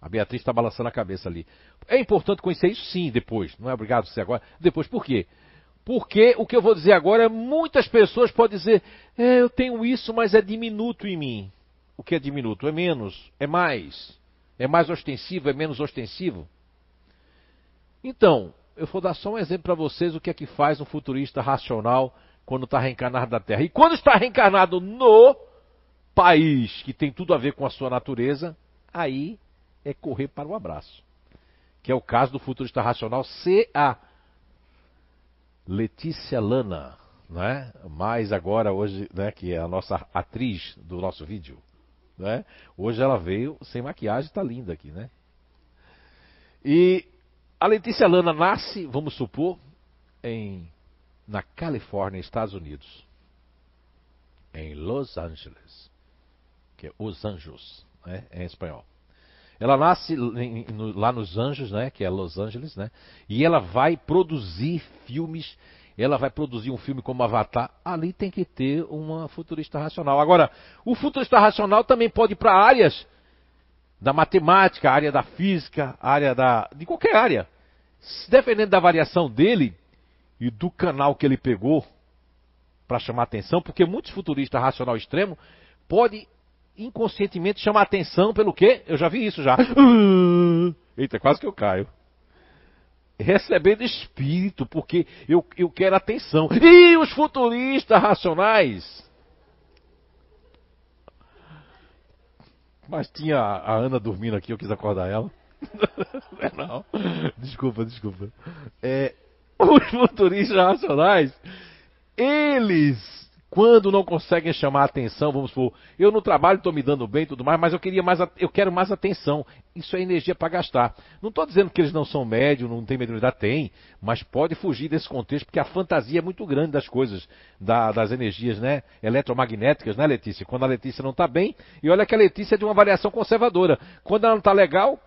A Beatriz está balançando a cabeça ali. É importante conhecer isso sim depois, não é obrigado ser agora. Depois, por quê? Porque o que eu vou dizer agora, muitas pessoas podem dizer, é, eu tenho isso, mas é diminuto em mim. O que é diminuto? É menos, é mais. É mais ostensivo, é menos ostensivo. Então, eu vou dar só um exemplo para vocês o que é que faz um futurista racional quando está reencarnado na Terra. E quando está reencarnado no país que tem tudo a ver com a sua natureza, aí é correr para o abraço. Que é o caso do futurista racional CA Letícia Lana, né? mais agora hoje, né, que é a nossa atriz do nosso vídeo. Né? Hoje ela veio sem maquiagem, está linda aqui, né? E a Letícia Lana nasce, vamos supor, em na Califórnia, Estados Unidos, em Los Angeles, que é Os Anjos, né, em espanhol. Ela nasce lá nos Anjos, né, que é Los Angeles, né, e ela vai produzir filmes. Ela vai produzir um filme como Avatar. Ali tem que ter uma futurista racional. Agora, o futurista racional também pode ir para áreas da matemática, área da física, área da de qualquer área. Dependendo da variação dele e do canal que ele pegou para chamar atenção, porque muitos futuristas racional extremo pode inconscientemente chama atenção pelo quê? Eu já vi isso já. Eita, quase que eu caio. Recebendo espírito, porque eu, eu quero atenção. E os futuristas racionais? Mas tinha a Ana dormindo aqui, eu quis acordar ela. Não, desculpa, desculpa. É, os futuristas racionais, eles quando não conseguem chamar atenção, vamos supor, eu no trabalho estou me dando bem e tudo mais, mas eu queria mais, eu quero mais atenção. Isso é energia para gastar. Não estou dizendo que eles não são médios, não têm mediunidade, tem, mas pode fugir desse contexto, porque a fantasia é muito grande das coisas, da, das energias né, eletromagnéticas, né, Letícia? Quando a Letícia não está bem, e olha que a Letícia é de uma variação conservadora. Quando ela não está legal,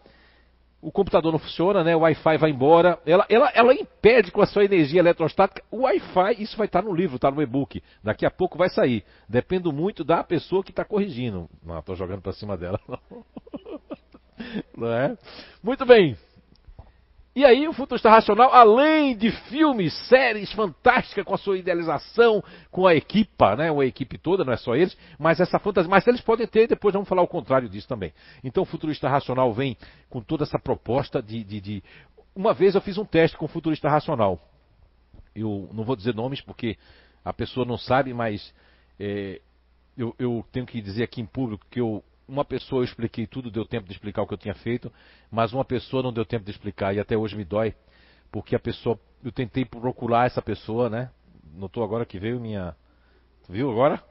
o computador não funciona, né? O Wi-Fi vai embora. Ela, ela, ela impede com a sua energia eletrostática. O Wi-Fi, isso vai estar no livro, está no e-book. Daqui a pouco vai sair. Depende muito da pessoa que está corrigindo. Não, estou jogando para cima dela. Não é? Muito bem. E aí o futurista racional, além de filmes, séries fantásticas com a sua idealização, com a equipa, né, uma equipe toda, não é só eles, mas essa fantasia, mas eles podem ter, depois vamos falar o contrário disso também. Então o futurista racional vem com toda essa proposta de, de, de... Uma vez eu fiz um teste com o futurista racional. Eu não vou dizer nomes porque a pessoa não sabe, mas é, eu, eu tenho que dizer aqui em público que eu uma pessoa eu expliquei tudo, deu tempo de explicar o que eu tinha feito, mas uma pessoa não deu tempo de explicar e até hoje me dói, porque a pessoa, eu tentei procurar essa pessoa, né? Notou agora que veio minha. Viu agora?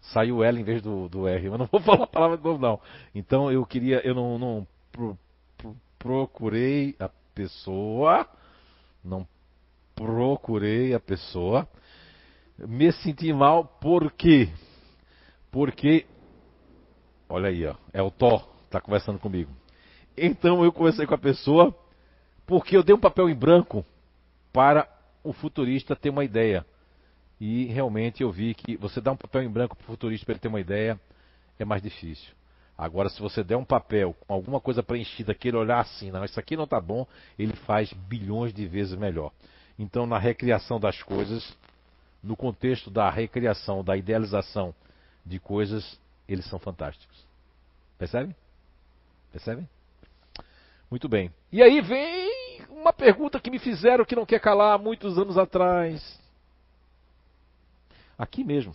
Saiu L em vez do, do R, mas não vou falar a palavra de novo, não. Então eu queria, eu não, não pro, pro, procurei a pessoa, não procurei a pessoa, me senti mal porque Porque, olha aí, ó, é o Thor, está conversando comigo. Então eu conversei com a pessoa porque eu dei um papel em branco para o futurista ter uma ideia. E realmente eu vi que você dá um papel em branco para o futurista para ele ter uma ideia é mais difícil. Agora, se você der um papel com alguma coisa preenchida, que ele olhar assim, não, isso aqui não está bom, ele faz bilhões de vezes melhor. Então, na recriação das coisas, no contexto da recriação, da idealização de coisas, eles são fantásticos. Percebe? Percebe? Muito bem. E aí vem uma pergunta que me fizeram que não quer calar há muitos anos atrás. Aqui mesmo.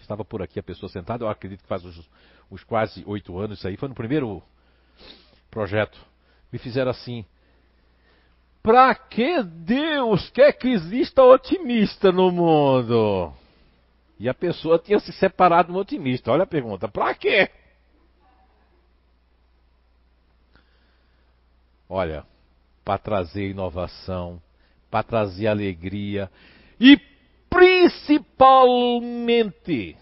Estava por aqui a pessoa sentada, eu acredito que faz os, os quase oito anos isso aí, foi no primeiro projeto. Me fizeram assim. Pra que Deus quer que exista otimista no mundo? E a pessoa tinha se separado do otimista. Olha a pergunta: pra quê? Olha, para trazer inovação, para trazer alegria e principalmente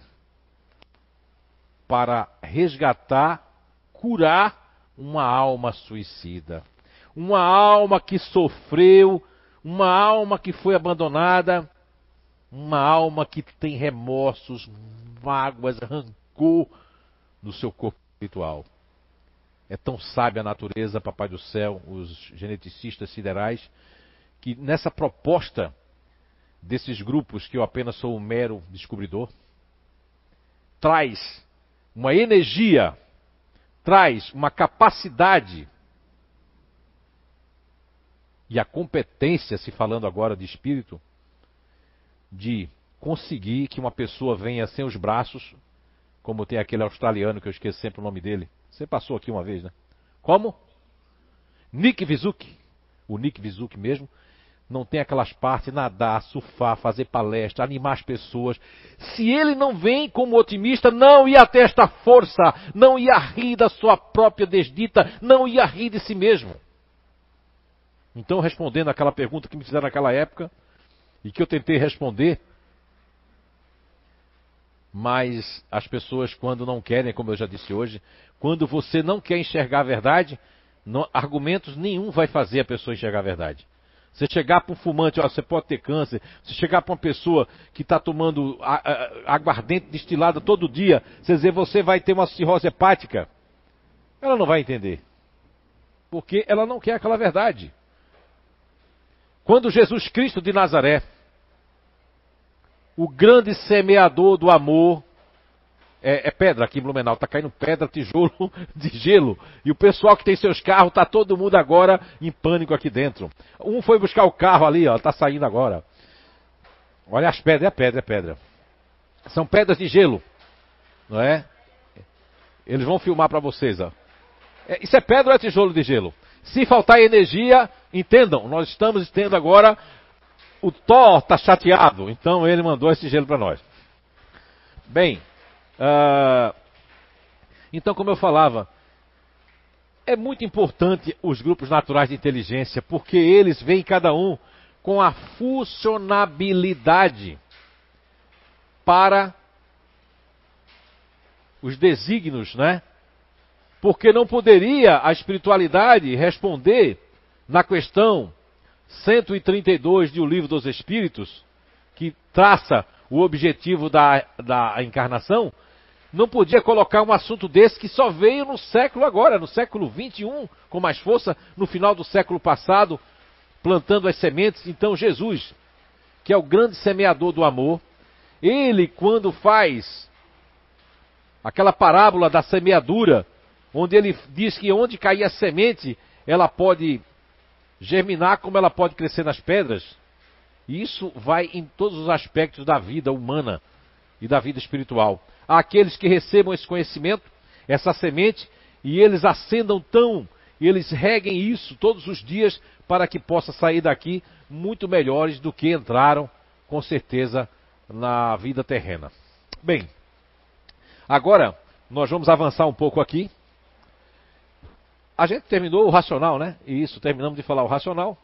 para resgatar, curar uma alma suicida. Uma alma que sofreu, uma alma que foi abandonada, uma alma que tem remorsos, mágoas, rancor no seu corpo espiritual. É tão sábia a natureza, Papai do Céu, os geneticistas siderais, que nessa proposta desses grupos, que eu apenas sou um mero descobridor, traz uma energia, traz uma capacidade e a competência, se falando agora de espírito, de conseguir que uma pessoa venha sem os braços, como tem aquele australiano que eu esqueço sempre o nome dele, você passou aqui uma vez, né? Como? Nick Vizuki. O Nick Vizuki mesmo. Não tem aquelas partes, nadar, surfar, fazer palestra, animar as pessoas. Se ele não vem como otimista, não ia ter esta força, não ia rir da sua própria desdita, não ia rir de si mesmo. Então, respondendo aquela pergunta que me fizeram naquela época, e que eu tentei responder, mas as pessoas, quando não querem, como eu já disse hoje, quando você não quer enxergar a verdade, não, argumentos nenhum vai fazer a pessoa enxergar a verdade. Você chegar para um fumante, ó, você pode ter câncer. Você chegar para uma pessoa que está tomando aguardente destilada todo dia, você dizer você vai ter uma cirrose hepática, ela não vai entender. Porque ela não quer aquela verdade. Quando Jesus Cristo de Nazaré o grande semeador do amor é, é pedra aqui em Blumenau. Está caindo pedra, tijolo de gelo. E o pessoal que tem seus carros, está todo mundo agora em pânico aqui dentro. Um foi buscar o carro ali, ó, está saindo agora. Olha as pedras, é pedra, é pedra. São pedras de gelo, não é? Eles vão filmar para vocês, ó. É, isso é pedra ou é tijolo de gelo? Se faltar energia, entendam, nós estamos tendo agora o Thor está chateado, então ele mandou esse gelo para nós. Bem, uh, então, como eu falava, é muito importante os grupos naturais de inteligência, porque eles vêm cada um com a funcionabilidade para os desígnios, né? Porque não poderia a espiritualidade responder na questão 132 de O Livro dos Espíritos, que traça o objetivo da, da encarnação, não podia colocar um assunto desse que só veio no século agora, no século 21, com mais força, no final do século passado, plantando as sementes. Então, Jesus, que é o grande semeador do amor, ele, quando faz aquela parábola da semeadura, onde ele diz que onde cair a semente, ela pode germinar como ela pode crescer nas pedras. E isso vai em todos os aspectos da vida humana e da vida espiritual. Há aqueles que recebam esse conhecimento, essa semente, e eles acendam tão, eles reguem isso todos os dias para que possa sair daqui muito melhores do que entraram, com certeza, na vida terrena. Bem, agora nós vamos avançar um pouco aqui a gente terminou o racional, né? Isso, terminamos de falar o racional.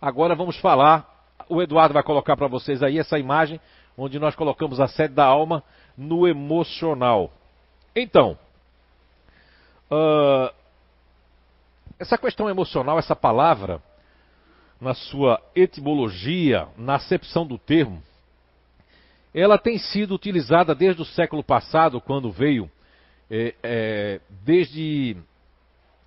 Agora vamos falar. O Eduardo vai colocar para vocês aí essa imagem onde nós colocamos a sede da alma no emocional. Então, uh, essa questão emocional, essa palavra, na sua etimologia, na acepção do termo, ela tem sido utilizada desde o século passado, quando veio, é, é, desde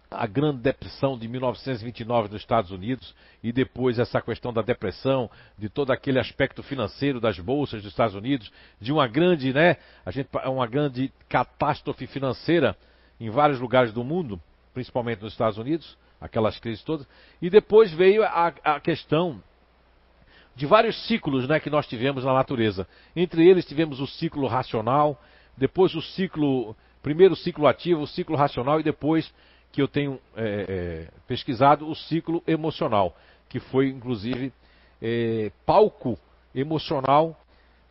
a Grande Depressão de 1929 nos Estados Unidos e depois essa questão da depressão, de todo aquele aspecto financeiro das bolsas dos Estados Unidos, de uma grande, né, a gente, uma grande catástrofe financeira em vários lugares do mundo, principalmente nos Estados Unidos, aquelas crises todas, e depois veio a, a questão de vários ciclos né, que nós tivemos na natureza. Entre eles tivemos o ciclo racional, depois o ciclo, primeiro o ciclo ativo, o ciclo racional e depois que eu tenho é, é, pesquisado o ciclo emocional, que foi inclusive é, palco emocional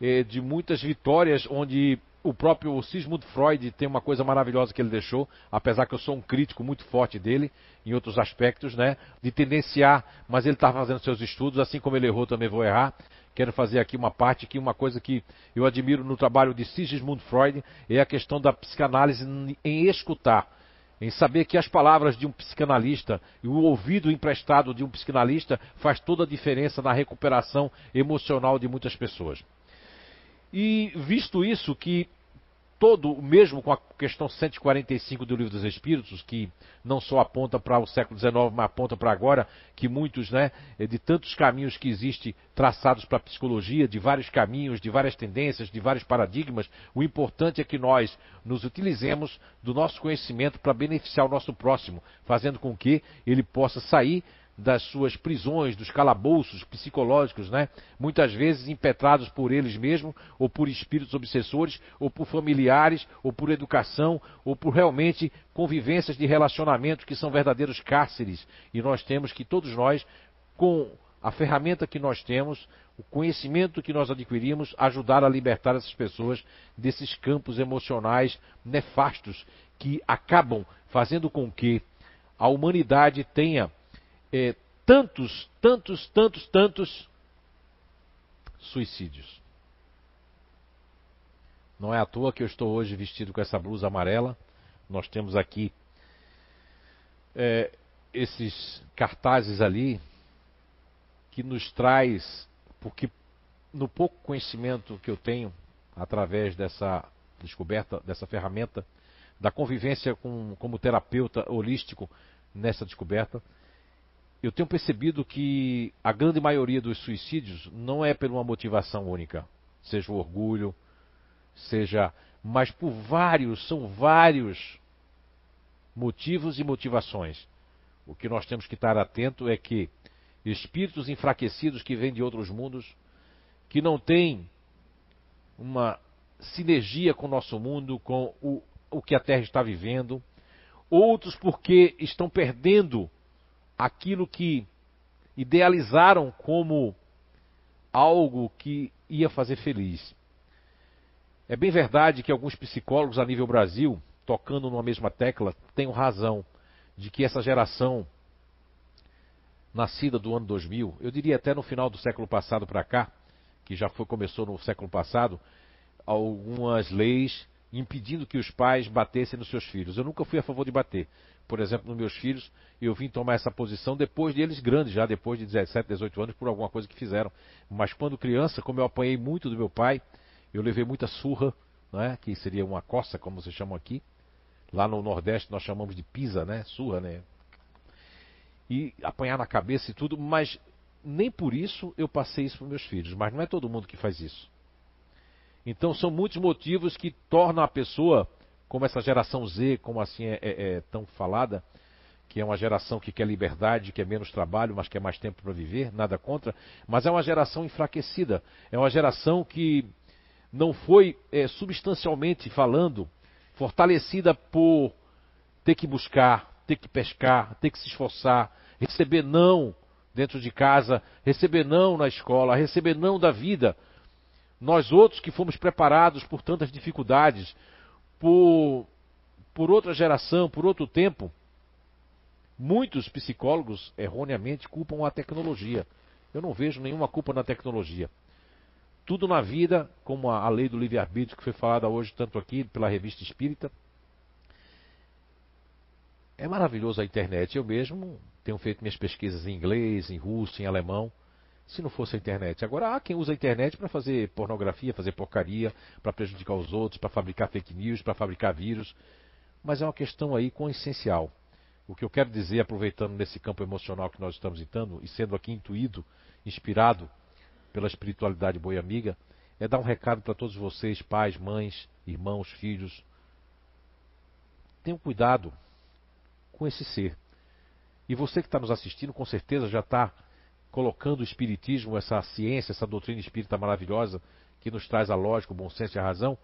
é, de muitas vitórias, onde o próprio Sigmund Freud tem uma coisa maravilhosa que ele deixou, apesar que eu sou um crítico muito forte dele, em outros aspectos, né? De tendenciar, mas ele está fazendo seus estudos, assim como ele errou, também vou errar. Quero fazer aqui uma parte que uma coisa que eu admiro no trabalho de Sigmund Freud é a questão da psicanálise em escutar, em saber que as palavras de um psicanalista e o ouvido emprestado de um psicanalista faz toda a diferença na recuperação emocional de muitas pessoas. E visto isso, que todo, mesmo com a questão 145 do Livro dos Espíritos, que não só aponta para o século XIX, mas aponta para agora, que muitos, né, de tantos caminhos que existem traçados para a psicologia, de vários caminhos, de várias tendências, de vários paradigmas, o importante é que nós nos utilizemos do nosso conhecimento para beneficiar o nosso próximo, fazendo com que ele possa sair das suas prisões, dos calabouços psicológicos, né? muitas vezes impetrados por eles mesmos, ou por espíritos obsessores, ou por familiares, ou por educação, ou por realmente convivências de relacionamento que são verdadeiros cárceres. E nós temos que, todos nós, com a ferramenta que nós temos, o conhecimento que nós adquirimos, ajudar a libertar essas pessoas desses campos emocionais nefastos que acabam fazendo com que a humanidade tenha é, tantos, tantos, tantos, tantos suicídios. Não é à toa que eu estou hoje vestido com essa blusa amarela. Nós temos aqui é, esses cartazes ali que nos traz, porque no pouco conhecimento que eu tenho através dessa descoberta, dessa ferramenta, da convivência com, como terapeuta holístico nessa descoberta, eu tenho percebido que a grande maioria dos suicídios não é por uma motivação única, seja o orgulho, seja, mas por vários, são vários motivos e motivações. O que nós temos que estar atento é que espíritos enfraquecidos que vêm de outros mundos, que não têm uma sinergia com o nosso mundo, com o, o que a Terra está vivendo, outros porque estão perdendo aquilo que idealizaram como algo que ia fazer feliz. É bem verdade que alguns psicólogos a nível Brasil, tocando numa mesma tecla, têm razão de que essa geração nascida do ano 2000, eu diria até no final do século passado para cá, que já foi começou no século passado, algumas leis impedindo que os pais batessem nos seus filhos. Eu nunca fui a favor de bater, por exemplo, nos meus filhos, eu vim tomar essa posição depois de eles grandes, já depois de 17, 18 anos, por alguma coisa que fizeram. Mas quando criança, como eu apanhei muito do meu pai, eu levei muita surra, né, que seria uma coça, como vocês chamam aqui. Lá no Nordeste nós chamamos de pisa, né? Surra, né? E apanhar na cabeça e tudo, mas nem por isso eu passei isso para meus filhos. Mas não é todo mundo que faz isso. Então são muitos motivos que tornam a pessoa como essa geração Z, como assim é, é, é tão falada, que é uma geração que quer liberdade, quer menos trabalho, mas quer mais tempo para viver, nada contra, mas é uma geração enfraquecida, é uma geração que não foi é, substancialmente falando fortalecida por ter que buscar, ter que pescar, ter que se esforçar, receber não dentro de casa, receber não na escola, receber não da vida. Nós outros que fomos preparados por tantas dificuldades, por, por outra geração, por outro tempo, muitos psicólogos erroneamente culpam a tecnologia. Eu não vejo nenhuma culpa na tecnologia. tudo na vida, como a, a lei do livre-arbítrio que foi falada hoje tanto aqui pela revista Espírita. É maravilhoso a internet. Eu mesmo tenho feito minhas pesquisas em inglês, em russo, em alemão. Se não fosse a internet. Agora há quem usa a internet para fazer pornografia, fazer porcaria, para prejudicar os outros, para fabricar fake news, para fabricar vírus. Mas é uma questão aí com essencial. O que eu quero dizer, aproveitando nesse campo emocional que nós estamos entrando e sendo aqui intuído, inspirado pela espiritualidade boi amiga, é dar um recado para todos vocês, pais, mães, irmãos, filhos. Tenham cuidado com esse ser. E você que está nos assistindo, com certeza já está colocando o Espiritismo, essa ciência, essa doutrina espírita maravilhosa, que nos traz a lógica, o bom senso e a razão,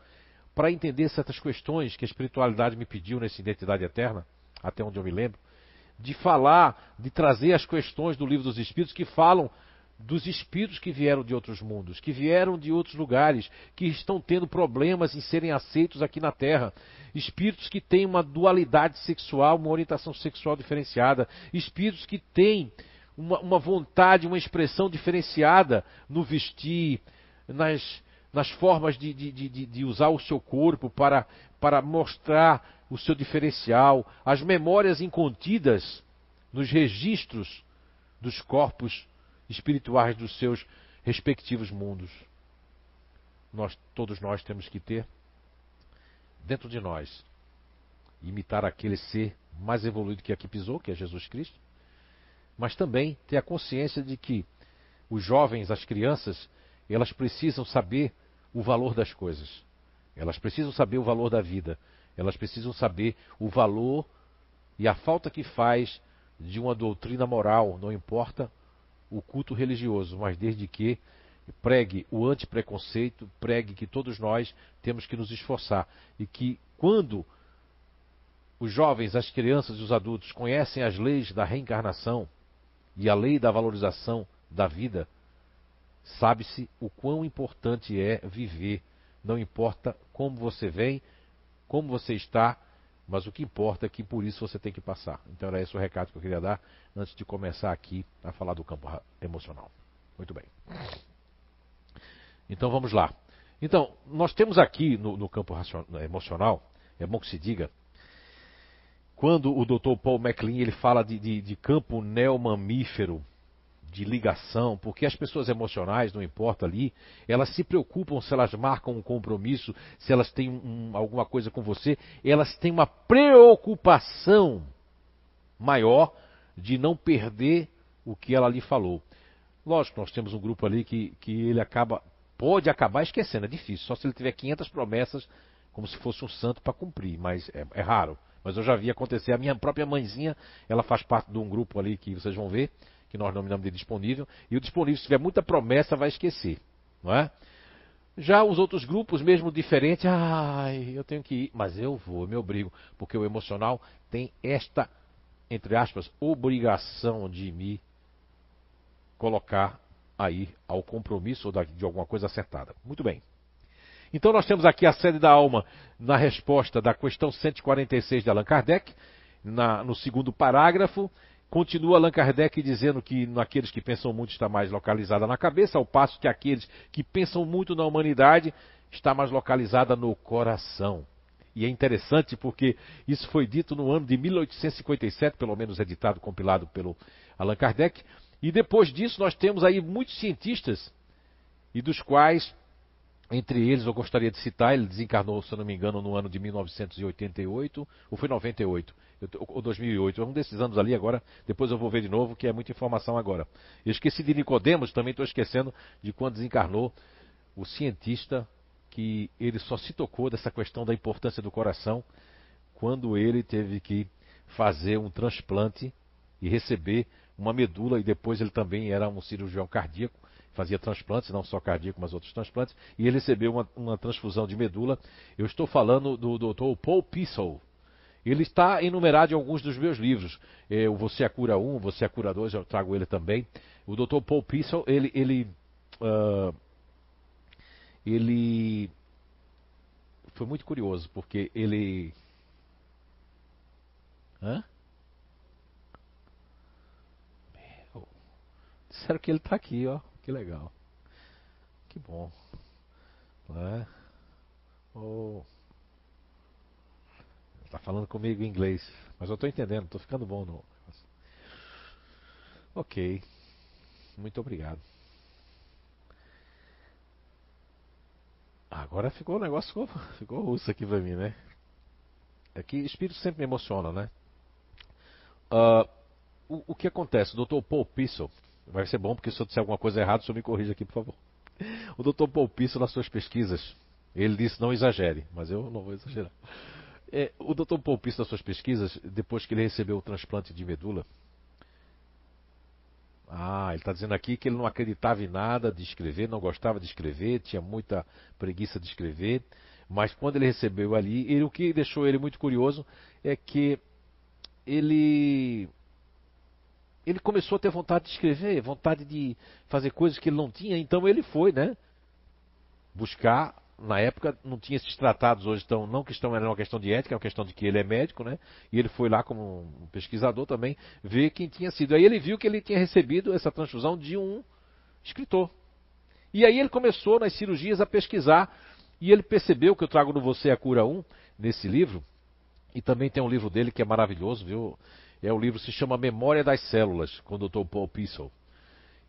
para entender certas questões que a espiritualidade me pediu nessa identidade eterna, até onde eu me lembro, de falar, de trazer as questões do livro dos Espíritos que falam dos espíritos que vieram de outros mundos, que vieram de outros lugares, que estão tendo problemas em serem aceitos aqui na Terra. Espíritos que têm uma dualidade sexual, uma orientação sexual diferenciada. Espíritos que têm uma, uma vontade, uma expressão diferenciada no vestir, nas, nas formas de, de, de, de usar o seu corpo para, para mostrar o seu diferencial, as memórias incontidas nos registros dos corpos espirituais dos seus respectivos mundos. Nós, todos nós temos que ter dentro de nós imitar aquele ser mais evoluído que aqui pisou, que é Jesus Cristo, mas também ter a consciência de que os jovens, as crianças, elas precisam saber o valor das coisas. Elas precisam saber o valor da vida. Elas precisam saber o valor e a falta que faz de uma doutrina moral, não importa o culto religioso, mas desde que pregue o antipreconceito, pregue que todos nós temos que nos esforçar e que quando os jovens, as crianças e os adultos conhecem as leis da reencarnação e a lei da valorização da vida, sabe-se o quão importante é viver. Não importa como você vem, como você está, mas o que importa é que por isso você tem que passar. Então era esse o recado que eu queria dar antes de começar aqui a falar do campo emocional. Muito bem. Então vamos lá. Então, nós temos aqui no, no campo emocional, é bom que se diga, quando o Dr. Paul MacLean ele fala de, de, de campo neomamífero, de ligação, porque as pessoas emocionais, não importa ali, elas se preocupam se elas marcam um compromisso, se elas têm um, alguma coisa com você, elas têm uma preocupação maior de não perder o que ela lhe falou. Lógico, nós temos um grupo ali que, que ele acaba, pode acabar esquecendo, é difícil, só se ele tiver 500 promessas como se fosse um santo para cumprir, mas é, é raro. Mas eu já vi acontecer. A minha própria mãezinha, ela faz parte de um grupo ali que vocês vão ver, que nós nominamos de disponível, e o disponível, se tiver muita promessa, vai esquecer. Não é? Já os outros grupos, mesmo diferentes, ai, eu tenho que ir, mas eu vou, eu me obrigo, porque o emocional tem esta, entre aspas, obrigação de me colocar aí ao compromisso de alguma coisa acertada. Muito bem. Então nós temos aqui a sede da alma na resposta da questão 146 de Allan Kardec, na, no segundo parágrafo, Continua Allan Kardec dizendo que naqueles que pensam muito está mais localizada na cabeça, ao passo que aqueles que pensam muito na humanidade está mais localizada no coração. E é interessante porque isso foi dito no ano de 1857, pelo menos editado, compilado pelo Allan Kardec. E depois disso nós temos aí muitos cientistas, e dos quais entre eles, eu gostaria de citar, ele desencarnou, se não me engano, no ano de 1988, ou foi 98, ou 2008, um desses anos ali agora, depois eu vou ver de novo, que é muita informação agora. Eu esqueci de Nicodemos, também estou esquecendo de quando desencarnou o cientista que ele só se tocou dessa questão da importância do coração quando ele teve que fazer um transplante e receber uma medula e depois ele também era um cirurgião cardíaco fazia transplantes, não só cardíaco, mas outros transplantes, e ele recebeu uma, uma transfusão de medula. Eu estou falando do Dr. Paul Pissel. Ele está enumerado em alguns dos meus livros. É, o Você é Cura 1, Você é Cura 2, eu trago ele também. O Dr. Paul Pissel, ele. ele uh, ele foi muito curioso, porque ele. Hã? Meu, disseram que ele está aqui, ó. Que legal. Que bom. Né? Oh. Tá falando comigo em inglês, mas eu estou entendendo, estou ficando bom no. Ok, muito obrigado. Agora ficou o negócio ficou, ficou russo aqui para mim, né? É que espírito sempre me emociona, né? Uh, o, o, que acontece? O Dr. Paul Pissel, vai ser bom porque se eu disser alguma coisa errada, o senhor me corrija aqui, por favor. O. Paul Pissel, nas suas pesquisas, ele disse não exagere, mas eu não vou exagerar. É, o. Paul Pissel, nas suas pesquisas, depois que ele recebeu o transplante de medula, ah, ele está dizendo aqui que ele não acreditava em nada de escrever, não gostava de escrever, tinha muita preguiça de escrever, mas quando ele recebeu ali, ele, o que deixou ele muito curioso é que ele ele começou a ter vontade de escrever, vontade de fazer coisas que ele não tinha, então ele foi, né? Buscar, na época não tinha esses tratados hoje, então, não que estão era uma questão de ética, é uma questão de que ele é médico, né? E ele foi lá como um pesquisador também, ver quem tinha sido. Aí ele viu que ele tinha recebido essa transfusão de um escritor. E aí ele começou nas cirurgias a pesquisar, e ele percebeu que eu trago no Você a Cura 1, nesse livro, e também tem um livro dele que é maravilhoso, viu? É o livro se chama Memória das Células, com o Dr. Paul Pissel.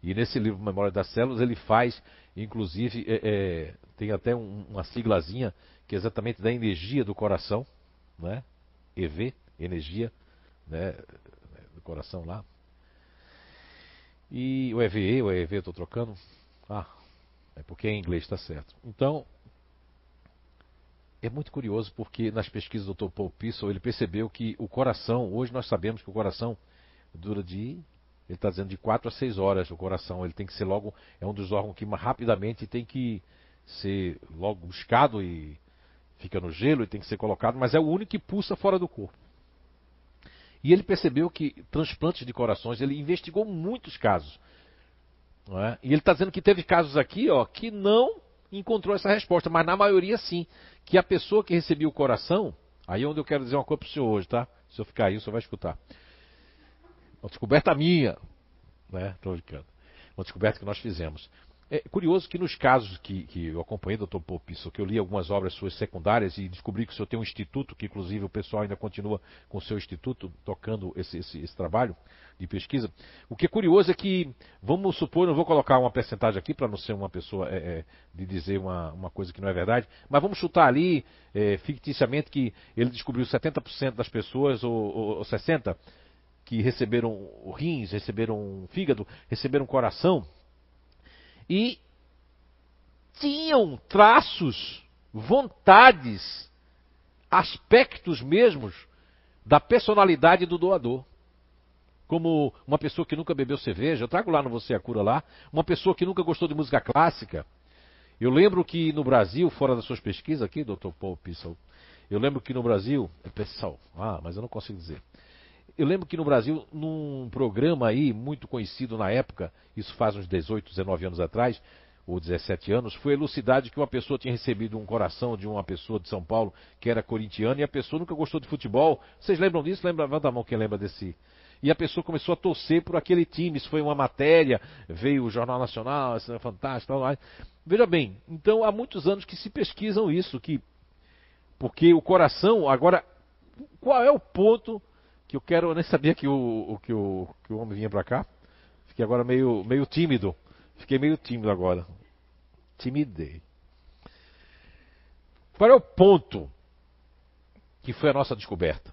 E nesse livro Memória das Células ele faz, inclusive, é, é, tem até um, uma siglazinha que é exatamente da energia do coração, né? EV, energia, né? Do coração lá. E o EVE, o EV eu estou trocando. Ah, é porque é em inglês, está certo. Então, é muito curioso porque nas pesquisas do Dr. Paul Pissel ele percebeu que o coração, hoje nós sabemos que o coração dura de, ele está dizendo de 4 a 6 horas o coração, ele tem que ser logo, é um dos órgãos que rapidamente tem que ser logo buscado e fica no gelo e tem que ser colocado, mas é o único que pulsa fora do corpo. E ele percebeu que transplantes de corações, ele investigou muitos casos. É? E ele está dizendo que teve casos aqui ó, que não encontrou essa resposta, mas na maioria sim. Que a pessoa que recebia o coração, aí é onde eu quero dizer uma coisa para o senhor hoje, tá? Se eu ficar aí, o senhor vai escutar. Uma descoberta minha, né? Estou brincando. Uma descoberta que nós fizemos. É curioso que nos casos que, que eu acompanhei, doutor Popisso, que eu li algumas obras suas secundárias e descobri que o senhor tem um instituto, que inclusive o pessoal ainda continua com o seu instituto tocando esse, esse, esse trabalho de pesquisa. O que é curioso é que, vamos supor, não vou colocar uma percentagem aqui para não ser uma pessoa é, é, de dizer uma, uma coisa que não é verdade, mas vamos chutar ali, é, ficticiamente, que ele descobriu 70% das pessoas, ou, ou, ou 60%, que receberam rins, receberam fígado, receberam coração e tinham traços, vontades, aspectos mesmos da personalidade do doador. Como uma pessoa que nunca bebeu cerveja, eu trago lá no Você a Cura lá, uma pessoa que nunca gostou de música clássica. Eu lembro que no Brasil, fora das suas pesquisas aqui, Dr. Paul Pissel, eu lembro que no Brasil, é pessoal, ah, mas eu não consigo dizer. Eu lembro que no Brasil, num programa aí muito conhecido na época, isso faz uns 18, 19 anos atrás, ou 17 anos, foi elucidado que uma pessoa tinha recebido um coração de uma pessoa de São Paulo que era corintiana e a pessoa nunca gostou de futebol. Vocês lembram disso? Lembra? Levanta a mão quem lembra desse. E a pessoa começou a torcer por aquele time. Isso foi uma matéria, veio o Jornal Nacional, isso é fantástico. Tal, Veja bem, então há muitos anos que se pesquisam isso, que porque o coração, agora, qual é o ponto que eu quero, eu nem sabia que o, que o, que o homem vinha para cá. Fiquei agora meio, meio tímido. Fiquei meio tímido agora. Timidei. Qual é o ponto que foi a nossa descoberta?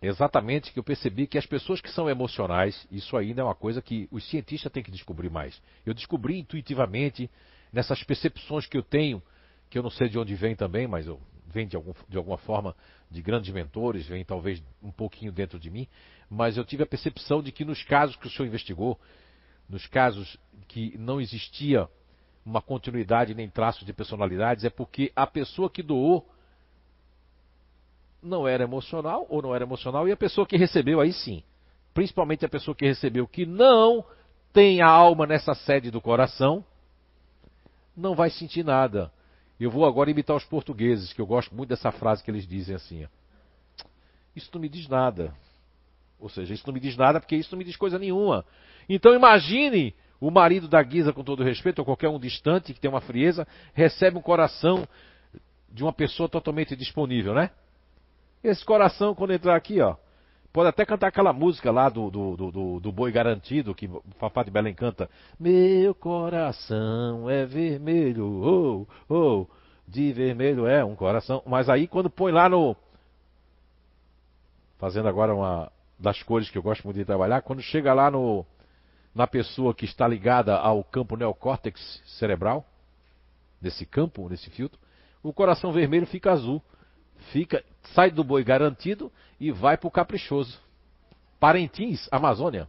Exatamente que eu percebi que as pessoas que são emocionais, isso ainda é uma coisa que os cientistas têm que descobrir mais. Eu descobri intuitivamente nessas percepções que eu tenho, que eu não sei de onde vem também, mas eu vem de, algum, de alguma forma de grandes mentores, vem talvez um pouquinho dentro de mim, mas eu tive a percepção de que nos casos que o senhor investigou, nos casos que não existia uma continuidade nem traços de personalidades, é porque a pessoa que doou não era emocional ou não era emocional, e a pessoa que recebeu, aí sim, principalmente a pessoa que recebeu que não tem a alma nessa sede do coração, não vai sentir nada. Eu vou agora imitar os portugueses, que eu gosto muito dessa frase que eles dizem assim. Isso não me diz nada. Ou seja, isso não me diz nada porque isso não me diz coisa nenhuma. Então imagine O marido da Guisa, com todo respeito, ou qualquer um distante que tem uma frieza, recebe um coração de uma pessoa totalmente disponível, né? Esse coração, quando entrar aqui, ó, pode até cantar aquela música lá do, do, do, do Boi Garantido, que o Fafá de Belém canta. Meu coração é vermelho, oh, oh, de vermelho é um coração. Mas aí, quando põe lá no. Fazendo agora uma das cores que eu gosto muito de trabalhar, quando chega lá no na pessoa que está ligada ao campo neocórtex cerebral, nesse campo, nesse filtro, o coração vermelho fica azul fica, sai do boi garantido e vai para o caprichoso. Parentins, Amazônia.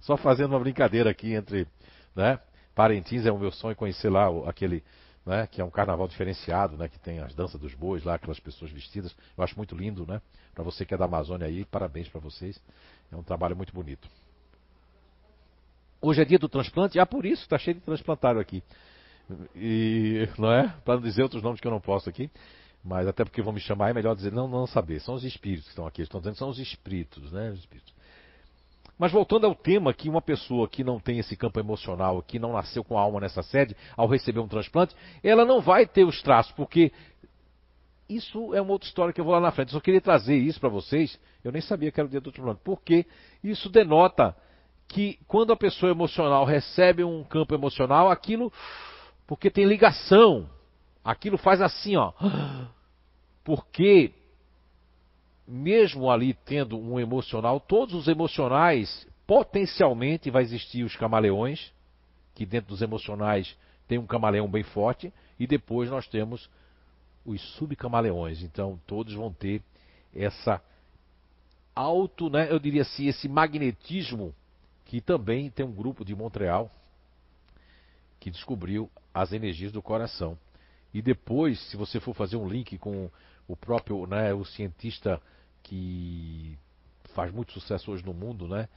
Só fazendo uma brincadeira aqui entre, né? Parentins é o meu sonho conhecer lá aquele, né? Que é um carnaval diferenciado, né? Que tem as danças dos bois lá, aquelas pessoas vestidas. Eu acho muito lindo, né? Para você que é da Amazônia aí, parabéns para vocês. É um trabalho muito bonito. Hoje é dia do transplante, ah, por isso está cheio de transplantário aqui. E, não é? Para não dizer outros nomes que eu não posso aqui. Mas até porque vão me chamar, é melhor dizer, não, não saber. São os espíritos que estão aqui. Estão dizendo que são os espíritos, né? Os espíritos. Mas voltando ao tema que uma pessoa que não tem esse campo emocional, que não nasceu com a alma nessa sede, ao receber um transplante, ela não vai ter os traços, porque isso é uma outra história que eu vou lá na frente. Eu só queria trazer isso para vocês. Eu nem sabia que era o dia do transplante. Porque isso denota que quando a pessoa emocional recebe um campo emocional, aquilo porque tem ligação. Aquilo faz assim, ó. Porque, mesmo ali tendo um emocional, todos os emocionais, potencialmente vai existir os camaleões, que dentro dos emocionais tem um camaleão bem forte, e depois nós temos os subcamaleões. Então, todos vão ter essa alto, né, eu diria assim, esse magnetismo que também tem um grupo de Montreal que descobriu as energias do coração. E depois, se você for fazer um link com o próprio, né, o cientista que faz muito sucesso hoje no mundo, né,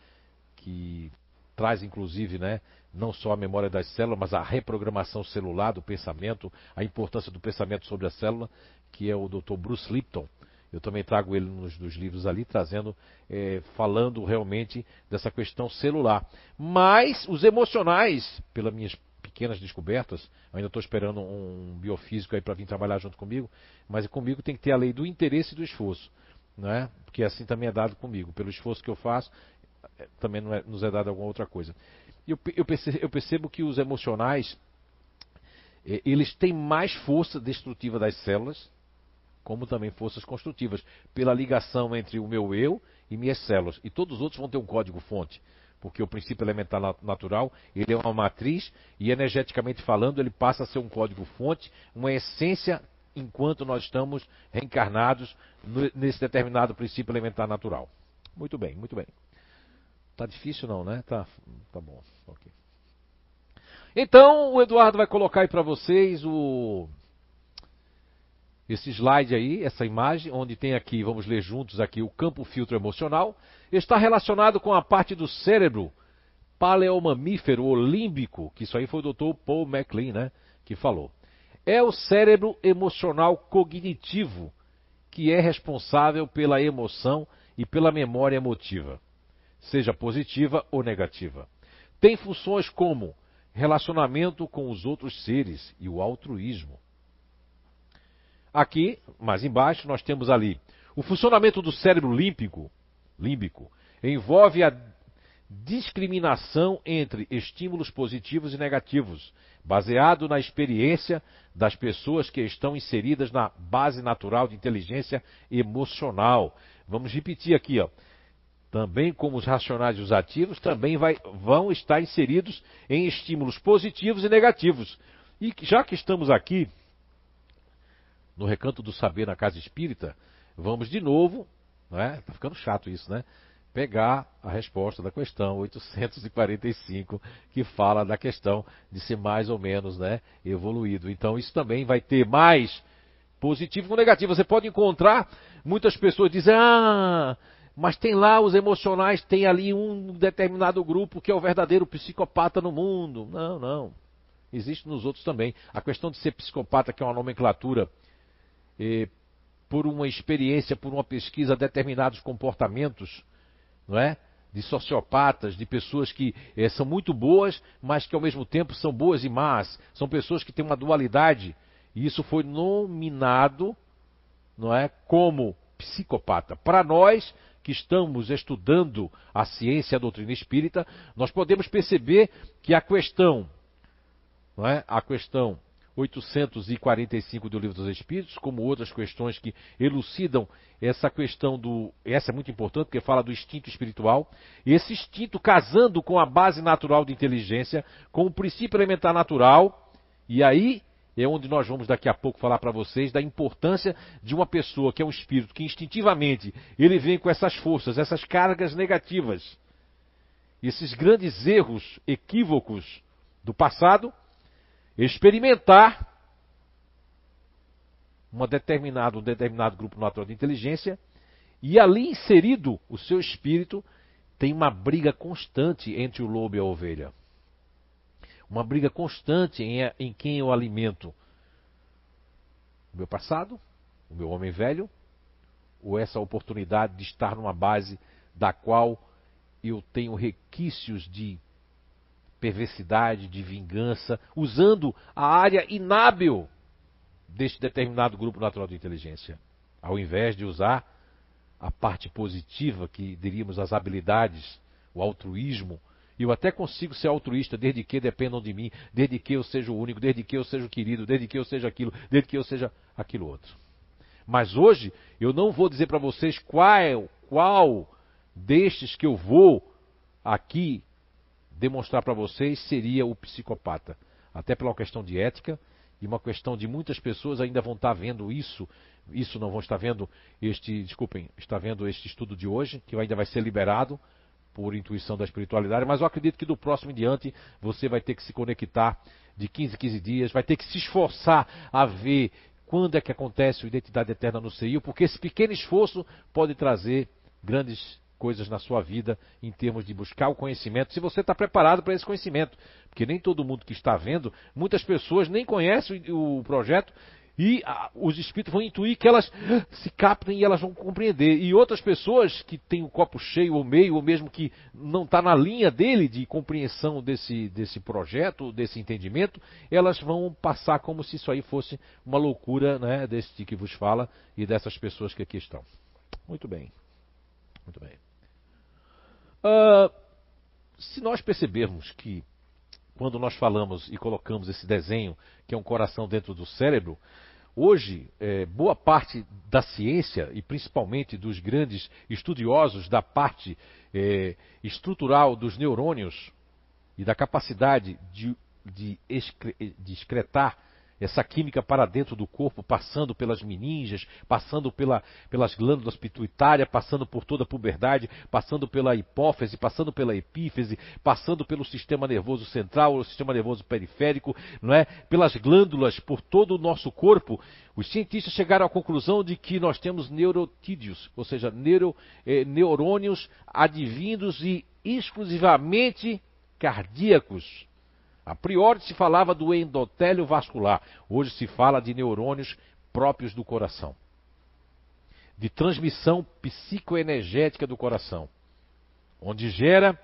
que traz inclusive, né, não só a memória das células, mas a reprogramação celular do pensamento, a importância do pensamento sobre a célula, que é o Dr. Bruce Lipton. Eu também trago ele nos, nos livros ali, trazendo, é, falando realmente dessa questão celular. Mas os emocionais, pela minha pequenas descobertas. ainda estou esperando um biofísico aí para vir trabalhar junto comigo, mas comigo tem que ter a lei do interesse e do esforço, não é? Porque assim também é dado comigo. Pelo esforço que eu faço, é, também é, nos é dado alguma outra coisa. Eu, eu, percebo, eu percebo que os emocionais eles têm mais força destrutiva das células, como também forças construtivas, pela ligação entre o meu eu e minhas células. E todos os outros vão ter um código fonte porque o princípio elementar natural ele é uma matriz e energeticamente falando ele passa a ser um código-fonte, uma essência enquanto nós estamos reencarnados nesse determinado princípio elementar natural. Muito bem, muito bem. Tá difícil não, né? Tá, tá bom. Okay. Então o Eduardo vai colocar aí para vocês o esse slide aí, essa imagem, onde tem aqui, vamos ler juntos aqui, o campo filtro emocional, está relacionado com a parte do cérebro paleomamífero ou límbico, que isso aí foi o Dr. Paul MacLean, né, que falou. É o cérebro emocional cognitivo que é responsável pela emoção e pela memória emotiva, seja positiva ou negativa. Tem funções como relacionamento com os outros seres e o altruísmo. Aqui, mais embaixo, nós temos ali o funcionamento do cérebro límbico, límbico envolve a discriminação entre estímulos positivos e negativos, baseado na experiência das pessoas que estão inseridas na base natural de inteligência emocional. Vamos repetir aqui, ó. Também como os racionais e os ativos também vai, vão estar inseridos em estímulos positivos e negativos. E já que estamos aqui no Recanto do Saber na Casa Espírita, vamos de novo, né? Tá ficando chato isso, né? Pegar a resposta da questão 845, que fala da questão de ser mais ou menos, né, evoluído. Então isso também vai ter mais positivo ou negativo. Você pode encontrar muitas pessoas dizem: "Ah, mas tem lá os emocionais, tem ali um determinado grupo que é o verdadeiro psicopata no mundo". Não, não. Existe nos outros também. A questão de ser psicopata, que é uma nomenclatura eh, por uma experiência, por uma pesquisa, determinados comportamentos, não é? de sociopatas, de pessoas que é, são muito boas, mas que ao mesmo tempo são boas e más. São pessoas que têm uma dualidade. E isso foi nominado, não é, como psicopata. Para nós que estamos estudando a ciência e a doutrina espírita, nós podemos perceber que a questão, não é, a questão 845 do Livro dos Espíritos, como outras questões que elucidam essa questão do. Essa é muito importante, porque fala do instinto espiritual. Esse instinto casando com a base natural de inteligência, com o princípio elementar natural, e aí é onde nós vamos daqui a pouco falar para vocês da importância de uma pessoa que é um espírito que instintivamente ele vem com essas forças, essas cargas negativas, esses grandes erros, equívocos do passado experimentar uma determinado, um determinado grupo natural de inteligência e ali inserido o seu espírito tem uma briga constante entre o lobo e a ovelha. Uma briga constante em, em quem eu alimento. O meu passado, o meu homem velho, ou essa oportunidade de estar numa base da qual eu tenho requisitos de perversidade, de vingança, usando a área inábil deste determinado grupo natural de inteligência, ao invés de usar a parte positiva, que diríamos as habilidades, o altruísmo. Eu até consigo ser altruísta desde que dependam de mim, desde que eu seja o único, desde que eu seja o querido, desde que eu seja aquilo, desde que eu seja aquilo outro. Mas hoje eu não vou dizer para vocês qual, qual destes que eu vou aqui demonstrar para vocês seria o psicopata. Até pela questão de ética e uma questão de muitas pessoas ainda vão estar vendo isso, isso não vão estar vendo este, desculpem, está vendo este estudo de hoje, que ainda vai ser liberado por intuição da espiritualidade, mas eu acredito que do próximo em diante você vai ter que se conectar de 15 em 15 dias, vai ter que se esforçar a ver quando é que acontece o Identidade Eterna no CEIU, porque esse pequeno esforço pode trazer grandes coisas na sua vida em termos de buscar o conhecimento, se você está preparado para esse conhecimento. Porque nem todo mundo que está vendo, muitas pessoas nem conhecem o projeto e os espíritos vão intuir que elas se captem e elas vão compreender. E outras pessoas que têm o copo cheio ou meio, ou mesmo que não está na linha dele de compreensão desse, desse projeto, desse entendimento, elas vão passar como se isso aí fosse uma loucura né, desse que vos fala e dessas pessoas que aqui estão. Muito bem. Muito bem. Uh, se nós percebermos que quando nós falamos e colocamos esse desenho, que é um coração dentro do cérebro, hoje é, boa parte da ciência e principalmente dos grandes estudiosos da parte é, estrutural dos neurônios e da capacidade de, de, de excretar essa química para dentro do corpo, passando pelas meninges, passando pela, pelas glândulas pituitárias, passando por toda a puberdade, passando pela hipófise, passando pela epífise, passando pelo sistema nervoso central, o sistema nervoso periférico, não é? pelas glândulas, por todo o nosso corpo. Os cientistas chegaram à conclusão de que nós temos neurotídeos, ou seja, neuro, eh, neurônios advindos e exclusivamente cardíacos. A priori se falava do endotélio vascular, hoje se fala de neurônios próprios do coração, de transmissão psicoenergética do coração, onde gera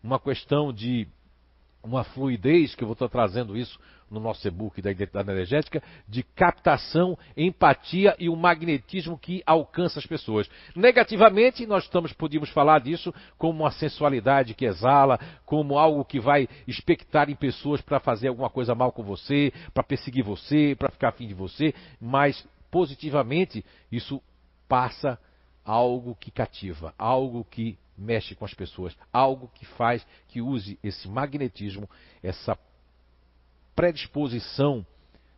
uma questão de uma fluidez, que eu vou estar trazendo isso no nosso e-book da identidade energética, de captação, empatia e o magnetismo que alcança as pessoas. Negativamente, nós estamos, podíamos falar disso como uma sensualidade que exala, como algo que vai expectar em pessoas para fazer alguma coisa mal com você, para perseguir você, para ficar afim de você, mas positivamente isso passa algo que cativa, algo que mexe com as pessoas, algo que faz que use esse magnetismo, essa predisposição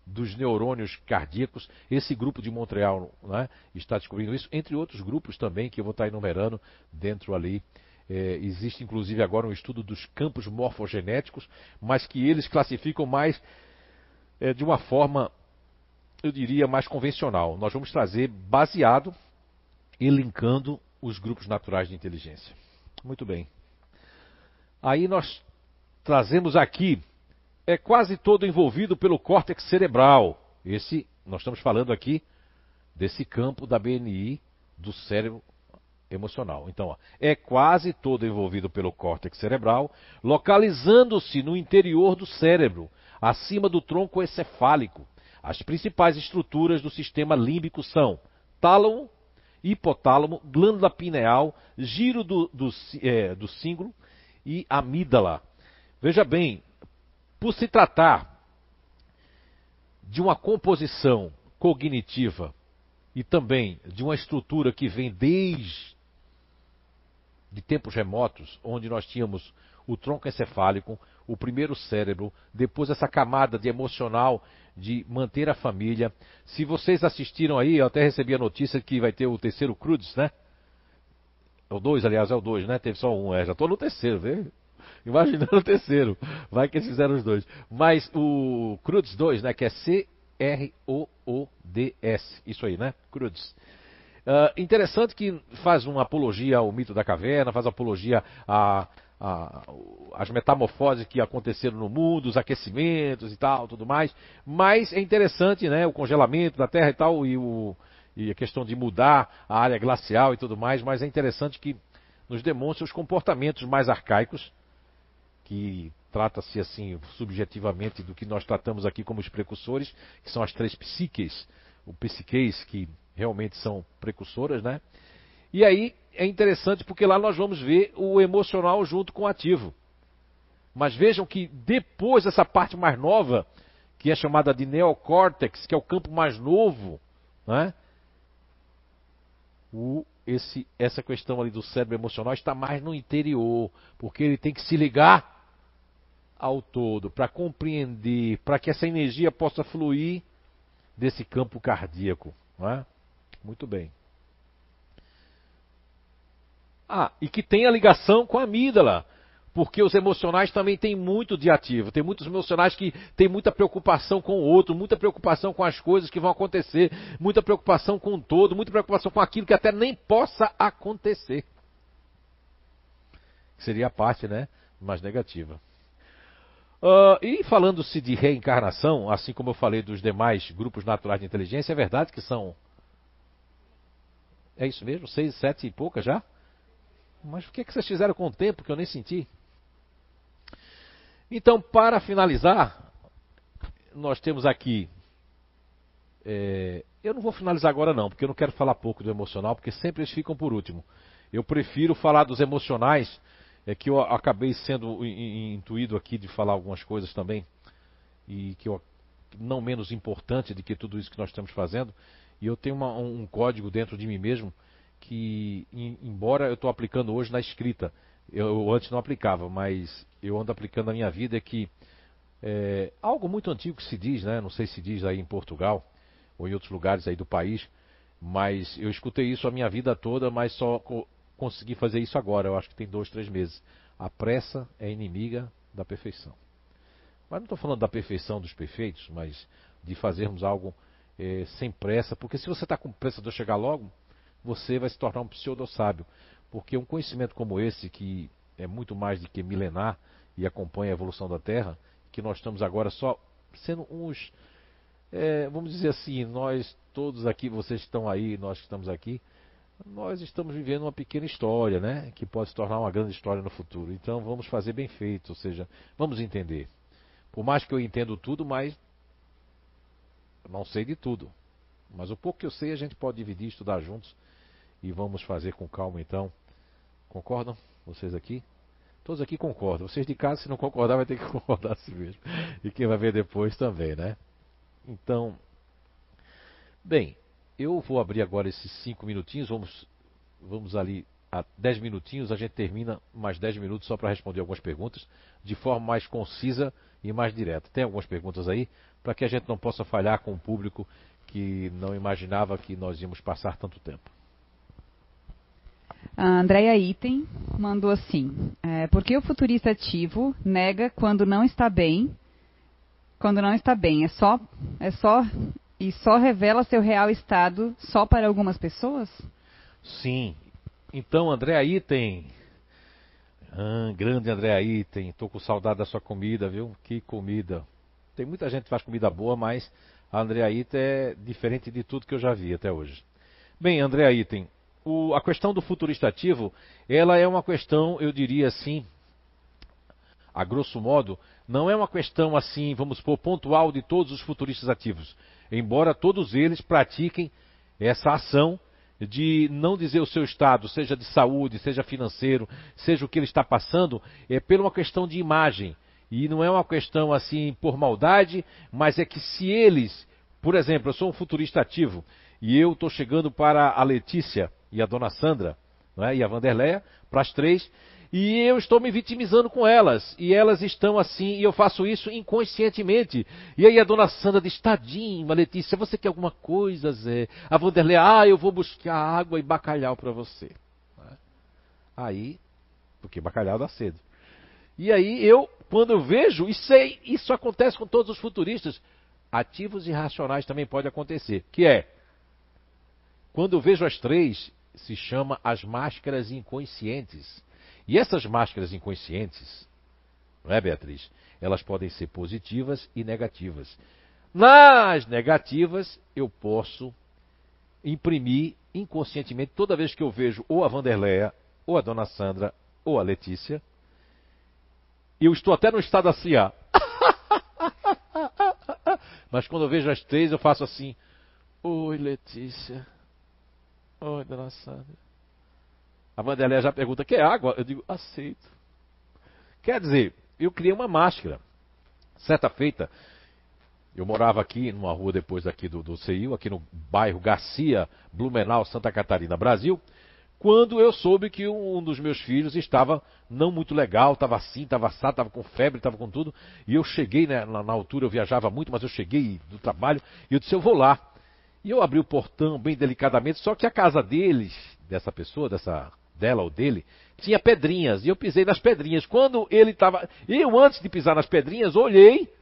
dos neurônios cardíacos. Esse grupo de Montreal né, está descobrindo isso, entre outros grupos também que eu vou estar enumerando dentro ali. É, existe inclusive agora um estudo dos campos morfogenéticos, mas que eles classificam mais é, de uma forma, eu diria, mais convencional. Nós vamos trazer baseado e linkando os grupos naturais de inteligência. Muito bem. Aí nós trazemos aqui é quase todo envolvido pelo córtex cerebral. Esse, nós estamos falando aqui desse campo da BNI do cérebro emocional. Então, ó, é quase todo envolvido pelo córtex cerebral, localizando-se no interior do cérebro, acima do tronco encefálico. As principais estruturas do sistema límbico são tálamo, hipotálamo, glândula pineal, giro do, do, é, do e amígdala. Veja bem, por se tratar de uma composição cognitiva e também de uma estrutura que vem desde de tempos remotos, onde nós tínhamos o tronco encefálico, o primeiro cérebro, depois essa camada de emocional de manter a família. Se vocês assistiram aí, eu até recebi a notícia que vai ter o terceiro Crudes, né? É o 2, aliás, é o 2, né? Teve só um, é, já estou no terceiro, vê? Imaginando o terceiro. Vai que eles fizeram os dois. Mas o Crudes 2, né? Que é C-R-O-O-D-S. Isso aí, né? Crudes. Uh, interessante que faz uma apologia ao mito da caverna, faz apologia a, a, as metamorfoses que aconteceram no mundo, os aquecimentos e tal, tudo mais. Mas é interessante, né? O congelamento da Terra e tal, e, o, e a questão de mudar a área glacial e tudo mais. Mas é interessante que nos demonstra os comportamentos mais arcaicos, que trata-se assim subjetivamente do que nós tratamos aqui como os precursores, que são as três psiques, o psiqueis que realmente são precursoras, né? E aí é interessante porque lá nós vamos ver o emocional junto com o ativo. Mas vejam que depois essa parte mais nova, que é chamada de neocórtex, que é o campo mais novo, né? O, esse, essa questão ali do cérebro emocional está mais no interior, porque ele tem que se ligar ao todo para compreender, para que essa energia possa fluir desse campo cardíaco. Não é? Muito bem. Ah, e que tem a ligação com a amígdala. Porque os emocionais também têm muito de ativo. Tem muitos emocionais que têm muita preocupação com o outro, muita preocupação com as coisas que vão acontecer, muita preocupação com o todo, muita preocupação com aquilo que até nem possa acontecer. Seria a parte né, mais negativa. Uh, e falando-se de reencarnação, assim como eu falei dos demais grupos naturais de inteligência, é verdade que são é isso mesmo? Seis, sete e pouca já? Mas o que, é que vocês fizeram com o tempo que eu nem senti? Então, para finalizar, nós temos aqui. É, eu não vou finalizar agora, não, porque eu não quero falar pouco do emocional, porque sempre eles ficam por último. Eu prefiro falar dos emocionais, é que eu acabei sendo intuído aqui de falar algumas coisas também, e que eu, não menos importante do que tudo isso que nós estamos fazendo, e eu tenho uma, um código dentro de mim mesmo que, embora eu estou aplicando hoje na escrita, eu, eu, antes não aplicava, mas eu ando aplicando na minha vida é que é, algo muito antigo que se diz, né? Não sei se diz aí em Portugal ou em outros lugares aí do país, mas eu escutei isso a minha vida toda, mas só co consegui fazer isso agora. Eu acho que tem dois, três meses. A pressa é inimiga da perfeição. Mas não estou falando da perfeição dos perfeitos, mas de fazermos algo é, sem pressa, porque se você está com pressa de eu chegar logo, você vai se tornar um pseudo-sábio. Porque um conhecimento como esse, que é muito mais do que milenar e acompanha a evolução da Terra, que nós estamos agora só sendo uns, é, vamos dizer assim, nós todos aqui, vocês estão aí, nós que estamos aqui, nós estamos vivendo uma pequena história, né? Que pode se tornar uma grande história no futuro. Então vamos fazer bem feito, ou seja, vamos entender. Por mais que eu entendo tudo, mas não sei de tudo. Mas o pouco que eu sei a gente pode dividir, estudar juntos e vamos fazer com calma então. Concordam? Vocês aqui? Todos aqui concordam. Vocês de casa, se não concordar, vai ter que concordar assim mesmo. E quem vai ver depois também, né? Então, bem, eu vou abrir agora esses cinco minutinhos. Vamos, vamos ali a dez minutinhos. A gente termina mais dez minutos só para responder algumas perguntas de forma mais concisa e mais direta. Tem algumas perguntas aí? para que a gente não possa falhar com o público que não imaginava que nós íamos passar tanto tempo. A Andrea Item mandou assim: é, Por que o futurista ativo nega quando não está bem? Quando não está bem, é só, é só e só revela seu real estado só para algumas pessoas? Sim. Então, Andrea Item, ah, grande Andrea Item, estou com saudade da sua comida, viu? Que comida. Tem muita gente que faz comida boa, mas a Andrea Item é diferente de tudo que eu já vi até hoje. Bem, Andrea Item, o, a questão do futurista ativo, ela é uma questão, eu diria assim, a grosso modo, não é uma questão assim, vamos supor, pontual de todos os futuristas ativos. Embora todos eles pratiquem essa ação de não dizer o seu estado, seja de saúde, seja financeiro, seja o que ele está passando, é por uma questão de imagem. E não é uma questão assim por maldade, mas é que se eles, por exemplo, eu sou um futurista ativo e eu estou chegando para a Letícia e a dona Sandra né, e a Vanderleia, para as três, e eu estou me vitimizando com elas. E elas estão assim, e eu faço isso inconscientemente. E aí a dona Sandra diz: Tadinho, Letícia, você quer alguma coisa, Zé? A Vanderlei, ah, eu vou buscar água e bacalhau para você. Aí, porque bacalhau dá cedo. E aí eu, quando eu vejo, e sei, isso acontece com todos os futuristas, ativos e racionais também pode acontecer, que é, quando eu vejo as três, se chama as máscaras inconscientes. E essas máscaras inconscientes, não é, Beatriz? Elas podem ser positivas e negativas. Nas negativas, eu posso imprimir inconscientemente, toda vez que eu vejo ou a Vanderleia, ou a Dona Sandra, ou a Letícia, eu estou até no estado assim, ó. Mas quando eu vejo as três, eu faço assim: Oi, Letícia. Dona Sandra. A Vanderleia já pergunta: quer água? Eu digo: aceito. Quer dizer, eu criei uma máscara. Certa feita, eu morava aqui numa rua depois aqui do, do CIU, aqui no bairro Garcia, Blumenau, Santa Catarina, Brasil, quando eu soube que um dos meus filhos estava não muito legal, estava assim, estava assado, estava com febre, estava com tudo. E eu cheguei, né, na, na, altura eu viajava muito, mas eu cheguei do trabalho e eu disse, eu vou lá. E eu abri o portão bem delicadamente, só que a casa deles, dessa pessoa, dessa dela ou dele, tinha pedrinhas, e eu pisei nas pedrinhas. Quando ele estava. Eu, antes de pisar nas pedrinhas, olhei,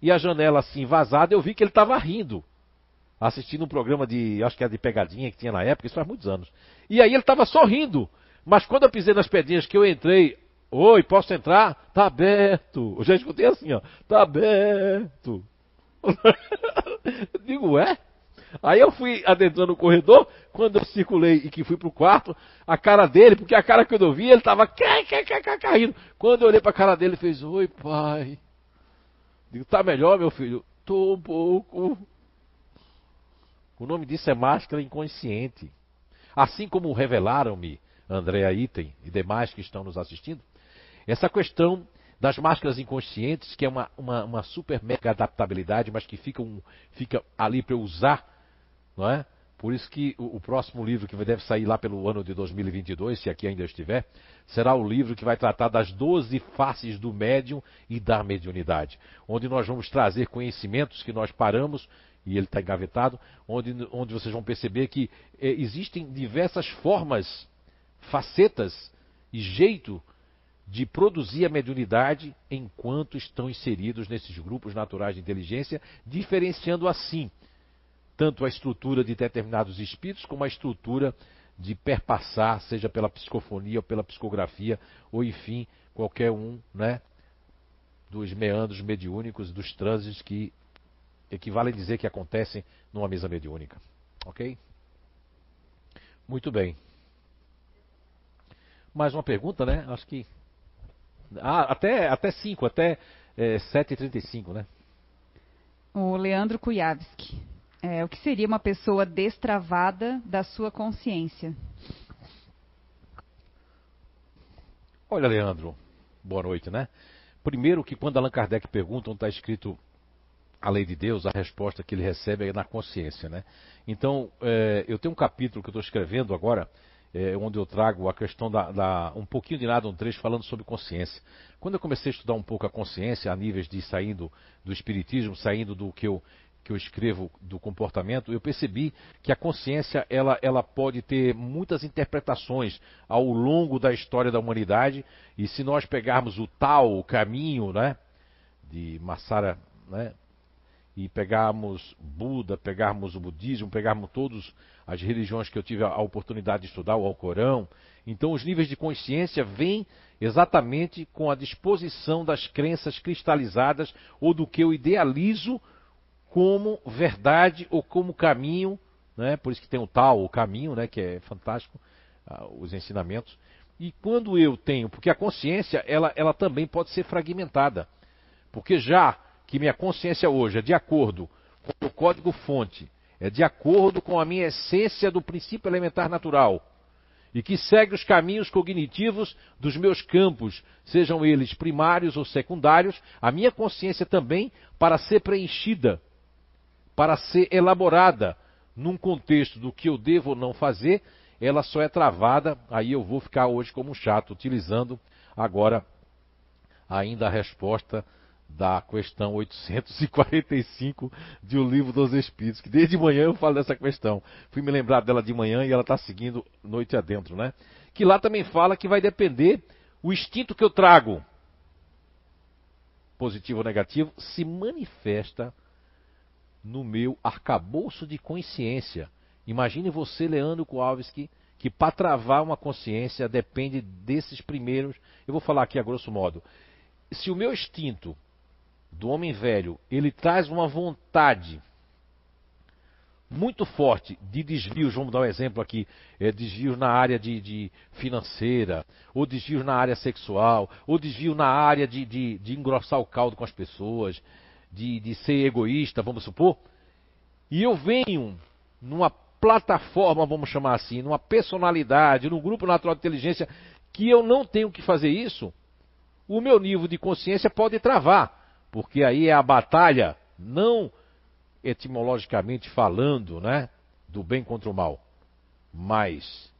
e a janela assim vazada, eu vi que ele estava rindo. Assistindo um programa de. Acho que era de pegadinha que tinha na época, isso faz muitos anos. E aí ele estava sorrindo. Mas quando eu pisei nas pedrinhas que eu entrei, oi, posso entrar? Tá aberto. Eu já escutei assim, ó. Tá aberto. digo, é? Aí eu fui adentrando o corredor, quando eu circulei e que fui pro quarto, a cara dele, porque a cara que eu vi, ele tava caindo. Quando eu olhei pra cara dele, ele fez, oi pai. Digo, tá melhor, meu filho? Tô um pouco. O nome disso é máscara inconsciente. Assim como revelaram-me Andréa Item e demais que estão nos assistindo, essa questão das máscaras inconscientes, que é uma, uma, uma super mega adaptabilidade, mas que fica, um, fica ali para eu usar não é? Por isso que o, o, próximo livro que deve sair lá pelo ano de 2022, se aqui ainda estiver, será o livro que vai tratar das 12 faces do médium e da mediunidade, onde nós vamos trazer conhecimentos que nós paramos e ele está engavetado, onde, onde vocês vão perceber que é, existem diversas formas, facetas e jeito de produzir a mediunidade enquanto estão inseridos nesses grupos naturais de inteligência, diferenciando assim tanto a estrutura de determinados espíritos como a estrutura de perpassar, seja pela psicofonia ou pela psicografia, ou enfim, qualquer um, né, dos meandros mediúnicos, dos trânsitos que equivalem a dizer que acontecem numa mesa mediúnica. Ok? Muito bem. Mais uma pergunta, né? Acho que. Ah, até, até 5, até é, 7h35, né? O Leandro Kujavski é, o que seria uma pessoa destravada da sua consciência? Olha, Leandro, boa noite, né? Primeiro que quando Allan Kardec pergunta onde está escrito a lei de Deus, a resposta que ele recebe é na consciência, né? Então, é, eu tenho um capítulo que eu estou escrevendo agora, é, onde eu trago a questão da, da, um pouquinho de nada, um trecho falando sobre consciência. Quando eu comecei a estudar um pouco a consciência, a níveis de saindo do espiritismo, saindo do que eu que eu escrevo do comportamento, eu percebi que a consciência ela, ela pode ter muitas interpretações ao longo da história da humanidade. E se nós pegarmos o tal, o caminho, né, de Massara, né, e pegarmos Buda, pegarmos o budismo, pegarmos todas as religiões que eu tive a oportunidade de estudar, o Alcorão, então os níveis de consciência vêm exatamente com a disposição das crenças cristalizadas ou do que eu idealizo como verdade ou como caminho né? Por isso que tem o tal, o caminho, né? Que é fantástico, uh, os ensinamentos. E quando eu tenho, porque a consciência, ela, ela também pode ser fragmentada. Porque já que minha consciência hoje é de acordo com o código-fonte, é de acordo com a minha essência do princípio elementar natural, e que segue os caminhos cognitivos dos meus campos, sejam eles primários ou secundários, a minha consciência também, para ser preenchida, para ser elaborada num contexto do que eu devo ou não fazer, ela só é travada, aí eu vou ficar hoje como chato, utilizando agora ainda a resposta da questão 845 de O Livro dos Espíritos, que desde manhã eu falo dessa questão. Fui me lembrar dela de manhã e ela está seguindo noite adentro, né? Que lá também fala que vai depender o instinto que eu trago, positivo ou negativo, se manifesta no meu arcabouço de consciência. Imagine você, Leandro Kowalski, que para travar uma consciência depende desses primeiros. Eu vou falar aqui a grosso modo. Se o meu instinto do homem velho, ele traz uma vontade muito forte de desvios, vamos dar um exemplo aqui, é, desvios na área de, de, financeira, ou desvios na área sexual, ou desvio na área de, de, de engrossar o caldo com as pessoas, de, de ser egoísta, vamos supor, e eu venho numa plataforma, vamos chamar assim, numa personalidade, num grupo natural de inteligência, que eu não tenho que fazer isso, o meu nível de consciência pode travar porque aí é a batalha, não etimologicamente falando, né, do bem contra o mal, mas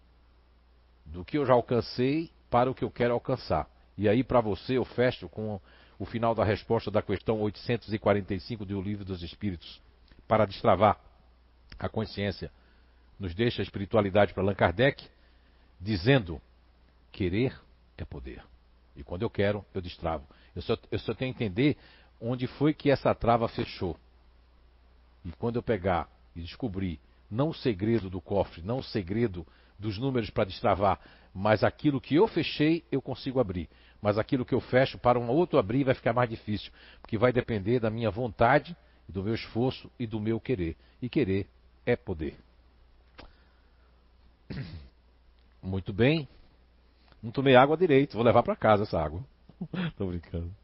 do que eu já alcancei para o que eu quero alcançar. E aí para você eu fecho com o final da resposta da questão 845 do Livro dos Espíritos, para destravar a consciência. Nos deixa a espiritualidade para Allan Kardec, dizendo: querer é poder. E quando eu quero, eu destravo. Eu só, eu só tenho que entender onde foi que essa trava fechou. E quando eu pegar e descobrir não o segredo do cofre, não o segredo dos números para destravar, mas aquilo que eu fechei, eu consigo abrir. Mas aquilo que eu fecho para um outro abrir vai ficar mais difícil, porque vai depender da minha vontade, do meu esforço e do meu querer. E querer é poder. Muito bem. Não tomei água direito, vou levar para casa essa água. Tô brincando.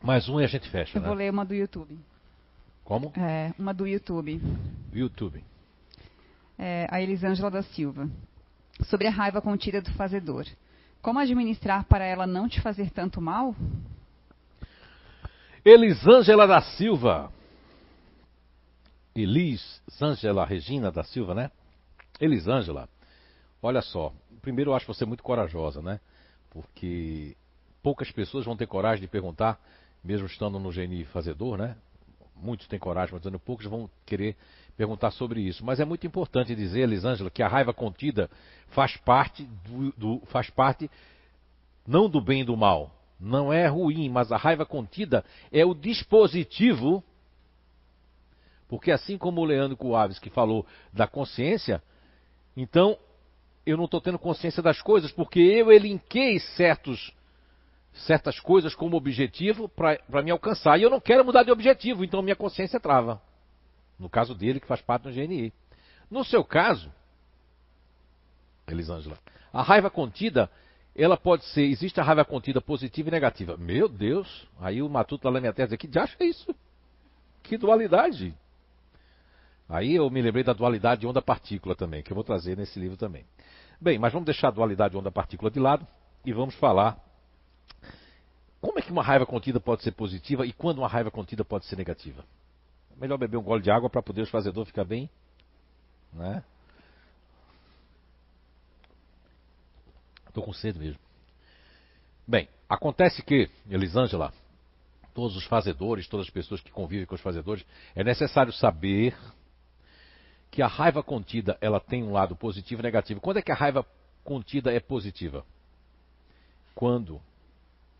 Mais um e a gente fecha. Eu né? vou ler uma do YouTube. Como? É, uma do YouTube. YouTube. É, a Elisângela da Silva. Sobre a raiva contida do fazedor. Como administrar para ela não te fazer tanto mal? Elisângela da Silva. Elisângela Regina da Silva, né? Elisângela, olha só. Primeiro, eu acho você muito corajosa, né? Porque poucas pessoas vão ter coragem de perguntar mesmo estando no GNI fazedor, né? Muitos têm coragem, mas poucos vão querer perguntar sobre isso. Mas é muito importante dizer, Elisângela, que a raiva contida faz parte do, do, faz parte não do bem e do mal. Não é ruim, mas a raiva contida é o dispositivo. Porque assim como o Leandro Coaves que falou da consciência, então eu não estou tendo consciência das coisas, porque eu elinquei certos certas coisas como objetivo para me alcançar. E eu não quero mudar de objetivo, então minha consciência trava. No caso dele, que faz parte do GNI. No seu caso, Elisângela, a raiva contida, ela pode ser, existe a raiva contida positiva e negativa. Meu Deus, aí o Matuto da minha Terra diz, que acha isso? Que dualidade. Aí eu me lembrei da dualidade de onda-partícula também, que eu vou trazer nesse livro também. Bem, mas vamos deixar a dualidade de onda-partícula de lado e vamos falar como é que uma raiva contida pode ser positiva e quando uma raiva contida pode ser negativa? Melhor beber um gole de água para poder o fazedor ficar bem, né? Estou com sede mesmo. Bem, acontece que, Elisângela, todos os fazedores, todas as pessoas que convivem com os fazedores, é necessário saber que a raiva contida ela tem um lado positivo e negativo. Quando é que a raiva contida é positiva? Quando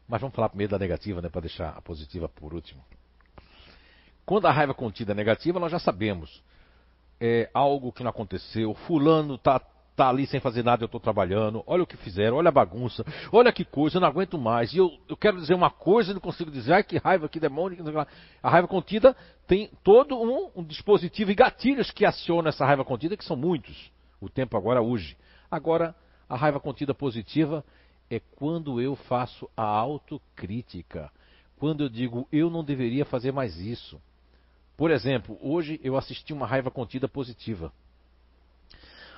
mas vamos falar primeiro da negativa, né, para deixar a positiva por último. Quando a raiva contida é negativa, nós já sabemos. É algo que não aconteceu, fulano está tá ali sem fazer nada, eu estou trabalhando, olha o que fizeram, olha a bagunça, olha que coisa, eu não aguento mais. E eu, eu quero dizer uma coisa e não consigo dizer, ai que raiva, que demônio. A raiva contida tem todo um, um dispositivo e gatilhos que acionam essa raiva contida, que são muitos. O tempo agora hoje. Agora, a raiva contida positiva é quando eu faço a autocrítica. Quando eu digo, eu não deveria fazer mais isso. Por exemplo, hoje eu assisti uma raiva contida positiva.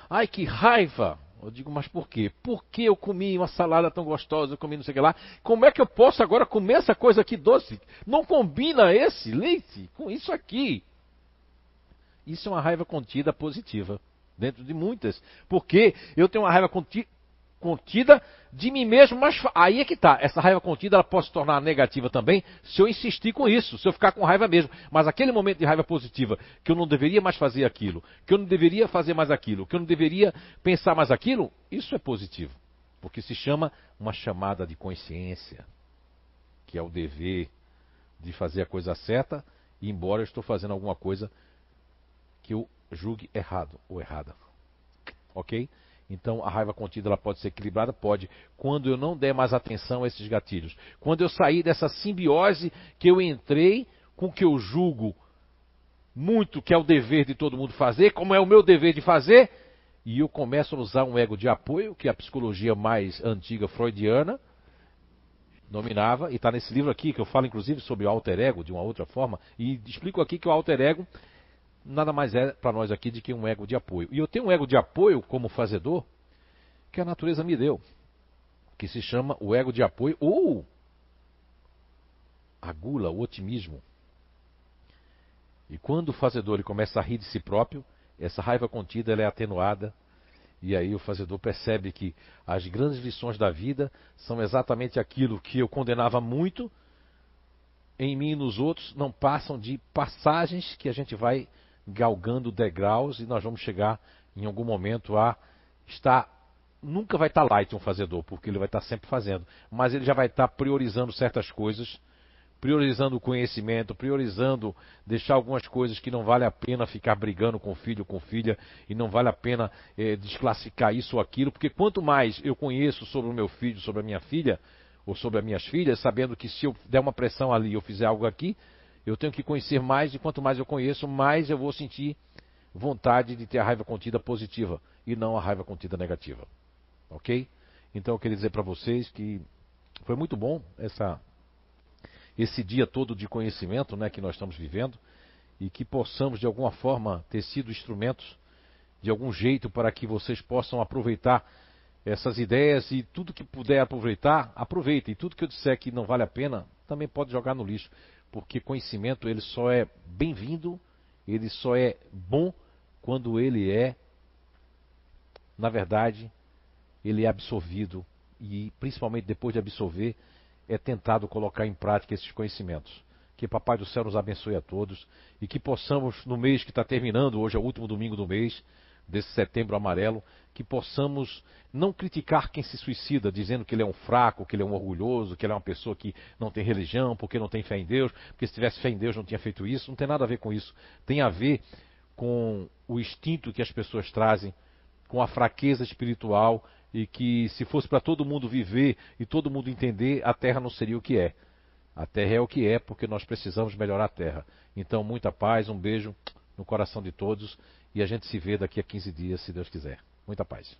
Ai, que raiva! Eu digo, mas por quê? Porque eu comi uma salada tão gostosa, eu comi não sei o que lá. Como é que eu posso agora comer essa coisa aqui doce? Não combina esse leite com isso aqui. Isso é uma raiva contida positiva, dentro de muitas. Porque eu tenho uma raiva contida de mim mesmo, mas aí é que tá. Essa raiva contida ela pode se tornar negativa também se eu insistir com isso, se eu ficar com raiva mesmo. Mas aquele momento de raiva positiva, que eu não deveria mais fazer aquilo, que eu não deveria fazer mais aquilo, que eu não deveria pensar mais aquilo, isso é positivo. Porque se chama uma chamada de consciência, que é o dever de fazer a coisa certa, embora eu estou fazendo alguma coisa que eu julgue errado ou errada. Ok? Então a raiva contida ela pode ser equilibrada? Pode. Quando eu não der mais atenção a esses gatilhos. Quando eu sair dessa simbiose que eu entrei com que eu julgo muito que é o dever de todo mundo fazer, como é o meu dever de fazer, e eu começo a usar um ego de apoio, que é a psicologia mais antiga freudiana dominava, e está nesse livro aqui, que eu falo inclusive sobre o alter ego de uma outra forma, e explico aqui que o alter ego nada mais é para nós aqui do que um ego de apoio. E eu tenho um ego de apoio como fazedor que a natureza me deu, que se chama o ego de apoio ou a gula, o otimismo. E quando o fazedor ele começa a rir de si próprio, essa raiva contida ela é atenuada e aí o fazedor percebe que as grandes lições da vida são exatamente aquilo que eu condenava muito em mim e nos outros, não passam de passagens que a gente vai galgando degraus e nós vamos chegar em algum momento a estar. Nunca vai estar light um fazedor, porque ele vai estar sempre fazendo, mas ele já vai estar priorizando certas coisas, priorizando o conhecimento, priorizando deixar algumas coisas que não vale a pena ficar brigando com filho, com filha, e não vale a pena é, desclassificar isso ou aquilo, porque quanto mais eu conheço sobre o meu filho, sobre a minha filha, ou sobre as minhas filhas, sabendo que se eu der uma pressão ali, eu fizer algo aqui, eu tenho que conhecer mais, e quanto mais eu conheço, mais eu vou sentir vontade de ter a raiva contida positiva e não a raiva contida negativa. Ok? Então eu queria dizer para vocês que foi muito bom essa, esse dia todo de conhecimento né, que nós estamos vivendo e que possamos de alguma forma ter sido instrumentos de algum jeito para que vocês possam aproveitar essas ideias e tudo que puder aproveitar, aproveite. E tudo que eu disser que não vale a pena, também pode jogar no lixo porque conhecimento ele só é bem-vindo, ele só é bom quando ele é, na verdade, ele é absorvido e principalmente depois de absorver é tentado colocar em prática esses conhecimentos. Que Papai do Céu nos abençoe a todos e que possamos, no mês que está terminando, hoje é o último domingo do mês, desse setembro amarelo, que possamos não criticar quem se suicida, dizendo que ele é um fraco, que ele é um orgulhoso, que ele é uma pessoa que não tem religião, porque não tem fé em Deus, porque se tivesse fé em Deus não tinha feito isso. Não tem nada a ver com isso. Tem a ver com o instinto que as pessoas trazem, com a fraqueza espiritual e que se fosse para todo mundo viver e todo mundo entender, a terra não seria o que é. A terra é o que é porque nós precisamos melhorar a terra. Então, muita paz, um beijo no coração de todos e a gente se vê daqui a 15 dias, se Deus quiser. Muita paz.